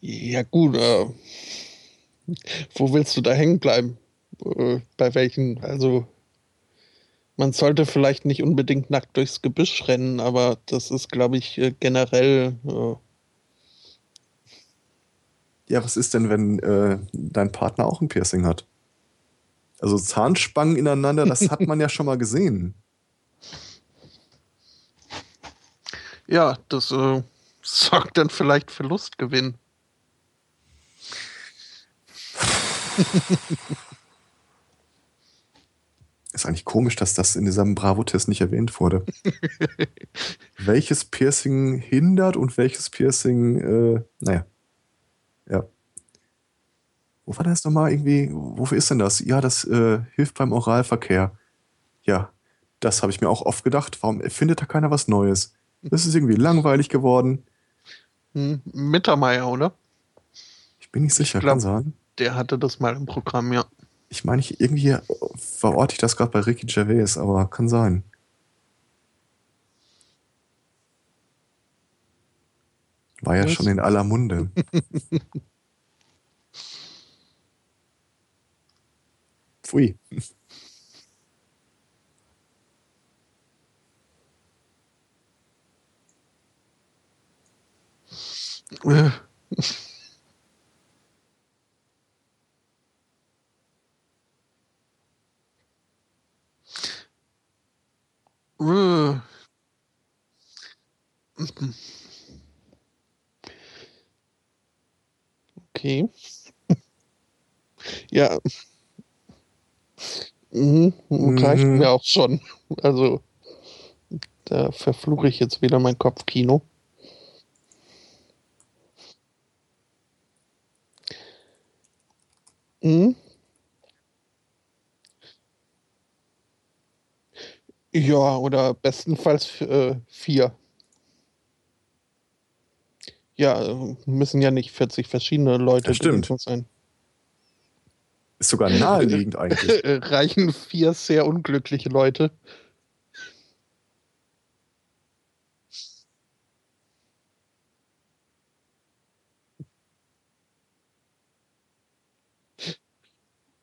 Ja, gut. Äh, wo willst du da hängen bleiben? Äh, bei welchen? Also, man sollte vielleicht nicht unbedingt nackt durchs Gebüsch rennen, aber das ist, glaube ich, äh, generell. Äh ja, was ist denn, wenn äh, dein Partner auch ein Piercing hat? Also Zahnspangen ineinander, das hat man ja schon mal gesehen. Ja, das äh, sorgt dann vielleicht für Lustgewinn. Ist eigentlich komisch, dass das in diesem Bravo-Test nicht erwähnt wurde. welches Piercing hindert und welches Piercing, äh, naja. Ja. Wo war das nochmal irgendwie? Wofür ist denn das? Ja, das äh, hilft beim Oralverkehr. Ja, das habe ich mir auch oft gedacht. Warum findet da keiner was Neues? Das ist irgendwie langweilig geworden. Hm, Mittermeier, oder? Ich bin nicht sicher, ich glaub, kann sein der hatte das mal im Programm, ja. Ich meine, ich, irgendwie verorte ich das gerade bei Ricky Gervais, aber kann sein. War ja Was? schon in aller Munde. Pfui. Hm. Okay. ja. Mhm, mhm. reicht mhm. mir auch schon. Also, da verfluche ich jetzt wieder mein Kopfkino. Mhm. Ja, oder bestenfalls äh, vier. Ja, müssen ja nicht 40 verschiedene Leute sein. Ist sogar naheliegend eigentlich. Reichen vier sehr unglückliche Leute.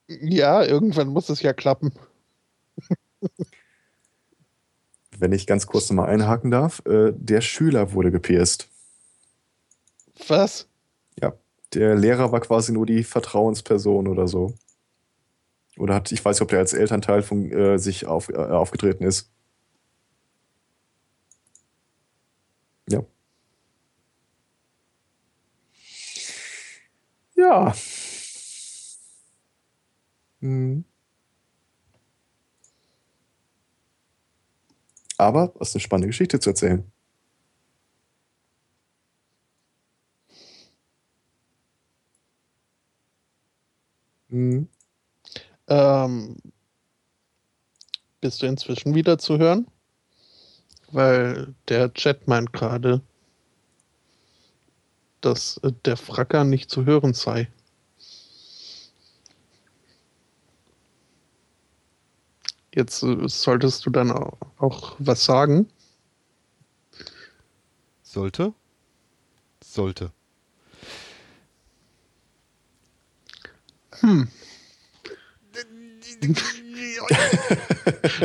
Ja, irgendwann muss es ja klappen. Wenn ich ganz kurz nochmal einhaken darf, äh, der Schüler wurde gepierst. Was? Ja, der Lehrer war quasi nur die Vertrauensperson oder so. Oder hat, ich weiß nicht, ob der als Elternteil von äh, sich auf, äh, aufgetreten ist. Ja. Ja. Hm. Aber es ist eine spannende Geschichte zu erzählen. Hm. Ähm, bist du inzwischen wieder zu hören? Weil der Chat meint gerade, dass äh, der Fracker nicht zu hören sei. Jetzt äh, solltest du dann au- auch was sagen. Sollte? Sollte.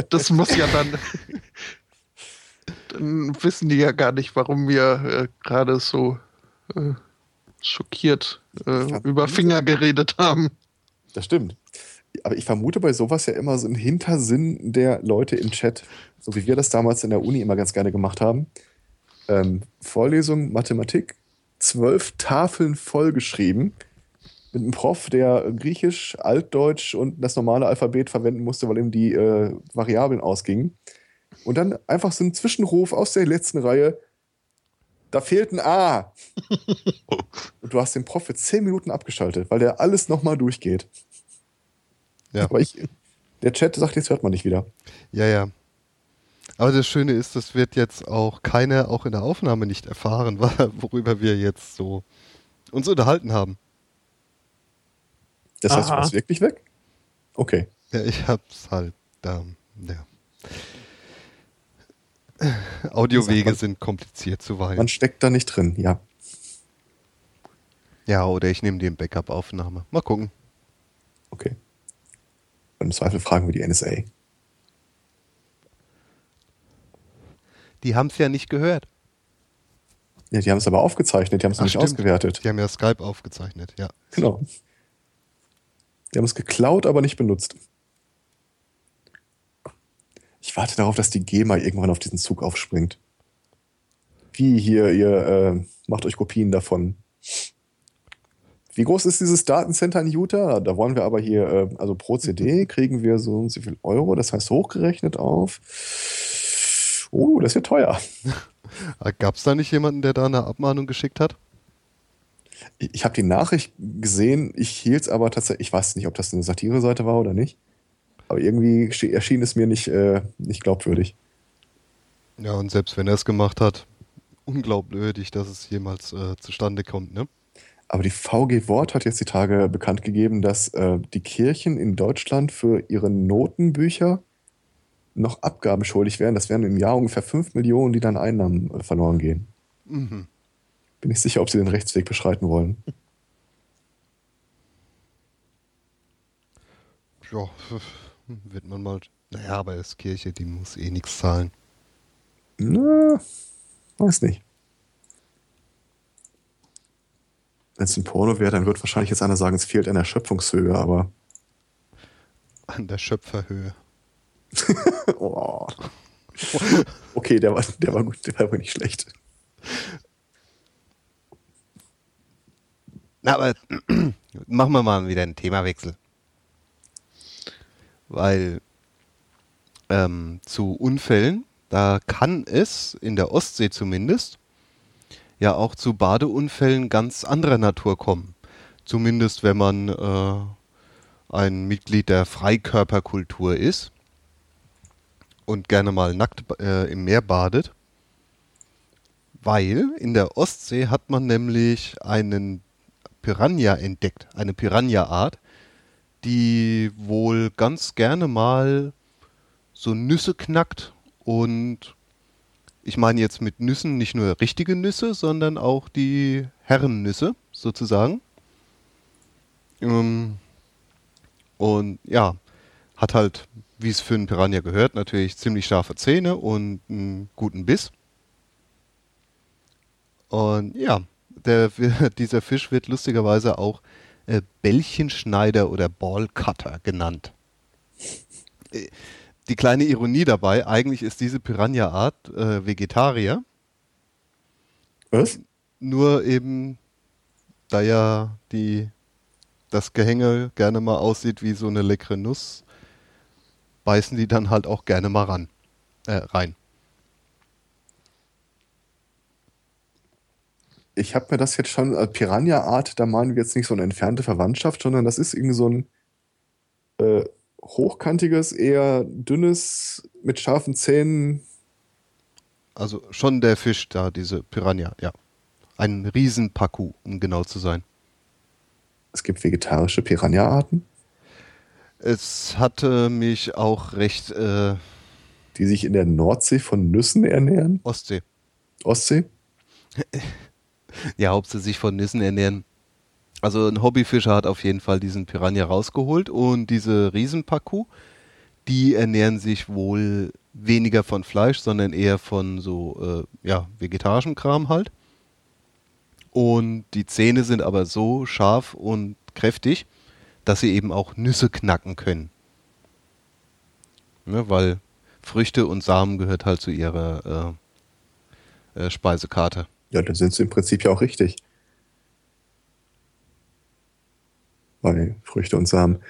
Das muss ja dann. Dann wissen die ja gar nicht, warum wir äh, gerade so äh, schockiert äh, über Finger geredet haben. Das stimmt. Aber ich vermute bei sowas ja immer so einen Hintersinn der Leute im Chat, so wie wir das damals in der Uni immer ganz gerne gemacht haben. Ähm, Vorlesung Mathematik, zwölf Tafeln vollgeschrieben, mit einem Prof, der Griechisch, Altdeutsch und das normale Alphabet verwenden musste, weil ihm die äh, Variablen ausgingen. Und dann einfach so ein Zwischenruf aus der letzten Reihe. Da fehlt ein A. und du hast den Prof für zehn Minuten abgeschaltet, weil der alles nochmal durchgeht. Ja. Aber ich, der Chat sagt, jetzt hört man nicht wieder. Ja, ja. Aber das Schöne ist, das wird jetzt auch keiner, auch in der Aufnahme nicht erfahren, worüber wir jetzt so uns unterhalten haben. Das heißt, du warst wirklich weg? Okay. Ja, ich hab's halt, ähm, ja. Audiowege sind kompliziert zuweilen. Man steckt da nicht drin, ja. Ja, oder ich nehme den Backup-Aufnahme. Mal gucken. Okay. Und im Zweifel fragen wir die NSA. Die haben's ja nicht gehört. Ja, die haben es aber aufgezeichnet, die haben es noch nicht stimmt. ausgewertet. Die haben ja Skype aufgezeichnet, ja. Genau. Die haben es geklaut, aber nicht benutzt. Ich warte darauf, dass die GEMA irgendwann auf diesen Zug aufspringt. Wie hier, ihr äh, macht euch Kopien davon. Wie groß ist dieses Datencenter in Utah? Da wollen wir aber hier, äh, also pro CD kriegen wir so und so viel Euro, das heißt hochgerechnet auf. Oh, das wird teuer. Gab es da nicht jemanden, der da eine Abmahnung geschickt hat? Ich, habe die Nachricht gesehen, ich hielt es aber tatsächlich, ich weiß nicht, ob das eine Satire-Seite war oder nicht. Aber irgendwie erschien es mir nicht, äh, nicht glaubwürdig. Ja, und selbst wenn er es gemacht hat, unglaubwürdig, dass es jemals äh, zustande kommt, ne? Aber die VG Wort hat jetzt die Tage bekannt gegeben, dass äh, die Kirchen in Deutschland für ihre Notenbücher noch Abgaben schuldig wären. Das wären im Jahr ungefähr 5 Millionen, die dann Einnahmen äh, verloren gehen. Mhm. Bin nicht sicher, ob sie den Rechtsweg beschreiten wollen. Ja, wird man mal. Naja, aber als Kirche, die muss eh nichts zahlen. Na, weiß nicht. Wenn es ein Porno wäre, dann wird wahrscheinlich jetzt einer sagen, es fehlt an der Schöpfungshöhe, aber An der Schöpferhöhe. oh. okay, der war, der war gut, der war aber nicht schlecht. Na, aber machen wir mal wieder einen Themawechsel. Weil ähm, zu Unfällen, da kann es, in der Ostsee zumindest, ja auch zu Badeunfällen ganz anderer Natur kommen. Zumindest wenn man äh, ein Mitglied der Freikörperkultur ist und gerne mal nackt äh, im Meer badet. Weil in der Ostsee hat man nämlich einen Piranha entdeckt, eine Piranha-Art, die wohl ganz gerne mal so Nüsse knackt und ich meine jetzt mit Nüssen nicht nur richtige Nüsse, sondern auch die Herrennüsse sozusagen. Ähm, und ja, hat halt, wie es für einen Piranha gehört, natürlich ziemlich scharfe Zähne und einen guten Biss. Und ja, der, dieser Fisch wird lustigerweise auch äh, Bällchenschneider oder Ballcutter genannt. Die kleine Ironie dabei, eigentlich ist diese Piranha-Art äh, Vegetarier. Was? Nur eben, da ja die, das Gehänge gerne mal aussieht wie so eine leckere Nuss, beißen die dann halt auch gerne mal ran, äh, rein. Ich habe mir das jetzt schon, äh, Piranha-Art, da meinen wir jetzt nicht so eine entfernte Verwandtschaft, sondern das ist irgendwie so ein äh, hochkantiges, eher dünnes, mit scharfen Zähnen. Also schon der Fisch da, diese Piranha, ja. Ein Riesenpaku, um genau zu sein. Es gibt vegetarische Piranha-Arten? Es hatte mich auch recht. Äh, die sich in der Nordsee von Nüssen ernähren? Ostsee. Ostsee? ja, hauptsächlich sich von Nüssen ernähren. Also ein Hobbyfischer hat auf jeden Fall diesen Piranha rausgeholt und diese Riesenpaku, die ernähren sich wohl weniger von Fleisch, sondern eher von so äh, ja, vegetarischem Kram halt. Und die Zähne sind aber so scharf und kräftig, dass sie eben auch Nüsse knacken können. Ne, weil Früchte und Samen gehört halt zu ihrer äh, äh, Speisekarte. Ja, dann sind sie im Prinzip ja auch richtig. Bei Früchte und Samen.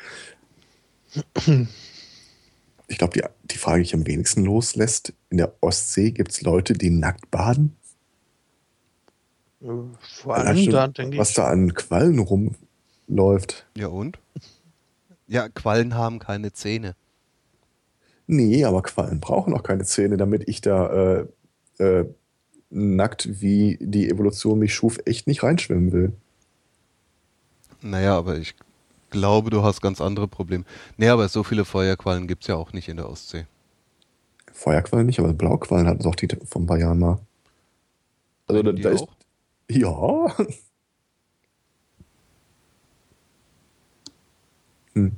Ich glaube, die, die Frage, die ich am wenigsten loslässt, in der Ostsee gibt es Leute, die nackt baden? Äh, vor allem da, denke ich. Was da an Quallen rumläuft. Ja und? Ja, Quallen haben keine Zähne. Nee, aber Quallen brauchen auch keine Zähne, damit ich da äh, äh, nackt, wie die Evolution mich schuf, echt nicht reinschwimmen will. Naja, aber ich glaube, du hast ganz andere Probleme. Nee, aber so viele Feuerquallen gibt es ja auch nicht in der Ostsee. Feuerquallen nicht, aber Blauquallen hatten doch die von Bayern mal. Also da, da ist. Ja. Hm.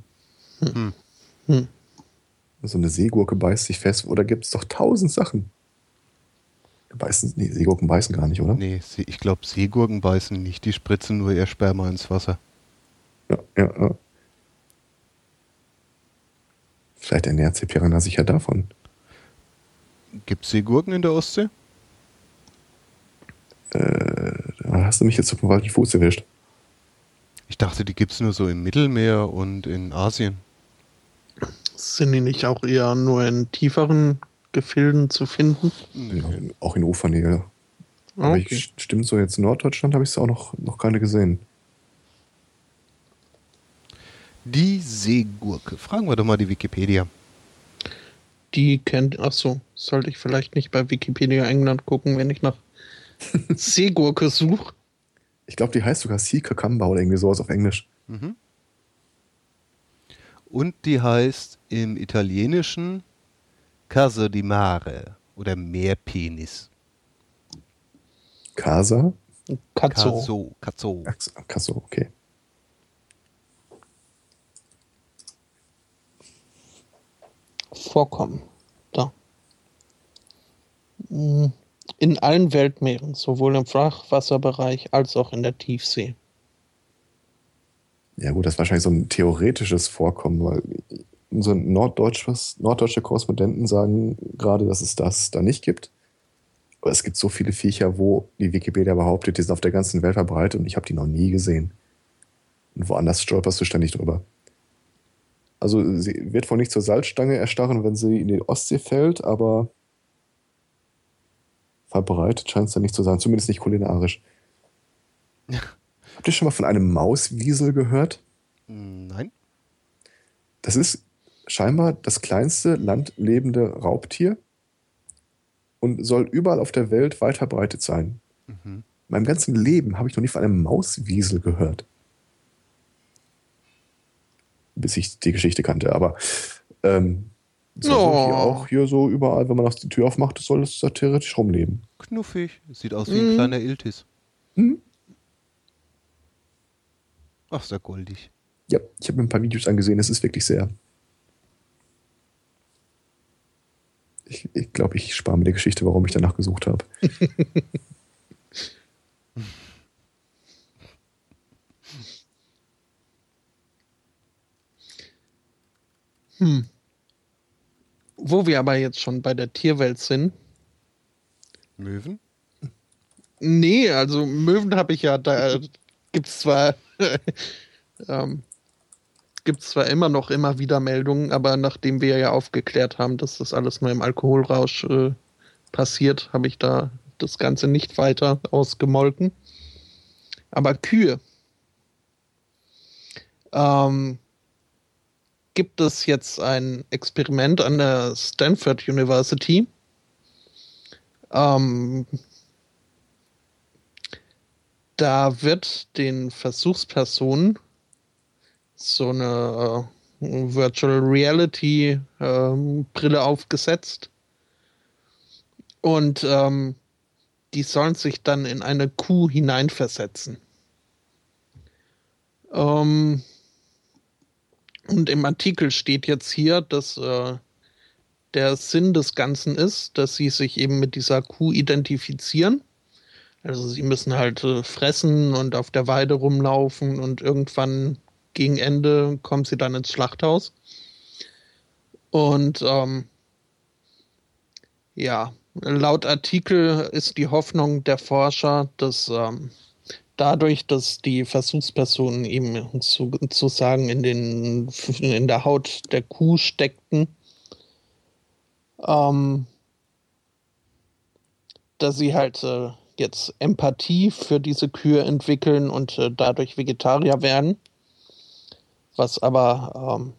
Hm. Hm. So eine Seegurke beißt sich fest. Oder gibt es doch tausend Sachen? Beißen, nee, Seegurken beißen gar nicht, oder? Nee, ich glaube, Seegurken beißen nicht. Die spritzen nur ihr Sperma ins Wasser. Ja, ja, ja. Vielleicht ernährt sich Piranha sicher davon. Gibt es Seegurken in der Ostsee? Äh, da hast du mich jetzt auf dem falschen Fuß erwischt. Ich dachte, die gibt es nur so im Mittelmeer und in Asien. Sind die nicht auch eher nur in tieferen Gefilden zu finden? Nee. Ja, auch in Ufernähe. Aber okay. ich, stimmt so, jetzt in Norddeutschland habe ich es auch noch, noch keine gesehen. Die Seegurke. Fragen wir doch mal die Wikipedia. Die kennt, achso, sollte ich vielleicht nicht bei Wikipedia England gucken, wenn ich nach Seegurke suche? Ich glaube, die heißt sogar Sea Cucumber oder irgendwie sowas auf Englisch. Mhm. Und die heißt im Italienischen Caso di Mare oder Meerpenis. Casa? Cazzo. Cazzo. Cazzo, okay. Vorkommen. Da. Mm, in allen Weltmeeren, sowohl im Flachwasserbereich als auch in der Tiefsee. Ja gut, das ist wahrscheinlich so ein theoretisches Vorkommen, weil unsere norddeutsche Korrespondenten sagen gerade, dass es das da nicht gibt. Aber es gibt so viele Viecher, wo die Wikipedia behauptet, die sind auf der ganzen Welt verbreitet und ich habe die noch nie gesehen. Und woanders stolperst du ständig drüber. Also sie wird wohl nicht zur Salzstange erstarren, wenn sie in die Ostsee fällt, aber verbreitet scheint es ja nicht zu sein, zumindest nicht kulinarisch. Habt ihr schon mal von einem Mauswiesel gehört? Nein. Das ist scheinbar das kleinste landlebende Raubtier und soll überall auf der Welt weit verbreitet sein. Mhm. In meinem ganzen Leben habe ich noch nie von einem Mauswiesel gehört. Bis ich die Geschichte kannte, aber ähm, soll oh. hier auch hier so überall, wenn man die Tür aufmacht, soll es da theoretisch rumleben. Knuffig. Sieht aus wie ein mhm. kleiner Iltis. Mhm. Ach, sehr goldig. Ja, ich habe mir ein paar Videos angesehen, es ist wirklich sehr. Ich glaube, ich, glaub, ich spare mir die Geschichte, warum ich danach gesucht habe. hm. Wo wir aber jetzt schon bei der Tierwelt sind. Möwen? Nee, also Möwen habe ich ja, da gibt es zwar ähm, zwar immer noch immer wieder Meldungen, aber nachdem wir ja aufgeklärt haben, dass das alles nur im Alkoholrausch äh, passiert, habe ich da das Ganze nicht weiter ausgemolken. Aber Kühe. Ähm, gibt es jetzt ein Experiment an der Stanford University. Ähm, da wird den Versuchspersonen so eine äh, Virtual Reality äh, Brille aufgesetzt. Und ähm, die sollen sich dann in eine Kuh hineinversetzen. Ähm, und im Artikel steht jetzt hier, dass äh, der Sinn des Ganzen ist, dass sie sich eben mit dieser Kuh identifizieren. Also sie müssen halt äh, fressen und auf der Weide rumlaufen und irgendwann gegen Ende kommt sie dann ins Schlachthaus. Und ähm, ja, laut Artikel ist die Hoffnung der Forscher, dass ähm, dadurch, dass die Versuchspersonen eben sozusagen in, den, in der Haut der Kuh steckten, ähm, dass sie halt äh, jetzt Empathie für diese Kühe entwickeln und äh, dadurch Vegetarier werden. Was aber, ähm,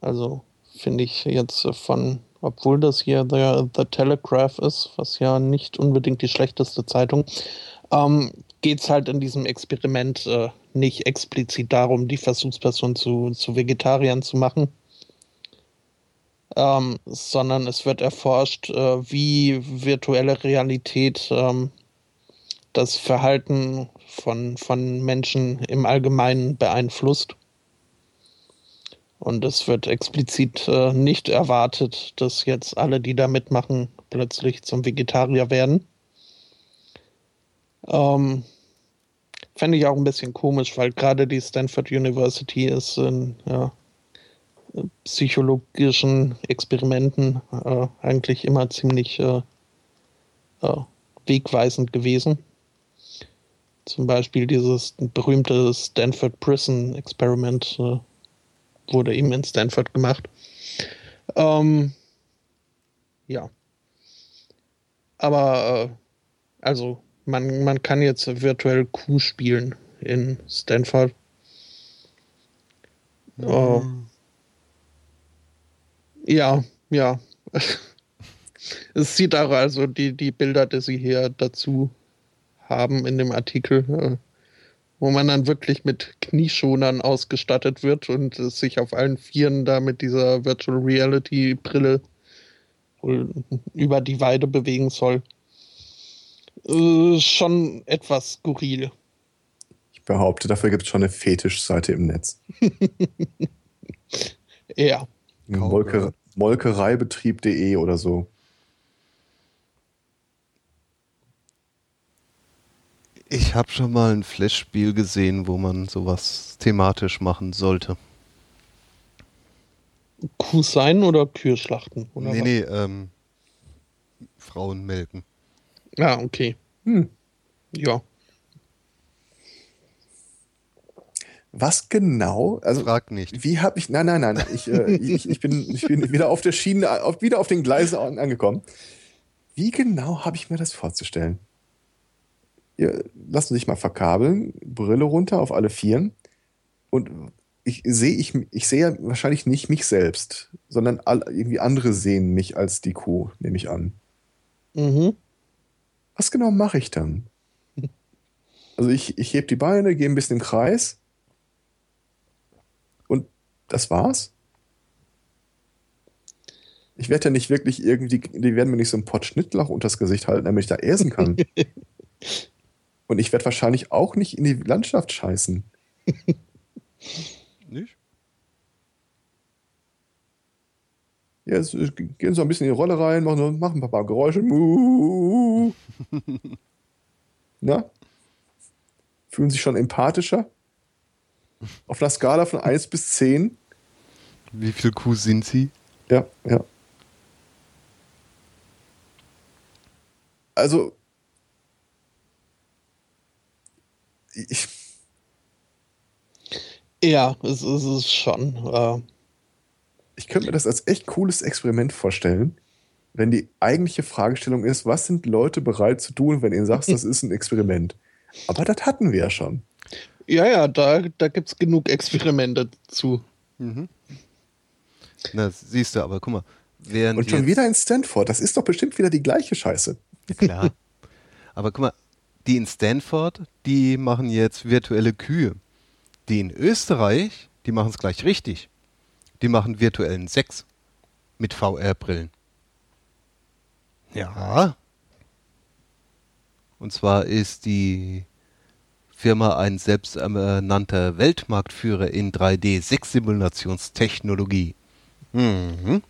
also finde ich jetzt von, obwohl das hier The, The Telegraph ist, was ja nicht unbedingt die schlechteste Zeitung, ähm, geht es halt in diesem Experiment äh, nicht explizit darum, die Versuchsperson zu, zu Vegetariern zu machen, ähm, sondern es wird erforscht, äh, wie virtuelle Realität ähm, das Verhalten von, von Menschen im Allgemeinen beeinflusst. Und es wird explizit äh, nicht erwartet, dass jetzt alle, die da mitmachen, plötzlich zum Vegetarier werden. Ähm, Fände ich auch ein bisschen komisch, weil gerade die Stanford University ist in ja, psychologischen Experimenten äh, eigentlich immer ziemlich äh, äh, wegweisend gewesen. Zum Beispiel dieses berühmte Stanford Prison Experiment äh, wurde eben in Stanford gemacht. Ähm, ja. Aber äh, also man, man kann jetzt virtuell Q spielen in Stanford. Mhm. Oh. Ja, ja. es sieht auch also die, die Bilder, die sie hier dazu haben in dem Artikel, äh, wo man dann wirklich mit Knieschonern ausgestattet wird und sich auf allen Vieren da mit dieser Virtual Reality Brille über die Weide bewegen soll. Äh, schon etwas skurril. Ich behaupte, dafür gibt es schon eine Fetischseite im Netz. ja. Molke, Molkereibetrieb.de oder so. Ich habe schon mal ein Flash-Spiel gesehen, wo man sowas thematisch machen sollte. Kuh sein oder Kühe schlachten? Oder nee, was? nee, ähm, Frauen melken. Ah, okay. Hm. Ja. Was genau? Also, Frag nicht. Wie habe ich. Nein, nein, nein. Ich, äh, ich, ich, bin, ich bin wieder auf der Schiene, auf, wieder auf den Gleisen angekommen. Wie genau habe ich mir das vorzustellen? Ihr lassen sich mal verkabeln, Brille runter auf alle Vieren. Und ich sehe ich, ich sehe wahrscheinlich nicht mich selbst, sondern all, irgendwie andere sehen mich als die Kuh, nehme ich an. Mhm. Was genau mache ich dann? Also ich, ich hebe die Beine, gehe ein bisschen im Kreis und das war's. Ich werde ja nicht wirklich irgendwie, die werden mir nicht so einen Pott Schnittlauch unters Gesicht halten, damit ich da essen kann. und ich werde wahrscheinlich auch nicht in die Landschaft scheißen. Ja, es, gehen so ein bisschen in die Rolle rein, machen, machen ein paar Geräusche. Na? Fühlen sich schon empathischer? Auf einer Skala von 1 bis 10. Wie viel Kuh sind sie? Ja, ja. Also, ich. Ja, es, es ist schon. Äh ich könnte mir das als echt cooles Experiment vorstellen, wenn die eigentliche Fragestellung ist, was sind Leute bereit zu tun, wenn ihr sagst, das ist ein Experiment. Aber das hatten wir ja schon. Ja, ja, da, da gibt es genug Experimente zu. Mhm. Na, siehst du, aber guck mal. Und schon wieder in Stanford, das ist doch bestimmt wieder die gleiche Scheiße. Klar. Aber guck mal, die in Stanford, die machen jetzt virtuelle Kühe. Die in Österreich, die machen es gleich richtig. Die machen virtuellen Sex mit VR-Brillen. Ja. Und zwar ist die Firma ein selbsternannter Weltmarktführer in 3D-Sex-Simulationstechnologie. Mhm.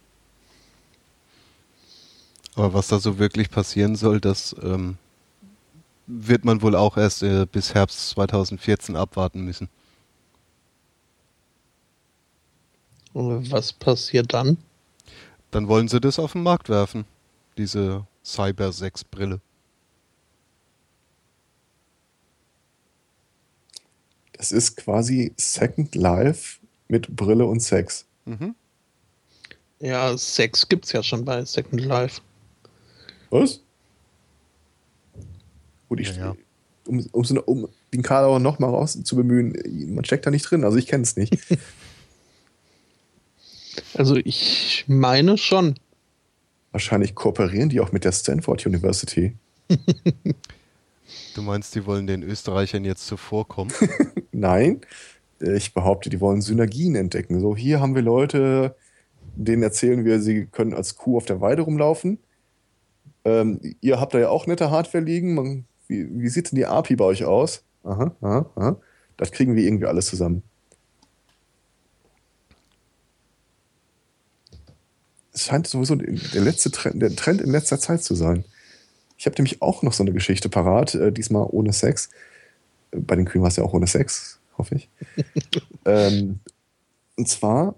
Aber was da so wirklich passieren soll, das ähm, wird man wohl auch erst äh, bis Herbst 2014 abwarten müssen. Was passiert dann? Dann wollen sie das auf den Markt werfen, diese Cyber 6 Brille. Das ist quasi Second Life mit Brille und Sex. Mhm. Ja, Sex gibt's ja schon bei Second Life. Was? Gut, ich, ja, ja. Um, um, so, um, den Karlauer noch mal raus zu bemühen, man steckt da nicht drin, also ich kenne es nicht. also ich meine schon. Wahrscheinlich kooperieren die auch mit der Stanford University. du meinst, die wollen den Österreichern jetzt zuvorkommen? Nein, ich behaupte, die wollen Synergien entdecken. So, hier haben wir Leute, denen erzählen wir, sie können als Kuh auf der Weide rumlaufen. Ähm, ihr habt da ja auch nette Hardware liegen. Man, wie, wie, sieht denn die API bei euch aus? Aha, aha, aha. Das kriegen wir irgendwie alles zusammen. Es scheint sowieso der letzte Trend, der Trend in letzter Zeit zu sein. Ich habe nämlich auch noch so eine Geschichte parat, äh, diesmal ohne Sex. Bei den Kühen war es ja auch ohne Sex, hoffe ich. ähm, und zwar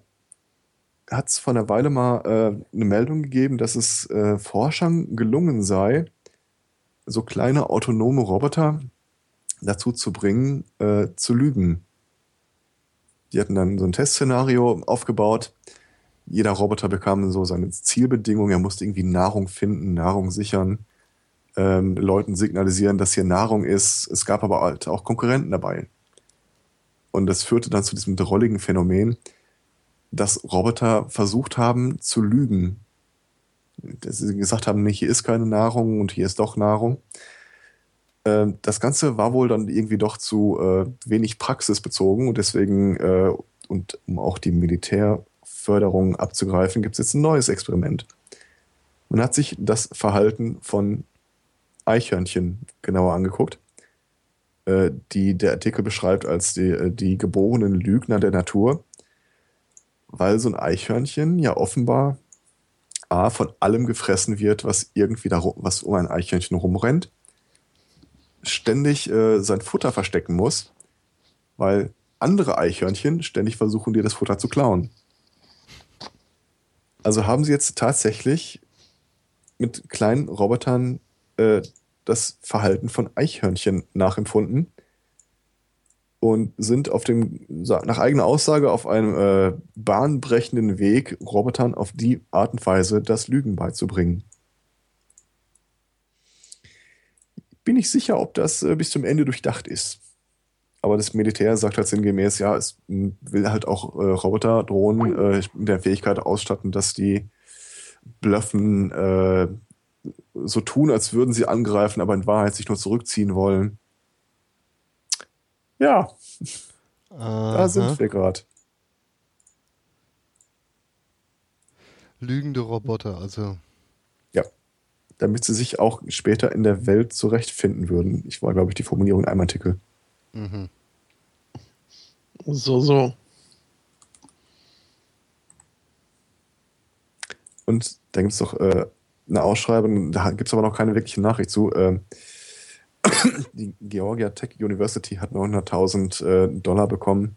hat es vor einer Weile mal äh, eine Meldung gegeben, dass es äh, Forschern gelungen sei, so kleine autonome Roboter dazu zu bringen, äh, zu lügen. Die hatten dann so ein Testszenario aufgebaut. Jeder Roboter bekam so seine Zielbedingungen. Er musste irgendwie Nahrung finden, Nahrung sichern, ähm, Leuten signalisieren, dass hier Nahrung ist. Es gab aber halt auch Konkurrenten dabei. Und das führte dann zu diesem drolligen Phänomen, dass Roboter versucht haben zu lügen. Dass sie gesagt haben, nee, hier ist keine Nahrung und hier ist doch Nahrung. Ähm, das Ganze war wohl dann irgendwie doch zu äh, wenig praxisbezogen und deswegen, äh, und um auch die Militärförderung abzugreifen, gibt es jetzt ein neues Experiment. Man hat sich das Verhalten von Eichhörnchen genauer angeguckt, äh, die der Artikel beschreibt als die, die geborenen Lügner der Natur weil so ein Eichhörnchen ja offenbar A, von allem gefressen wird, was irgendwie da, was um ein Eichhörnchen rumrennt, ständig äh, sein Futter verstecken muss, weil andere Eichhörnchen ständig versuchen, dir das Futter zu klauen. Also haben sie jetzt tatsächlich mit kleinen Robotern äh, das Verhalten von Eichhörnchen nachempfunden und sind auf dem, nach eigener Aussage, auf einem äh, bahnbrechenden Weg, Robotern auf die Art und Weise das Lügen beizubringen. Bin ich sicher, ob das äh, bis zum Ende durchdacht ist. Aber das Militär sagt halt sinngemäß, ja, es will halt auch äh, Roboter, Drohnen äh, mit der Fähigkeit ausstatten, dass die bluffen, äh, so tun, als würden sie angreifen, aber in Wahrheit sich nur zurückziehen wollen. Ja, Aha. da sind wir gerade. Lügende Roboter, also. Ja, damit sie sich auch später in der Welt zurechtfinden würden. Ich war, glaube ich, die Formulierung in einem Artikel. Mhm. So, so. Und da gibt es doch äh, eine Ausschreibung, da gibt es aber noch keine wirkliche Nachricht zu. Äh, die Georgia Tech University hat 900.000 äh, Dollar bekommen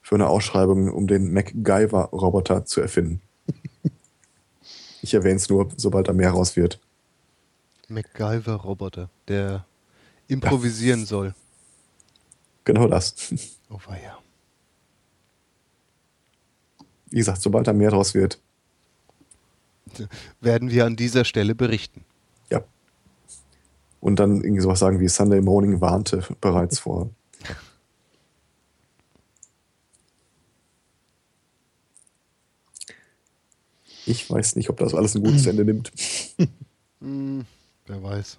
für eine Ausschreibung, um den MacGyver-Roboter zu erfinden. ich erwähne es nur, sobald da mehr raus wird. MacGyver-Roboter, der improvisieren ja. soll. Genau das. Oh ja. Wie gesagt, sobald da mehr draus wird. Werden wir an dieser Stelle berichten. Ja. Und dann irgendwie sowas sagen wie Sunday Morning warnte bereits vor. Ich weiß nicht, ob das alles ein gutes Ende nimmt. Hm, wer weiß.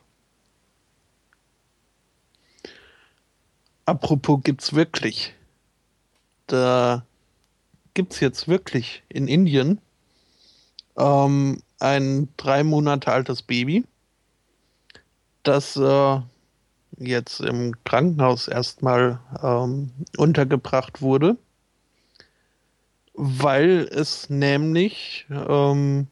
Apropos gibt's wirklich. Da gibt's jetzt wirklich in Indien ähm, ein drei Monate altes Baby, das äh, jetzt im Krankenhaus erstmal ähm, untergebracht wurde, weil es nämlich ähm,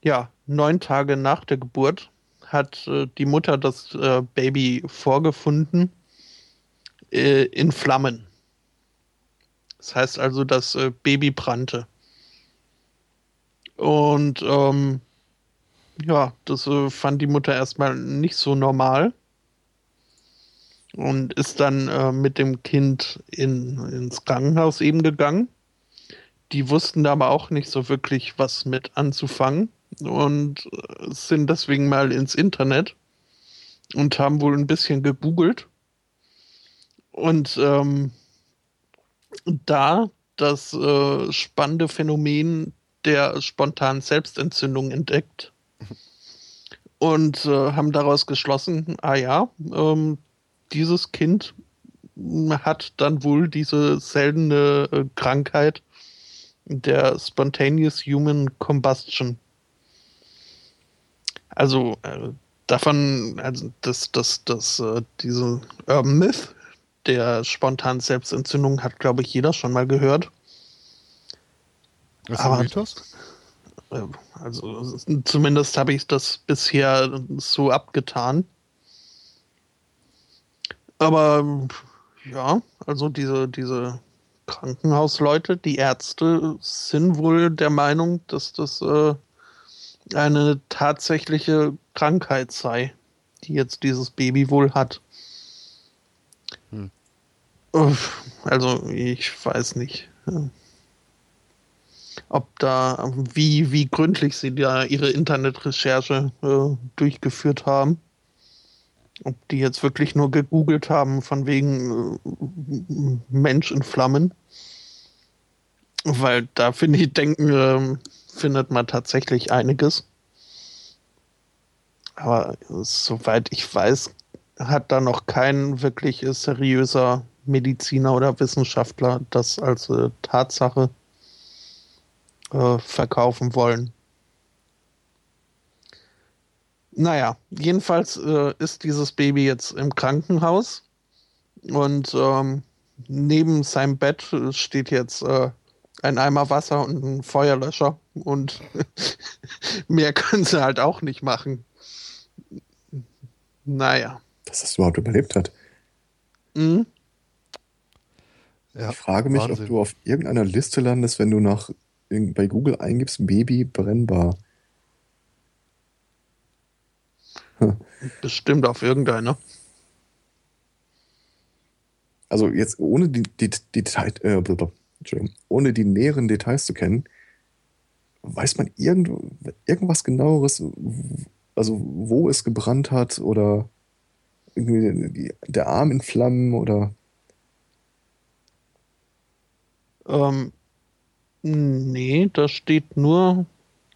ja neun Tage nach der Geburt hat äh, die Mutter das äh, Baby vorgefunden äh, in Flammen. Das heißt also, das äh, Baby brannte. Und ähm, ja, das äh, fand die Mutter erstmal nicht so normal und ist dann äh, mit dem Kind in, ins Krankenhaus eben gegangen. Die wussten aber auch nicht so wirklich, was mit anzufangen und äh, sind deswegen mal ins Internet und haben wohl ein bisschen gegoogelt und ähm, da das äh, spannende Phänomen der spontanen Selbstentzündung entdeckt und äh, haben daraus geschlossen, ah ja, ähm, dieses Kind hat dann wohl diese seltene äh, Krankheit der Spontaneous Human Combustion. Also äh, davon, also das, das, das, äh, diese Urban Myth der spontanen Selbstentzündung hat, glaube ich, jeder schon mal gehört. Was ist ein Mythos? Äh, also zumindest habe ich das bisher so abgetan. Aber ja, also diese, diese Krankenhausleute, die Ärzte sind wohl der Meinung, dass das äh, eine tatsächliche Krankheit sei, die jetzt dieses Baby wohl hat. Hm. Also, ich weiß nicht. Ob da, wie, wie gründlich sie da ihre Internetrecherche äh, durchgeführt haben. Ob die jetzt wirklich nur gegoogelt haben, von wegen äh, Mensch in Flammen. Weil da finde ich, denken, äh, findet man tatsächlich einiges. Aber soweit ich weiß, hat da noch kein wirklich seriöser Mediziner oder Wissenschaftler das als äh, Tatsache äh, verkaufen wollen. Naja, jedenfalls äh, ist dieses Baby jetzt im Krankenhaus und ähm, neben seinem Bett steht jetzt äh, ein Eimer Wasser und ein Feuerlöscher und mehr können sie halt auch nicht machen. Naja. Dass das überhaupt überlebt hat. Mhm. Ja, ich frage mich, Wahnsinn. ob du auf irgendeiner Liste landest, wenn du nach bei Google eingibst, Baby brennbar. Bestimmt auf irgendeiner. Also jetzt ohne die, die, die äh, ohne die näheren Details zu kennen, weiß man irgend, irgendwas genaueres, also wo es gebrannt hat oder irgendwie der Arm in Flammen oder? Ähm, nee, da steht nur,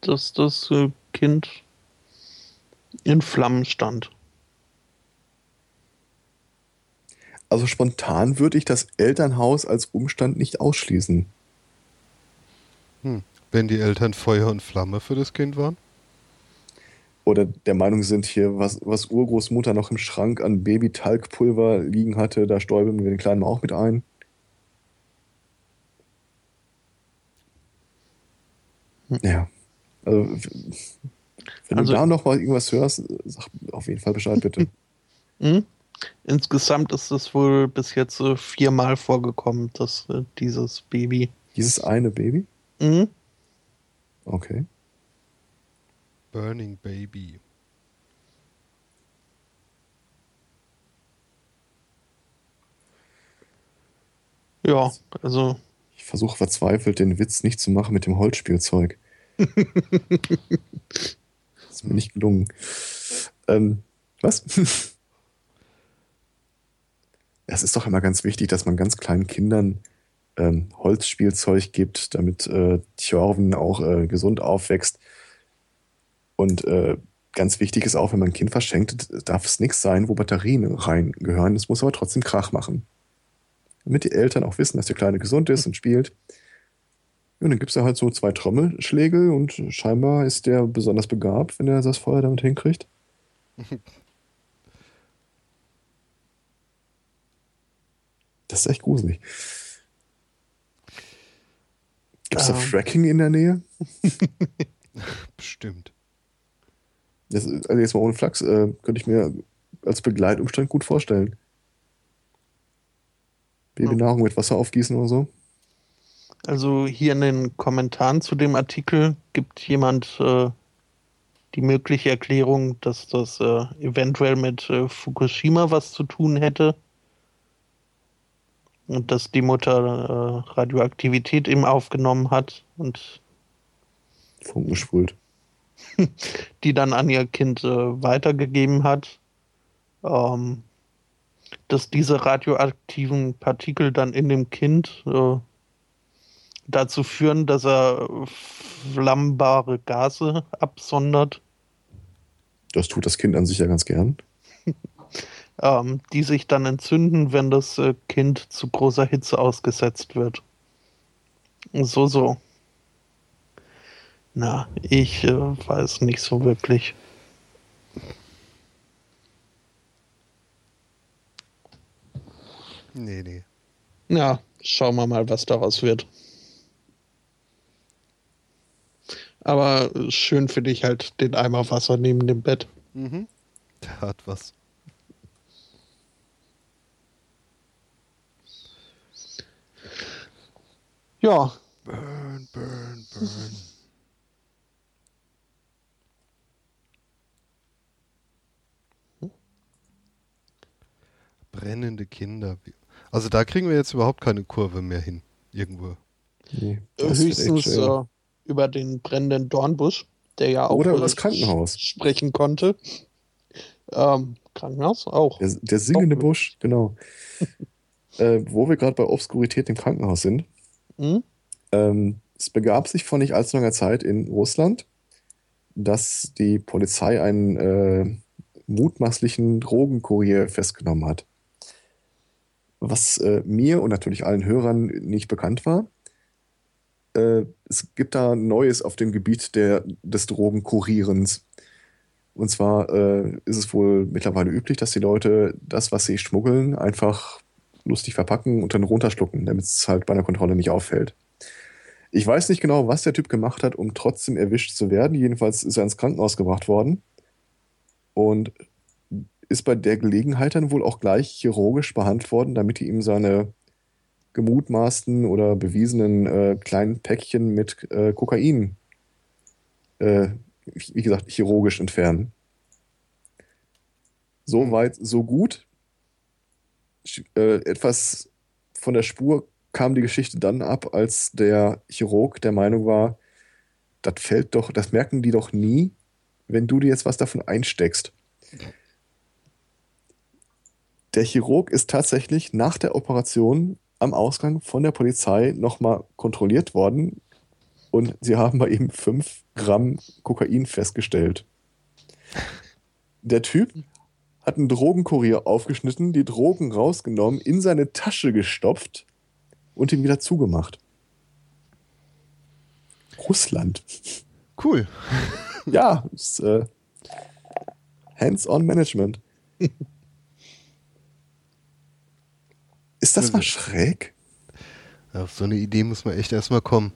dass das äh, Kind in Flammen stand. Also spontan würde ich das Elternhaus als Umstand nicht ausschließen. Hm. Wenn die Eltern Feuer und Flamme für das Kind waren? Oder der Meinung sind hier, was, was Urgroßmutter noch im Schrank an Baby-Talgpulver liegen hatte, da stäuben wir den Kleinen auch mit ein. Hm. Ja. Also, wenn also, du da noch mal irgendwas hörst, sag auf jeden Fall Bescheid, bitte. Mhm. Insgesamt ist es wohl bis jetzt äh, viermal vorgekommen, dass äh, dieses Baby. Dieses eine Baby? Mhm. Okay. Burning Baby. Ja, also. Ich versuche verzweifelt, den Witz nicht zu machen mit dem Holzspielzeug. ist mir nicht gelungen. Ähm, was? Es ist doch immer ganz wichtig, dass man ganz kleinen Kindern ähm, Holzspielzeug gibt, damit äh, Thjorven auch äh, gesund aufwächst. Und äh, ganz wichtig ist auch, wenn man ein Kind verschenkt, darf es nichts sein, wo Batterien reingehören. Es muss aber trotzdem Krach machen. Damit die Eltern auch wissen, dass der Kleine gesund ist und spielt. Und dann gibt es da halt so zwei Trommelschläge und scheinbar ist der besonders begabt, wenn er das Feuer damit hinkriegt. Das ist echt gruselig. Gibt es da um. Ähm. Fracking in der Nähe? Bestimmt. Das, also jetzt mal ohne Flachs, äh, könnte ich mir als Begleitumstand gut vorstellen. Babynahrung mit Wasser aufgießen oder so. Also hier in den Kommentaren zu dem Artikel gibt jemand äh, die mögliche Erklärung, dass das äh, eventuell mit äh, Fukushima was zu tun hätte. Und dass die Mutter äh, Radioaktivität eben aufgenommen hat und Funken gespult. die dann an ihr Kind äh, weitergegeben hat. Ähm, dass diese radioaktiven Partikel dann in dem Kind äh, dazu führen, dass er flammbare Gase absondert. Das tut das Kind an sich ja ganz gern. ähm, die sich dann entzünden, wenn das äh, Kind zu großer Hitze ausgesetzt wird. So, so. Na, ich äh, weiß nicht so wirklich. Nee, nee. Ja, schauen wir mal, was daraus wird. Aber schön finde ich halt den Eimer Wasser neben dem Bett. Mhm. Der hat was. Ja. Burn, burn, burn. Brennende Kinder. Also da kriegen wir jetzt überhaupt keine Kurve mehr hin. Irgendwo. Nee, Höchstens äh, über den brennenden Dornbusch, der ja auch Oder das Krankenhaus sprechen konnte. Ähm, Krankenhaus auch. Der, der singende auch Busch, genau. äh, wo wir gerade bei Obskurität im Krankenhaus sind. Mhm. Ähm, es begab sich vor nicht allzu langer Zeit in Russland, dass die Polizei einen äh, mutmaßlichen Drogenkurier festgenommen hat. Was äh, mir und natürlich allen Hörern nicht bekannt war. Äh, es gibt da Neues auf dem Gebiet der, des Drogenkurierens. Und zwar äh, ist es wohl mittlerweile üblich, dass die Leute das, was sie schmuggeln, einfach lustig verpacken und dann runterschlucken, damit es halt bei einer Kontrolle nicht auffällt. Ich weiß nicht genau, was der Typ gemacht hat, um trotzdem erwischt zu werden. Jedenfalls ist er ins Krankenhaus gebracht worden und ist bei der Gelegenheit dann wohl auch gleich chirurgisch behandelt worden, damit die ihm seine gemutmaßten oder bewiesenen äh, kleinen Päckchen mit äh, Kokain, äh, wie gesagt, chirurgisch entfernen. So weit, so gut. Äh, etwas von der Spur kam die Geschichte dann ab, als der Chirurg der Meinung war, das fällt doch, das merken die doch nie, wenn du dir jetzt was davon einsteckst. Der Chirurg ist tatsächlich nach der Operation am Ausgang von der Polizei nochmal kontrolliert worden und sie haben bei ihm 5 Gramm Kokain festgestellt. Der Typ hat einen Drogenkurier aufgeschnitten, die Drogen rausgenommen, in seine Tasche gestopft und ihn wieder zugemacht. Russland. Cool. ja, ist, äh, Hands-on Management. ist das mal schräg? Auf so eine Idee muss man echt erstmal kommen.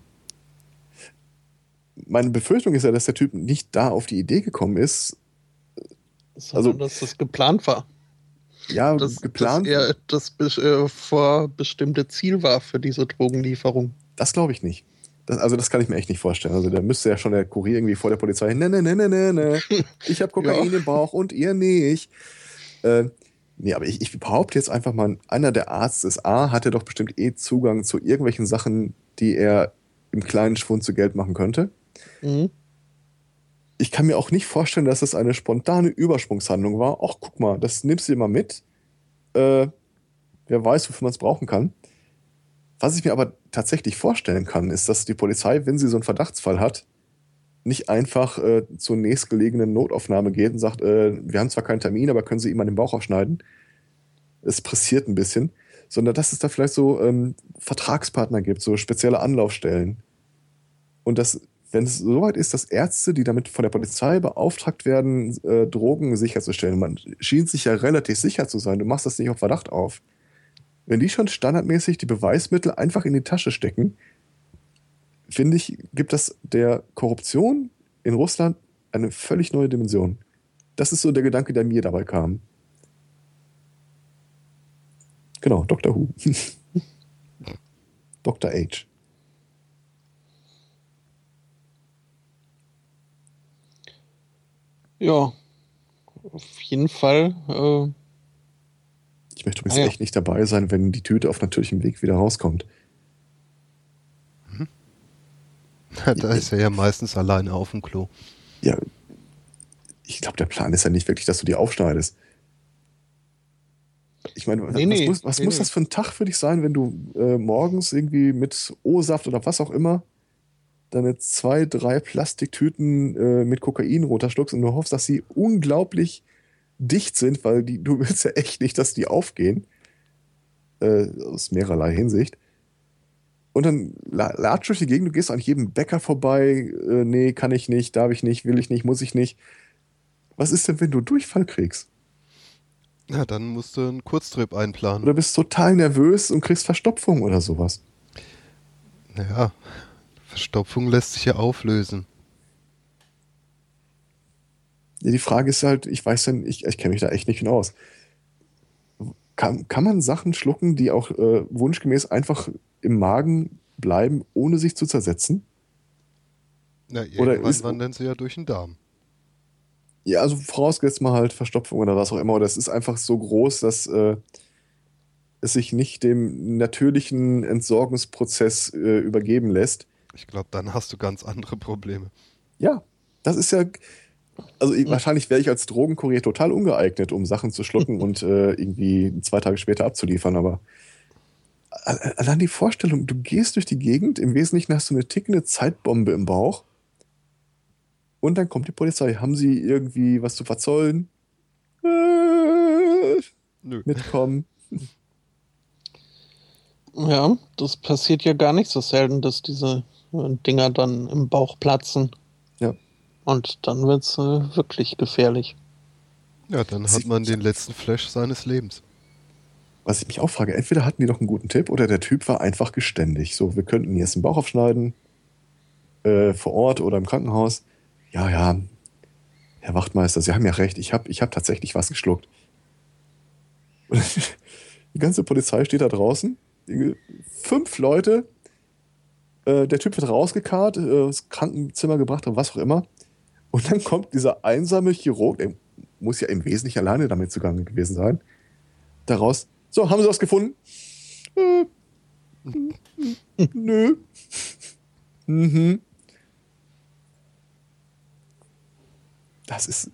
Meine Befürchtung ist ja, dass der Typ nicht da auf die Idee gekommen ist. Also, dass das geplant war. Ja, dass, geplant. Dass er das äh, vor bestimmte Ziel war für diese Drogenlieferung. Das glaube ich nicht. Das, also das kann ich mir echt nicht vorstellen. Also da müsste ja schon der Kurier irgendwie vor der Polizei, ne, ne, ne, ne, ne, ne. Ich habe Kokain ja. im Bauch und ihr nicht. Äh, nee, aber ich, ich behaupte jetzt einfach mal, einer der Arzt ist A, hatte doch bestimmt eh Zugang zu irgendwelchen Sachen, die er im kleinen Schwund zu Geld machen könnte. Mhm. Ich kann mir auch nicht vorstellen, dass es eine spontane Übersprungshandlung war. Ach, guck mal, das nimmst du mal mit. Äh, wer weiß, wofür man es brauchen kann. Was ich mir aber tatsächlich vorstellen kann, ist, dass die Polizei, wenn sie so einen Verdachtsfall hat, nicht einfach äh, zur nächstgelegenen Notaufnahme geht und sagt, äh, wir haben zwar keinen Termin, aber können Sie ihm mal den Bauch aufschneiden. Es pressiert ein bisschen, sondern dass es da vielleicht so ähm, Vertragspartner gibt, so spezielle Anlaufstellen. Und dass, wenn es soweit ist, dass Ärzte, die damit von der Polizei beauftragt werden, äh, Drogen sicherzustellen, man schien sich ja relativ sicher zu sein, du machst das nicht auf Verdacht auf, wenn die schon standardmäßig die Beweismittel einfach in die Tasche stecken, finde ich, gibt das der Korruption in Russland eine völlig neue Dimension. Das ist so der Gedanke, der mir dabei kam. Genau, Dr. Who. Dr. H. Ja, auf jeden Fall äh, ich möchte übrigens ah, ja. echt nicht dabei sein, wenn die Tüte auf natürlichem Weg wieder rauskommt. Hm. da ist er ja meistens alleine auf dem Klo. Ja, ich glaube, der Plan ist ja nicht wirklich, dass du die aufschneidest. Ich meine, nee, was, nee, muss, was nee, muss das für ein Tag für dich sein, wenn du äh, morgens irgendwie mit O-Saft oder was auch immer deine zwei, drei Plastiktüten äh, mit Kokain runterschluckst und du hoffst, dass sie unglaublich dicht sind, weil die, du willst ja echt nicht, dass die aufgehen. Äh, aus mehrerlei Hinsicht. Und dann latsch durch die Gegend, du gehst an jedem Bäcker vorbei. Äh, nee, kann ich nicht, darf ich nicht, will ich nicht, muss ich nicht. Was ist denn, wenn du Durchfall kriegst? Ja, dann musst du einen Kurztrip einplanen. Oder bist total nervös und kriegst Verstopfung oder sowas. Naja, Verstopfung lässt sich ja auflösen. Ja, die Frage ist halt, ich weiß dann, ich, ich kenne mich da echt nicht genau aus. Kann, kann man Sachen schlucken, die auch äh, wunschgemäß einfach im Magen bleiben, ohne sich zu zersetzen? Na, oder ist, wandern sie ja durch den Darm. Ja, also vorausgesetzt mal halt Verstopfung oder was auch immer. Oder es ist einfach so groß, dass äh, es sich nicht dem natürlichen Entsorgungsprozess äh, übergeben lässt. Ich glaube, dann hast du ganz andere Probleme. Ja, das ist ja, also ich, wahrscheinlich wäre ich als Drogenkurier total ungeeignet, um Sachen zu schlucken und äh, irgendwie zwei Tage später abzuliefern, aber allein die Vorstellung, du gehst durch die Gegend, im Wesentlichen hast du eine tickende Zeitbombe im Bauch und dann kommt die Polizei. Haben sie irgendwie was zu verzollen? Äh, Nö. Mitkommen. Ja, das passiert ja gar nicht so selten, dass diese Dinger dann im Bauch platzen. Und dann wird es äh, wirklich gefährlich. Ja, dann hat man den letzten Flash seines Lebens. Was ich mich auch frage, entweder hatten die doch einen guten Tipp oder der Typ war einfach geständig. So, wir könnten jetzt den Bauch aufschneiden, äh, vor Ort oder im Krankenhaus. Ja, ja, Herr Wachtmeister, Sie haben ja recht, ich habe ich hab tatsächlich was geschluckt. die ganze Polizei steht da draußen, fünf Leute, äh, der Typ wird rausgekarrt, äh, ins Krankenzimmer gebracht oder was auch immer. Und dann kommt dieser einsame Chirurg, der muss ja im Wesentlichen alleine damit zugange gewesen sein, daraus. So, haben Sie was gefunden? Äh, nö. mhm. Das ist.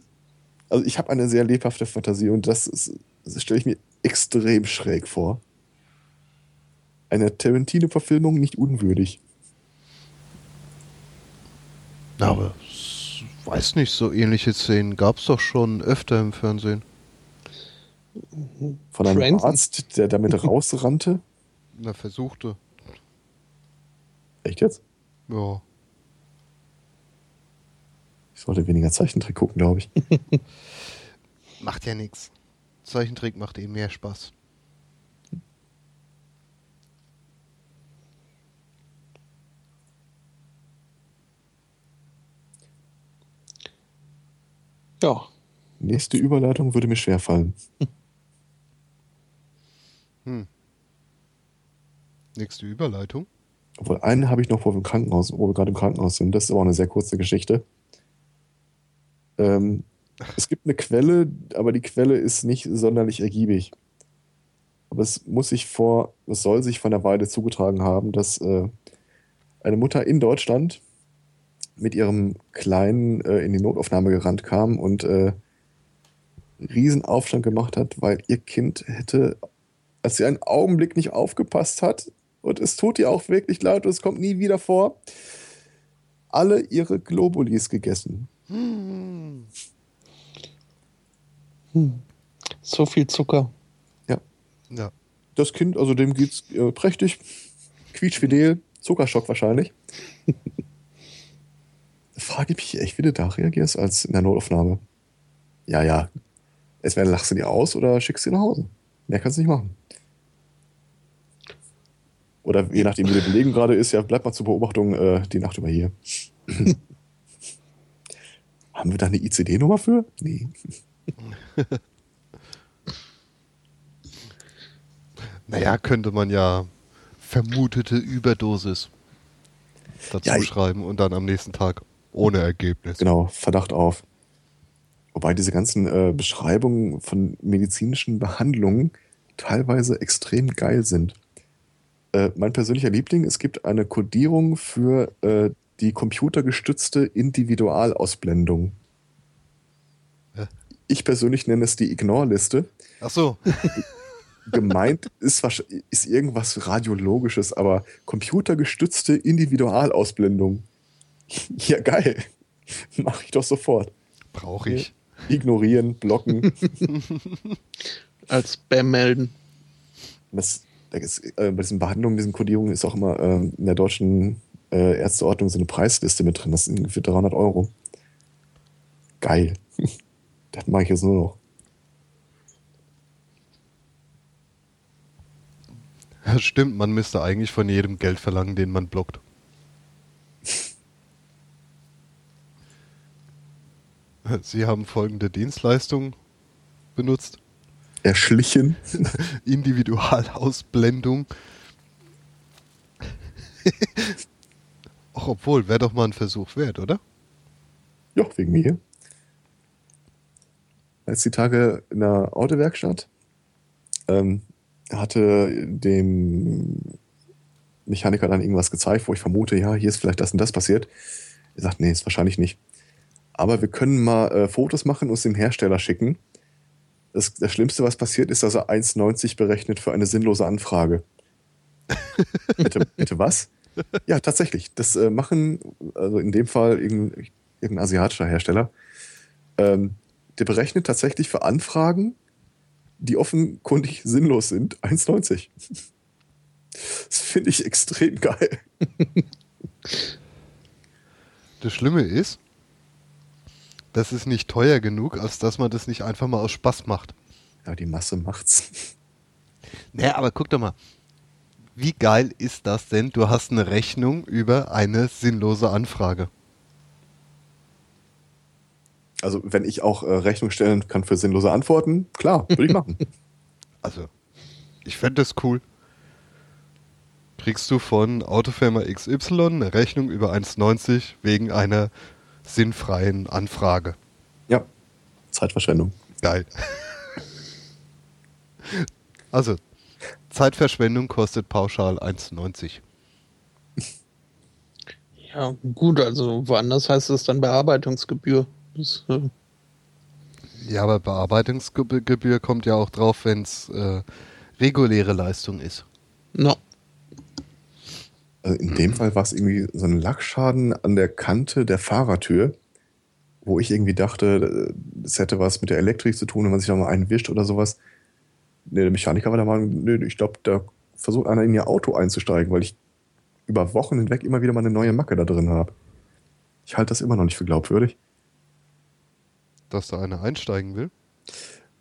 Also ich habe eine sehr lebhafte Fantasie und das, das stelle ich mir extrem schräg vor. Eine Tarantino-Verfilmung nicht unwürdig. Ja, aber weiß nicht, so ähnliche Szenen gab es doch schon öfter im Fernsehen. Von einem Friends? Arzt, der damit rausrannte? Na, versuchte. Echt jetzt? Ja. Ich sollte weniger Zeichentrick gucken, glaube ich. macht ja nichts. Zeichentrick macht eben mehr Spaß. Ja. Nächste Überleitung würde mir schwerfallen. Hm. Nächste Überleitung? Obwohl, eine habe ich noch, wo wir, im Krankenhaus, wo wir gerade im Krankenhaus sind. Das ist aber auch eine sehr kurze Geschichte. Ähm, es gibt eine Quelle, aber die Quelle ist nicht sonderlich ergiebig. Aber es muss sich vor, es soll sich von der Weile zugetragen haben, dass äh, eine Mutter in Deutschland mit ihrem Kleinen äh, in die Notaufnahme gerannt kam und äh, Riesenaufstand gemacht hat, weil ihr Kind hätte, als sie einen Augenblick nicht aufgepasst hat, und es tut ihr auch wirklich leid und es kommt nie wieder vor, alle ihre Globulis gegessen. Hm. Hm. So viel Zucker. Ja. Ja. Das Kind, also dem geht's äh, prächtig, quietschfidel, Zuckerschock wahrscheinlich. Frage ich mich echt, wie du da reagierst als in der Notaufnahme. Ja, ja. Entweder lachst du die aus oder schickst sie nach Hause. Mehr kannst du nicht machen. Oder je nachdem, wie der Belegen gerade ist, ja, bleibt mal zur Beobachtung äh, die Nacht über hier. Haben wir da eine ICD-Nummer für? Nee. naja, könnte man ja vermutete Überdosis dazu ja, schreiben und dann am nächsten Tag ohne Ergebnis. Genau, Verdacht auf. Wobei diese ganzen äh, Beschreibungen von medizinischen Behandlungen teilweise extrem geil sind. Äh, mein persönlicher Liebling, es gibt eine Codierung für äh, die computergestützte Individualausblendung. Ja. Ich persönlich nenne es die Ignore-Liste. Ach so. Gemeint ist, ist irgendwas Radiologisches, aber computergestützte Individualausblendung. Ja, geil. Mache ich doch sofort. Brauche ich. Ignorieren, blocken. Als Spam melden. Das ist, äh, bei diesen Behandlungen, diesen Kodierungen ist auch immer äh, in der deutschen äh, Ärzteordnung so eine Preisliste mit drin. Das sind ungefähr 300 Euro. Geil. das mache ich jetzt nur noch. Ja, stimmt, man müsste eigentlich von jedem Geld verlangen, den man blockt. Sie haben folgende Dienstleistung benutzt erschlichen. Individualausblendung. Ach, obwohl, wäre doch mal ein Versuch wert, oder? Ja, wegen mir. Als die Tage in der Autowerkstatt ähm, hatte dem Mechaniker dann irgendwas gezeigt, wo ich vermute, ja, hier ist vielleicht das und das passiert. Er sagt, nee, ist wahrscheinlich nicht. Aber wir können mal äh, Fotos machen und es dem Hersteller schicken. Das, das Schlimmste, was passiert, ist, dass er 1,90 berechnet für eine sinnlose Anfrage. bitte, bitte was? Ja, tatsächlich. Das äh, machen, also in dem Fall irgendein, irgendein asiatischer Hersteller, ähm, der berechnet tatsächlich für Anfragen, die offenkundig sinnlos sind, 1,90. Das finde ich extrem geil. Das Schlimme ist, das ist nicht teuer genug, als dass man das nicht einfach mal aus Spaß macht. Ja, die Masse macht's. Naja, aber guck doch mal. Wie geil ist das denn? Du hast eine Rechnung über eine sinnlose Anfrage. Also, wenn ich auch äh, Rechnung stellen kann für sinnlose Antworten, klar, würde ich machen. Also, ich fände das cool. Kriegst du von Autofirma XY eine Rechnung über 1,90 wegen einer sinnfreien Anfrage. Ja, Zeitverschwendung. Geil. Also, Zeitverschwendung kostet pauschal 1,90. Ja, gut, also woanders heißt es dann Bearbeitungsgebühr. Das, äh Ja, aber Bearbeitungsgebühr kommt ja auch drauf, wenn es äh, reguläre Leistung ist. No. Also in dem Fall war es irgendwie so ein Lackschaden an der Kante der Fahrertür, wo ich irgendwie dachte, es hätte was mit der Elektrik zu tun, wenn man sich da mal einen wischt oder sowas. Nee, der Mechaniker war der Meinung, nee, ich glaube, da versucht einer in ihr Auto einzusteigen, weil ich über Wochen hinweg immer wieder mal eine neue Macke da drin habe. Ich halte das immer noch nicht für glaubwürdig. Dass da einer einsteigen will?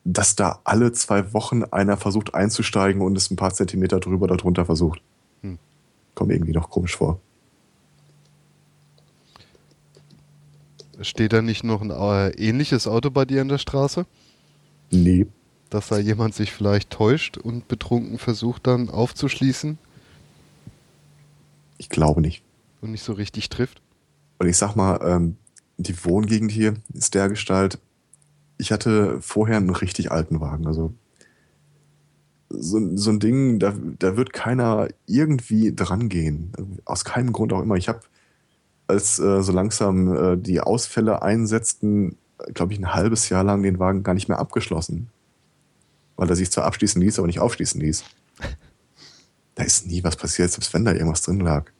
Dass da alle zwei Wochen einer versucht einzusteigen und es ein paar Zentimeter drüber oder drunter versucht. Kommt irgendwie noch komisch vor. Steht da nicht noch ein äh, ähnliches Auto bei dir in der Straße? Nee. Dass da jemand sich vielleicht täuscht und betrunken versucht dann aufzuschließen? Ich glaube nicht. Und nicht so richtig trifft? Und ich sag mal, ähm, die Wohngegend hier ist der Gestalt. Ich hatte vorher einen richtig alten Wagen. Also so, so ein Ding, da, da wird keiner irgendwie dran gehen. Aus keinem Grund auch immer. Ich habe, als äh, so langsam äh, die Ausfälle einsetzten, glaube ich, ein halbes Jahr lang den Wagen gar nicht mehr abgeschlossen. Weil er sich zwar abschließen ließ, aber nicht aufschließen ließ. Da ist nie was passiert, selbst wenn da irgendwas drin lag.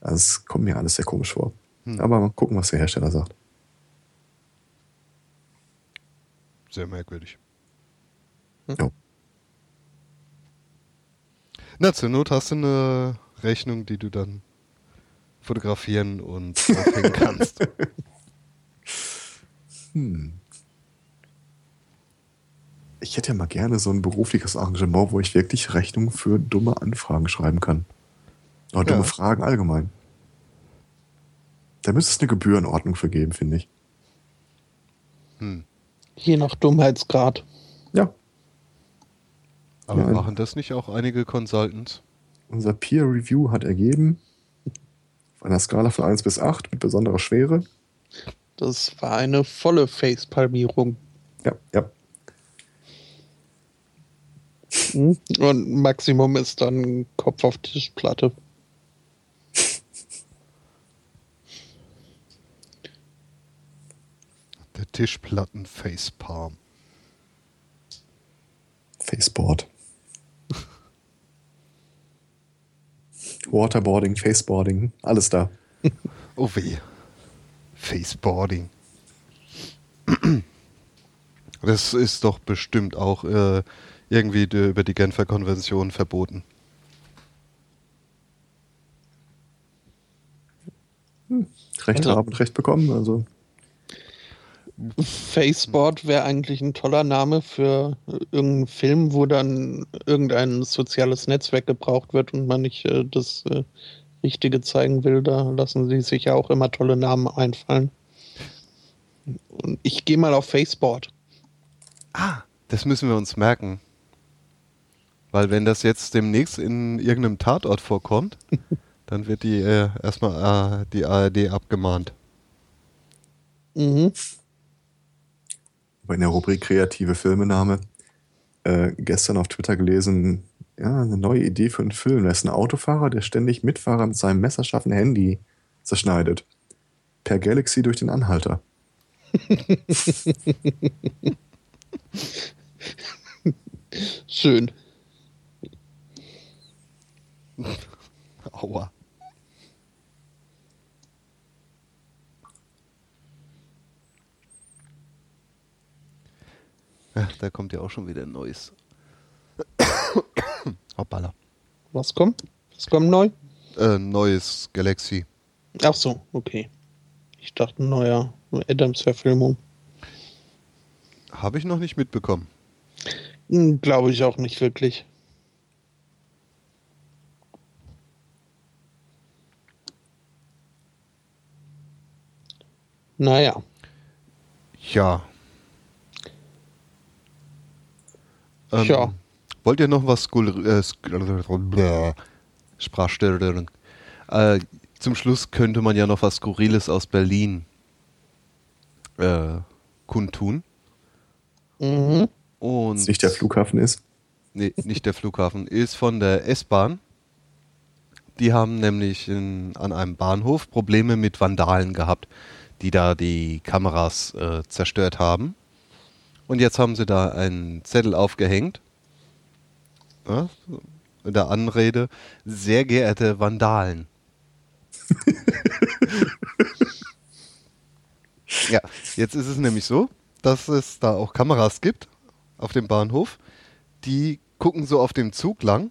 Also es kommt mir alles sehr komisch vor. Hm. Aber mal gucken, was der Hersteller sagt. Sehr merkwürdig. Hm. Ja. Na, zur Not hast du eine Rechnung, die du dann fotografieren und aufhängen kannst. hm. Ich hätte ja mal gerne so ein berufliches Arrangement, wo ich wirklich Rechnungen für dumme Anfragen schreiben kann. Oder dumme ja. Fragen allgemein. Da müsste es eine Gebührenordnung für geben, finde ich. Hm. Je nach Dummheitsgrad. Aber ja, machen das nicht auch einige Consultants? Unser Peer Review hat ergeben, auf einer Skala von 1 bis 8 mit besonderer Schwere. Das war eine volle Facepalmierung. Ja, ja. Hm? Und Maximum ist dann Kopf auf Tischplatte. Der Tischplatten Facepalm. Faceboard. Waterboarding, Faceboarding, alles da. oh weh. Faceboarding. Das ist doch bestimmt auch äh, irgendwie die, über die Genfer Konvention verboten. Hm. Recht also, haben, Recht bekommen, also. Faceboard wäre eigentlich ein toller Name für irgendeinen Film, wo dann irgendein soziales Netzwerk gebraucht wird und man nicht äh, das äh, Richtige zeigen will. Da lassen sie sich ja auch immer tolle Namen einfallen. Und ich gehe mal auf Faceboard. Ah, das müssen wir uns merken. Weil wenn das jetzt demnächst in irgendeinem Tatort vorkommt, dann wird die äh, erstmal äh, die ARD abgemahnt. Mhm in der Rubrik kreative Filmename äh, gestern auf Twitter gelesen, ja, eine neue Idee für einen Film. Da ist ein Autofahrer, der ständig Mitfahrer mit seinem messerscharfen Handy zerschneidet. Per Galaxy durch den Anhalter. Schön. Aua. Ja, da kommt ja auch schon wieder ein neues. Hoppala. Was kommt? Was kommt neu? Äh, neues Galaxy. Ach so, okay. Ich dachte, ein neuer Adams-Verfilmung. Habe ich noch nicht mitbekommen. Hm, Glaube ich auch nicht wirklich. Naja. Ja, Ähm, ja. Wollt ihr noch was äh, Sprachstörung? Äh, zum Schluss könnte man ja noch was Skurriles aus Berlin äh, kundtun. Mhm. Und nicht der Flughafen ist? Nee, nicht der Flughafen. Ist von der S-Bahn. Die haben nämlich in, an einem Bahnhof Probleme mit Vandalen gehabt, die da die Kameras äh, zerstört haben. Und jetzt haben sie da einen Zettel aufgehängt. Ja, in der Anrede, sehr geehrte Vandalen. ja, jetzt ist es nämlich so, dass es da auch Kameras gibt auf dem Bahnhof, die gucken so auf dem Zug lang,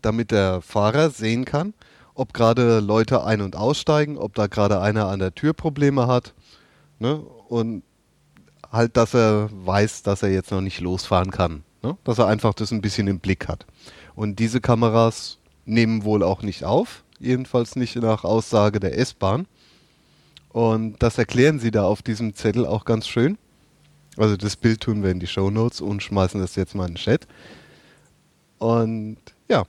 damit der Fahrer sehen kann, ob gerade Leute ein- und aussteigen, ob da gerade einer an der Tür Probleme hat. Ne? Und halt, dass er weiß, dass er jetzt noch nicht losfahren kann. Ne? Dass er einfach das ein bisschen im Blick hat. Und diese Kameras nehmen wohl auch nicht auf, jedenfalls nicht nach Aussage der S-Bahn. Und das erklären sie da auf diesem Zettel auch ganz schön. Also das Bild tun wir in die Show Notes und schmeißen das jetzt mal in den Chat. Und ja,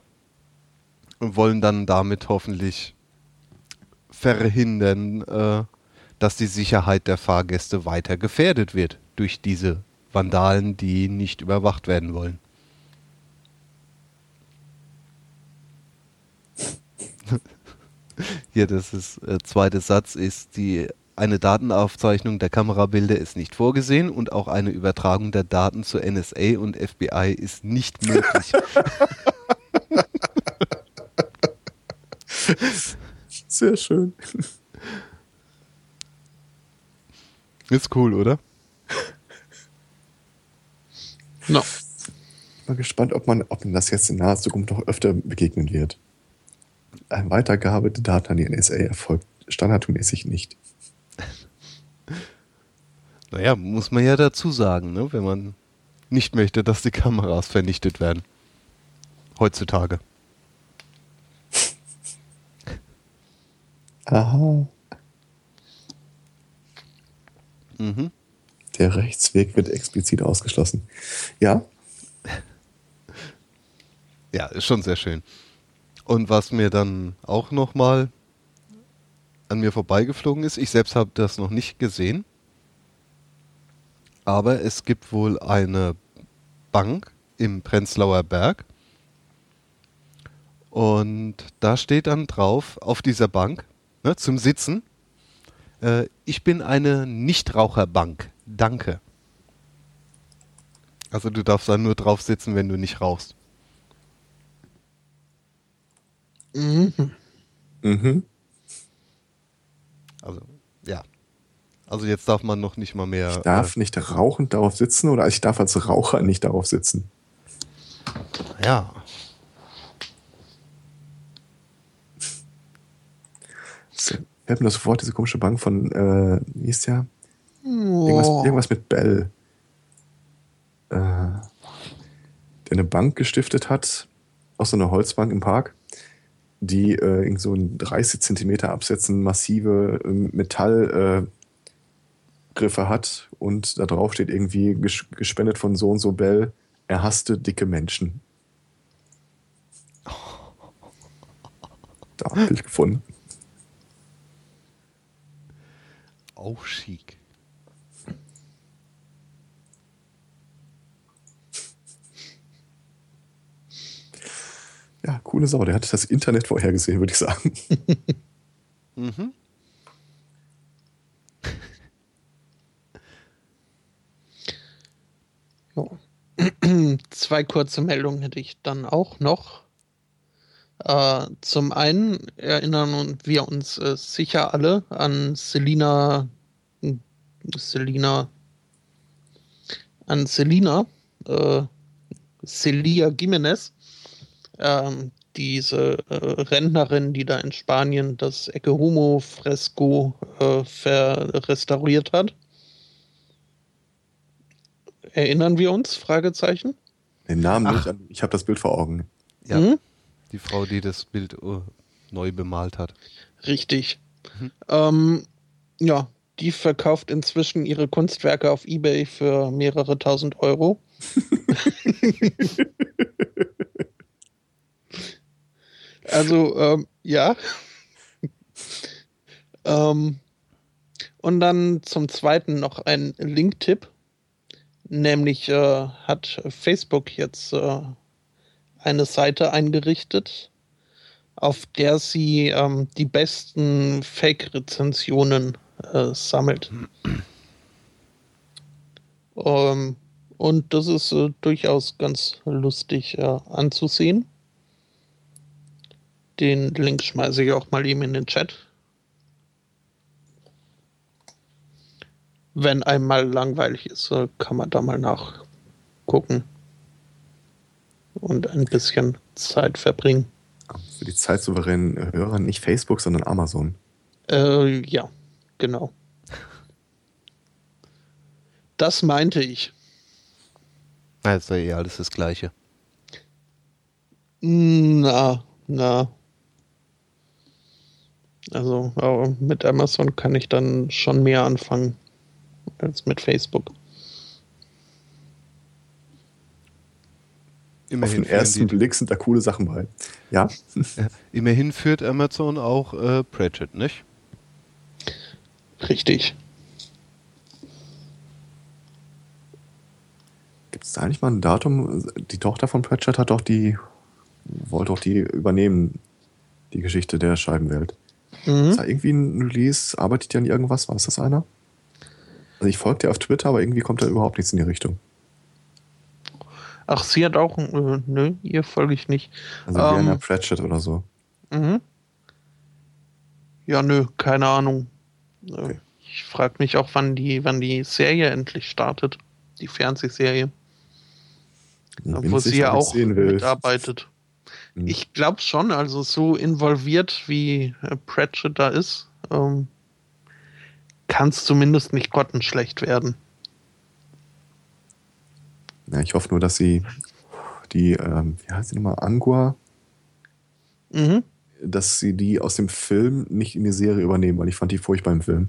und wollen dann damit hoffentlich verhindern, äh, dass die Sicherheit der Fahrgäste weiter gefährdet wird durch diese Vandalen, die nicht überwacht werden wollen. Hier, das ist äh, zweite Satz ist die eine Datenaufzeichnung der Kamerabilder ist nicht vorgesehen und auch eine Übertragung der Daten zur NSA und FBI ist nicht möglich. Sehr schön. Ist cool, oder? No. Mal gespannt, ob man, ob man das jetzt in naher Zukunft noch öfter begegnen wird. Eine Weitergabe der Daten an die NSA erfolgt standardmäßig nicht. Naja, muss man ja dazu sagen, ne? wenn man nicht möchte, dass die Kameras vernichtet werden. Heutzutage. Aha. Mhm. Der Rechtsweg wird explizit ausgeschlossen. Ja, Ja, ist schon sehr schön. Und was mir dann auch nochmal an mir vorbeigeflogen ist, ich selbst habe das noch nicht gesehen, aber es gibt wohl eine Bank im Prenzlauer Berg und da steht dann drauf auf dieser Bank ne, zum Sitzen, äh, ich bin eine Nichtraucherbank, danke. Also du darfst da nur drauf sitzen, wenn du nicht rauchst. Mhm. mhm. Also, ja. Also jetzt darf man noch nicht mal mehr. ich darf nicht rauchend darauf sitzen oder ich darf als Raucher nicht darauf sitzen. Äh, ja. Wir haben das Wort, diese komische Bank von, äh, wie ist der? Irgendwas, Oh. irgendwas mit Bell. Äh, der eine Bank gestiftet hat, aus so einer Holzbank im Park, die äh, irgend so ein 30 Zentimeter Absätzen massive ähm, Metallgriffe äh, hat und da drauf steht irgendwie ges gespendet von so und so Bell, er hasste dicke Menschen. Da hab ich gefunden. Auch. Ja, coole Sau. Der hat das Internet vorhergesehen, würde ich sagen. Mhm. Zwei kurze Meldungen hätte ich dann auch noch. Äh, zum einen erinnern wir uns äh, sicher alle an Selina, Selina, an Selina, äh, Celia Jimenez, ähm, diese äh, Rentnerin, die da in Spanien das Ecce Homo Fresko äh, verrestauriert hat. Erinnern wir uns? Fragezeichen. Den Namen Ach. nicht, an- ich habe das Bild vor Augen. Ja, Hm? Die Frau, die das Bild äh, neu bemalt hat. Richtig. Mhm. Ähm, ja, die verkauft inzwischen ihre Kunstwerke auf Ebay für mehrere tausend Euro. also, ähm, ja. ähm, und dann zum Zweiten noch ein Link-Tipp. Nämlich äh, hat Facebook jetzt äh, eine Seite eingerichtet, auf der sie ähm, die besten Fake-Rezensionen äh, sammelt. Ähm, und das ist äh, durchaus ganz lustig äh, anzusehen. Den Link schmeiße ich auch mal eben in den Chat. Wenn einmal langweilig ist, äh, kann man da mal nachgucken und ein bisschen Zeit verbringen. Für die zeitsouveränen Hörer nicht Facebook, sondern Amazon. Äh, ja, genau. Das meinte ich. Ist ja eh alles das Gleiche. Na, na. Also mit Amazon kann ich dann schon mehr anfangen als mit Facebook. Immerhin Auf den ersten Blick sind da coole Sachen bei. Ja. ja immerhin führt Amazon auch äh, Pratchett, nicht? Richtig. Gibt es da eigentlich mal ein Datum? Die Tochter von Pratchett hat doch die, wollte doch die übernehmen, die Geschichte der Scheibenwelt. Mhm. Ist da irgendwie ein Release? Arbeitet ja an irgendwas? War es das einer? Also ich folge dir auf Twitter, aber irgendwie kommt da überhaupt nichts in die Richtung. Ach, sie hat auch. Äh, nö, ihr folge ich nicht. Also ähm, Diana Pratchett oder so. Mhm. Ja, nö, keine Ahnung. Äh, okay. Ich frage mich auch, wann die, wann die Serie endlich startet. Die Fernsehserie. Ja, wo sie ja auch mitarbeitet. Hm. Ich glaube schon, also so involviert wie äh, Pratchett da ist, ähm, kann es zumindest nicht grottenschlecht werden. Ja, ich hoffe nur, dass sie die, ähm, wie heißt sie nochmal, Angua, mhm. dass sie die aus dem Film nicht in die Serie übernehmen, weil ich fand die furchtbar im Film.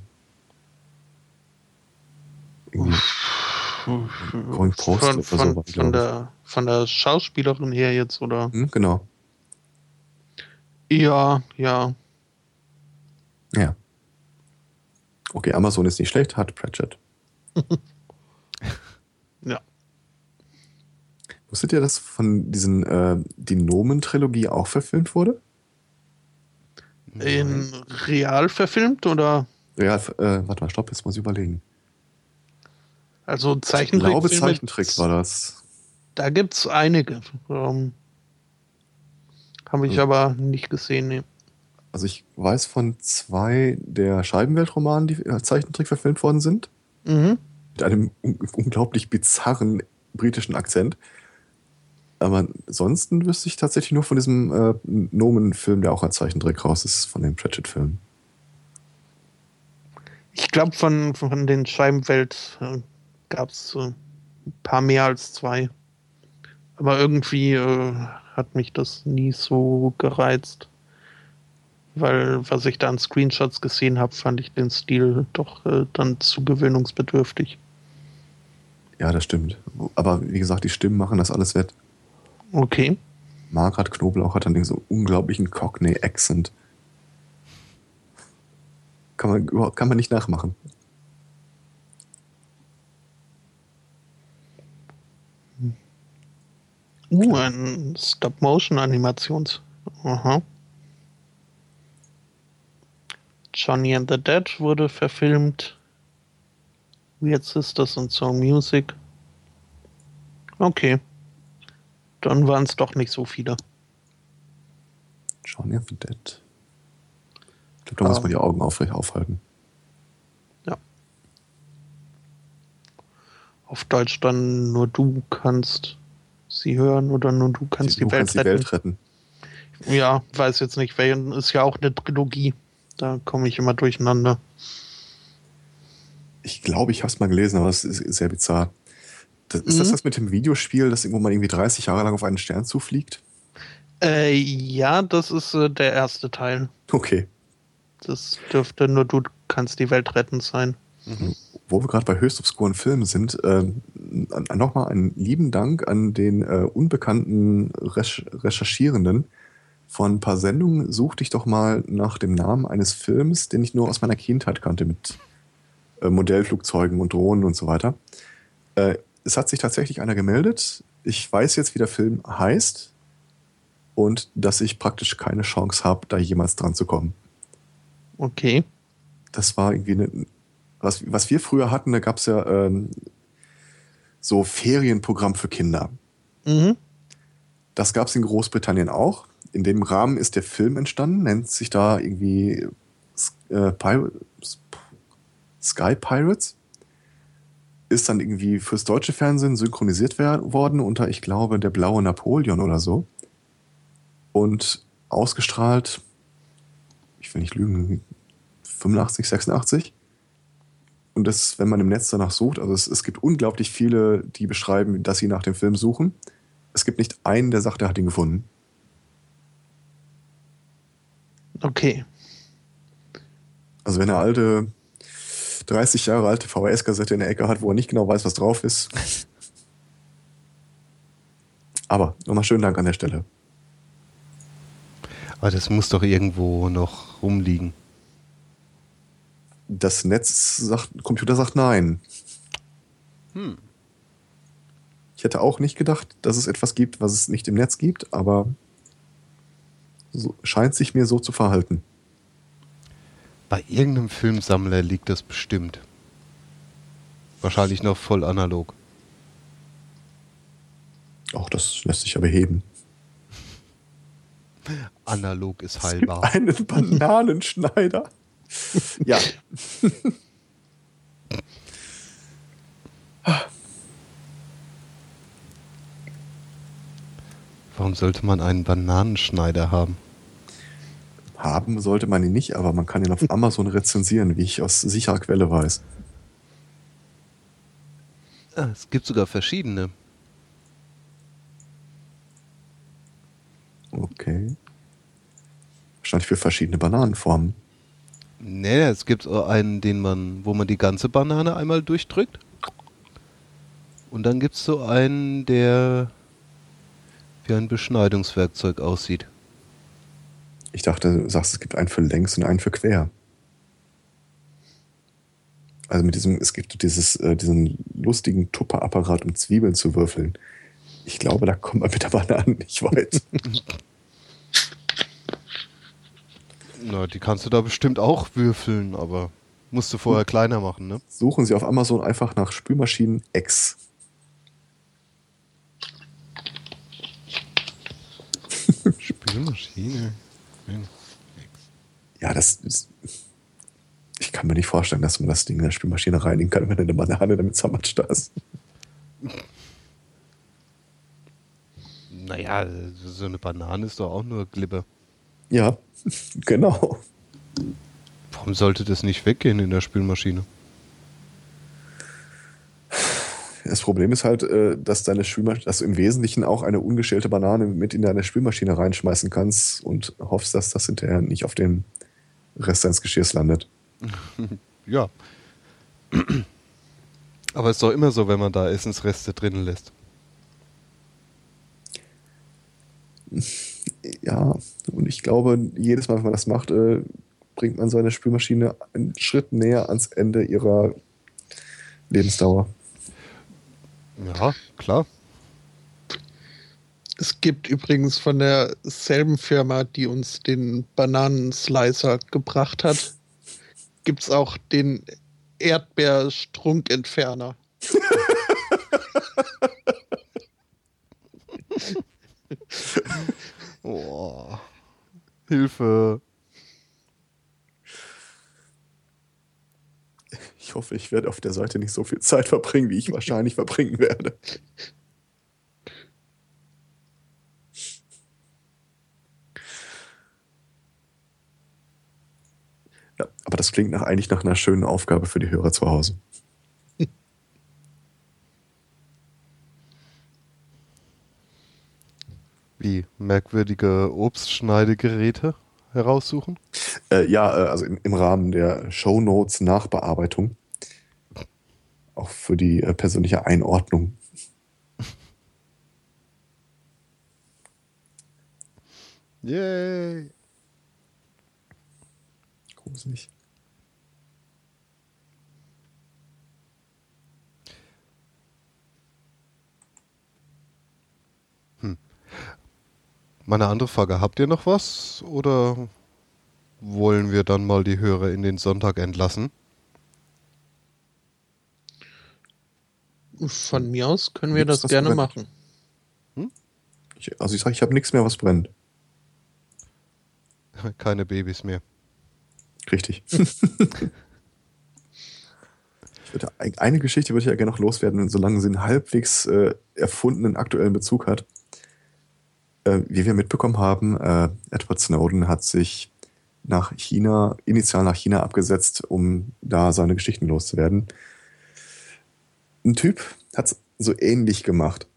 Post von, von, so, von, der, von der Schauspielerin her jetzt, oder? Hm, genau. Ja, ja. Ja. Okay, Amazon ist nicht schlecht, hat Pratchett. ja. Wusstet ihr, dass von diesen äh, die Nomen-Trilogie auch verfilmt wurde? In real verfilmt oder? Ja, äh, warte mal, stopp, jetzt muss ich überlegen. Also Zeichentrick. Ich glaube, Zeichentrick war das. Da gibt es einige. Ähm, Habe ich also, aber nicht gesehen. Nee. Also ich weiß von zwei der Scheibenweltromanen, die als Zeichentrick verfilmt worden sind. Mhm. Mit einem un unglaublich bizarren britischen Akzent. Aber ansonsten wüsste ich tatsächlich nur von diesem äh, Nomen-Film, der auch als Zeichentrick raus ist, von den Pratchett-Filmen. Ich glaube, von, von den Scheibenwelt äh, gab es äh, ein paar mehr als zwei. Aber irgendwie äh, hat mich das nie so gereizt. Weil, was ich da an Screenshots gesehen habe, fand ich den Stil doch äh, dann zu gewöhnungsbedürftig. Ja, das stimmt. Aber wie gesagt, die Stimmen machen das alles wett. Okay. Margaret Knoblauch hat dann so unglaublichen Cockney-Accent. Kann man, kann man nicht nachmachen. Uh, ein Stop-Motion-Animations. Aha. Johnny and the Dead wurde verfilmt. Weird Sisters und Song Music. Okay. Dann waren es doch nicht so viele. Johnny and the Dead. Ich glaube, da muss man die Augen aufrecht aufhalten. Ja. Auf Deutsch dann nur du kannst sie hören oder nur du kannst, die, du Welt, kannst retten. die Welt retten. Ja, weiß jetzt nicht, weil ist ja auch eine Trilogie. Da komme ich immer durcheinander. Ich glaube, ich habe es mal gelesen, aber es ist sehr bizarr. Das, ist mhm. das das mit dem Videospiel, das irgendwo mal irgendwie 30 Jahre lang auf einen Stern zufliegt? Äh, ja, das ist äh, der erste Teil. Okay. Das dürfte nur du kannst die Welt retten sein. Mhm wo wir gerade bei höchst obskuren Filmen sind, äh, nochmal einen lieben Dank an den äh, unbekannten Rech Recherchierenden. Von ein paar Sendungen suchte ich doch mal nach dem Namen eines Films, den ich nur aus meiner Kindheit kannte, mit äh, Modellflugzeugen und Drohnen und so weiter. Es hat sich tatsächlich einer gemeldet. Ich weiß jetzt, wie der Film heißt und dass ich praktisch keine Chance habe, da jemals dran zu kommen. Okay. Das war irgendwie eine, was, was wir früher hatten, da gab es ja ähm, so Ferienprogramm für Kinder. Mhm. Das gab es in Großbritannien auch. In dem Rahmen ist der Film entstanden, nennt sich da irgendwie äh, Pirates, Sky Pirates. Ist dann irgendwie fürs deutsche Fernsehen synchronisiert worden unter, ich glaube, der blaue Napoleon oder so. Und ausgestrahlt, ich will nicht lügen, 85, 86. Und das, wenn man im Netz danach sucht, also es, es gibt unglaublich viele, die beschreiben, dass sie nach dem Film suchen. Es gibt nicht einen, der sagt, er hat ihn gefunden. Okay. Also wenn er alte, 30 Jahre alte VHS-Kassette in der Ecke hat, wo er nicht genau weiß, was drauf ist. Aber nochmal schönen Dank an der Stelle. Aber das muss doch irgendwo noch rumliegen. Das Netz sagt, Computer sagt nein. Hm. Ich hätte auch nicht gedacht, dass es etwas gibt, was es nicht im Netz gibt, aber so, scheint sich mir so zu verhalten. Bei irgendeinem Filmsammler liegt das bestimmt. Wahrscheinlich noch voll analog. Auch das lässt sich aber heben. Analog ist heilbar. Einen Bananenschneider. ja. Warum sollte man einen Bananenschneider haben? Haben sollte man ihn nicht, aber man kann ihn auf Amazon rezensieren, wie ich aus sicherer Quelle weiß. Ah, es gibt sogar verschiedene. Okay. Wahrscheinlich für verschiedene Bananenformen. Nee, es gibt einen, den man, wo man die ganze Banane einmal durchdrückt. Und dann gibt es so einen, der wie ein Beschneidungswerkzeug aussieht. Ich dachte, du sagst, es gibt einen für längs und einen für quer. Also mit diesem, es gibt dieses, äh, diesen lustigen Tupperapparat, um Zwiebeln zu würfeln. Ich glaube, da kommt man mit der Banane nicht weit. Na, die kannst du da bestimmt auch würfeln, aber musst du vorher kleiner machen, ne? Suchen Sie auf Amazon einfach nach Spülmaschinen X. Spülmaschine. Ja, das ist, Ich kann mir nicht vorstellen, dass man das Ding in der Spülmaschine reinigen kann, wenn eine Banane damit zermatscht ist. Naja, so eine Banane ist doch auch nur Glippe. Ja, genau. Warum sollte das nicht weggehen in der Spülmaschine? Das Problem ist halt, äh, dass deine Spülmaschine, dass du im Wesentlichen auch eine ungeschälte Banane mit in deine Spülmaschine reinschmeißen kannst und hoffst, dass das hinterher nicht auf dem Rest deines Geschirrs landet. ja. Aber es ist doch immer so, wenn man da Essensreste drinnen lässt. Ja, und ich glaube, jedes Mal, wenn man das macht, äh, bringt man seine Spülmaschine einen Schritt näher ans Ende ihrer Lebensdauer. Ja, klar. Es gibt übrigens von derselben Firma, die uns den Bananenslicer gebracht hat, gibt es auch den Erdbeerstrunkentferner. oh. Hilfe. Ich hoffe, ich werde auf der Seite nicht so viel Zeit verbringen, wie ich wahrscheinlich verbringen werde. Ja, aber das klingt nach, eigentlich nach einer schönen Aufgabe für die Hörer zu Hause. Wie merkwürdige Obstschneidegeräte heraussuchen? Äh, ja, äh, also im, im, Rahmen der Show Notes Nachbearbeitung. Auch für die äh, persönliche Einordnung. Yay! Gruselig. Hm. Meine andere Frage, habt ihr noch was oder wollen wir dann mal die Hörer in den Sonntag entlassen? Von mir aus können wir das, das gerne brennt? machen. Hm? Ich, also ich sage, ich habe nichts mehr, was brennt. Keine Babys mehr. Richtig. würde, eine Geschichte würde ich ja gerne noch loswerden, solange sie einen halbwegs äh, erfundenen aktuellen Bezug hat. Äh, wie wir mitbekommen haben, äh, Edward Snowden hat sich nach China, initial nach China abgesetzt, um da seine Geschichten loszuwerden. Ein Typ hat es so ähnlich gemacht.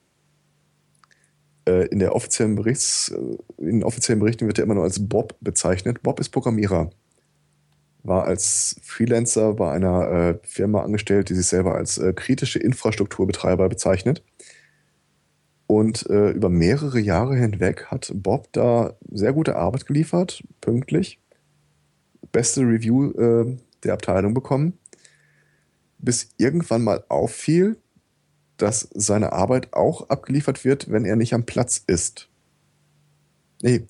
Äh, in der offiziellen Berichts, äh, in offiziellen Berichten wird er immer nur als Bob bezeichnet. Bob ist Programmierer war als Freelancer bei einer äh, Firma angestellt, die sich selber als äh, kritische Infrastrukturbetreiber bezeichnet. Und äh, über mehrere Jahre hinweg hat Bob da sehr gute Arbeit geliefert, pünktlich. Beste Review äh, der Abteilung bekommen. Bis irgendwann mal auffiel, dass seine Arbeit auch abgeliefert wird, wenn er nicht am Platz ist. Nee,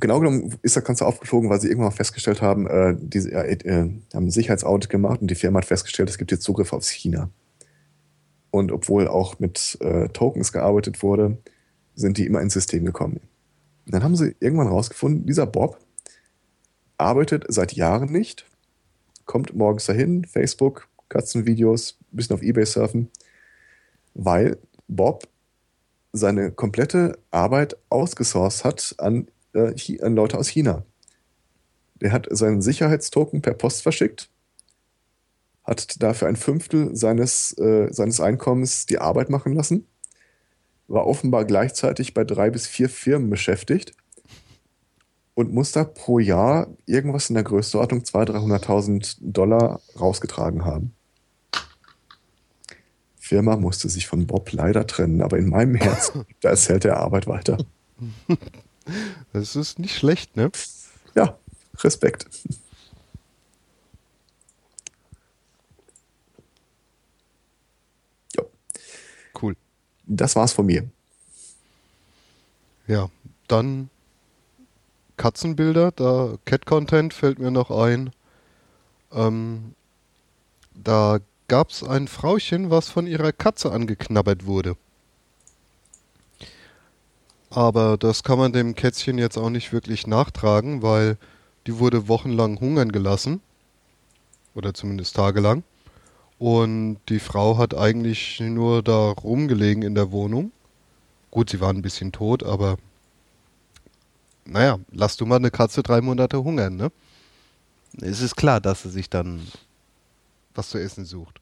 genau genommen ist das Ganze aufgeflogen, weil sie irgendwann mal festgestellt haben, äh, diese, äh, äh, haben ein Sicherheitsaudit gemacht und die Firma hat festgestellt, es gibt jetzt Zugriff auf China. Und obwohl auch mit äh, Tokens gearbeitet wurde, sind die immer ins System gekommen. Und dann haben sie irgendwann rausgefunden, dieser Bob arbeitet seit Jahren nicht, kommt morgens dahin, Facebook, Katzenvideos, bisschen auf Ebay surfen, weil Bob seine komplette Arbeit ausgesourced hat an äh, an Leute aus China. Der hat seinen Sicherheitstoken per Post verschickt, hat dafür ein Fünftel seines, äh, seines Einkommens die Arbeit machen lassen, war offenbar gleichzeitig bei drei bis vier Firmen beschäftigt und muss da pro Jahr irgendwas in der Größenordnung 200.000, 300.000 Dollar rausgetragen haben. Firma musste sich von Bob leider trennen, aber in meinem Herzen, da erzählt er Arbeit weiter. Das ist nicht schlecht, ne? Ja, Respekt. Ja. Cool. Das war's von mir. Ja, dann Katzenbilder, da Cat-Content fällt mir noch ein. Ähm, da gab es ein Frauchen, was von ihrer Katze angeknabbert wurde. Aber das kann man dem Kätzchen jetzt auch nicht wirklich nachtragen, weil die wurde wochenlang hungern gelassen. Oder zumindest tagelang. Und die Frau hat eigentlich nur da rumgelegen in der Wohnung. Gut, sie war ein bisschen tot, aber naja, lass du mal eine Katze drei Monate hungern, ne? Es ist klar, dass sie sich dann was zu essen sucht.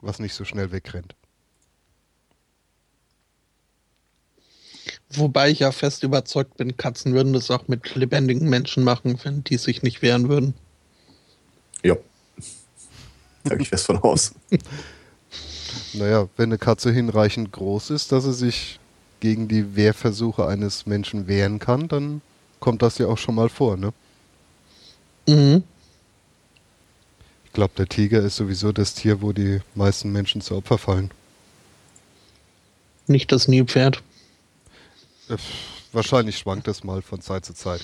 Was nicht so schnell wegrennt. Wobei ich ja fest überzeugt bin, Katzen würden das auch mit lebendigen Menschen machen, wenn die sich nicht wehren würden. Ja. Da gehe ich fest von aus. naja, wenn eine Katze hinreichend groß ist, dass sie sich gegen die Wehrversuche eines Menschen wehren kann, dann kommt das ja auch schon mal vor, ne? Mhm. Ich glaube, der Tiger ist sowieso das Tier, wo die meisten Menschen zu Opfer fallen. Nicht das Nilpferd. Äh, wahrscheinlich schwankt es mal von Zeit zu Zeit.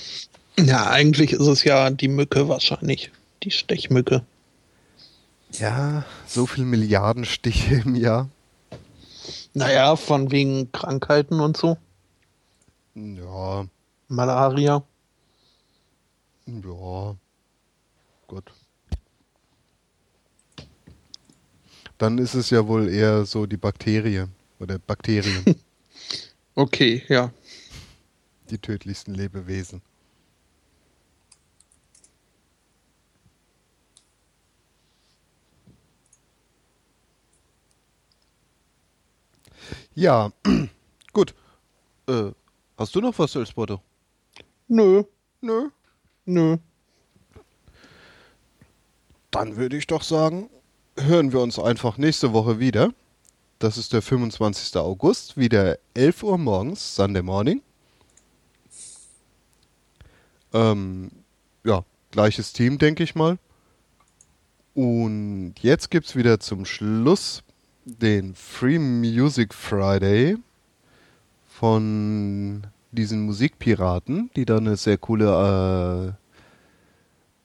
Ja, eigentlich ist es ja die Mücke wahrscheinlich. Die Stechmücke. Ja, so viele Milliarden Stiche im Jahr. Naja, von wegen Krankheiten und so. Ja. Malaria. Ja. Gut. Dann ist es ja wohl eher so die Bakterie oder Bakterien. Okay, ja. Die tödlichsten Lebewesen. Ja, gut. Äh, hast du noch was, Elspoto? Nö. Nö? Nö. Dann würde ich doch sagen, hören wir uns einfach nächste Woche wieder. Das ist der 25. August, wieder 11 Uhr morgens, Sunday Morning. Ähm, ja, gleiches Team, denke ich mal. Und jetzt gibt es wieder zum Schluss den Free Music Friday von diesen Musikpiraten, die da eine sehr coole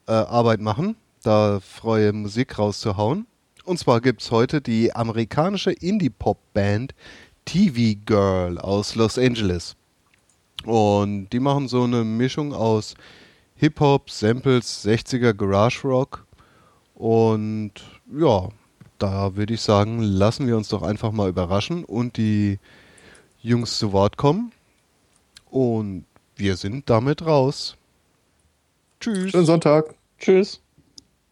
äh, äh, Arbeit machen, da freie Musik rauszuhauen. Und zwar gibt es heute die amerikanische Indie-Pop-Band TV Girl aus Los Angeles. Und die machen so eine Mischung aus Hip-Hop, Samples, 60er Garage Rock. Und ja, da würde ich sagen, lassen wir uns doch einfach mal überraschen und die Jungs zu Wort kommen. Und wir sind damit raus. Tschüss. Schönen Sonntag. Tschüss.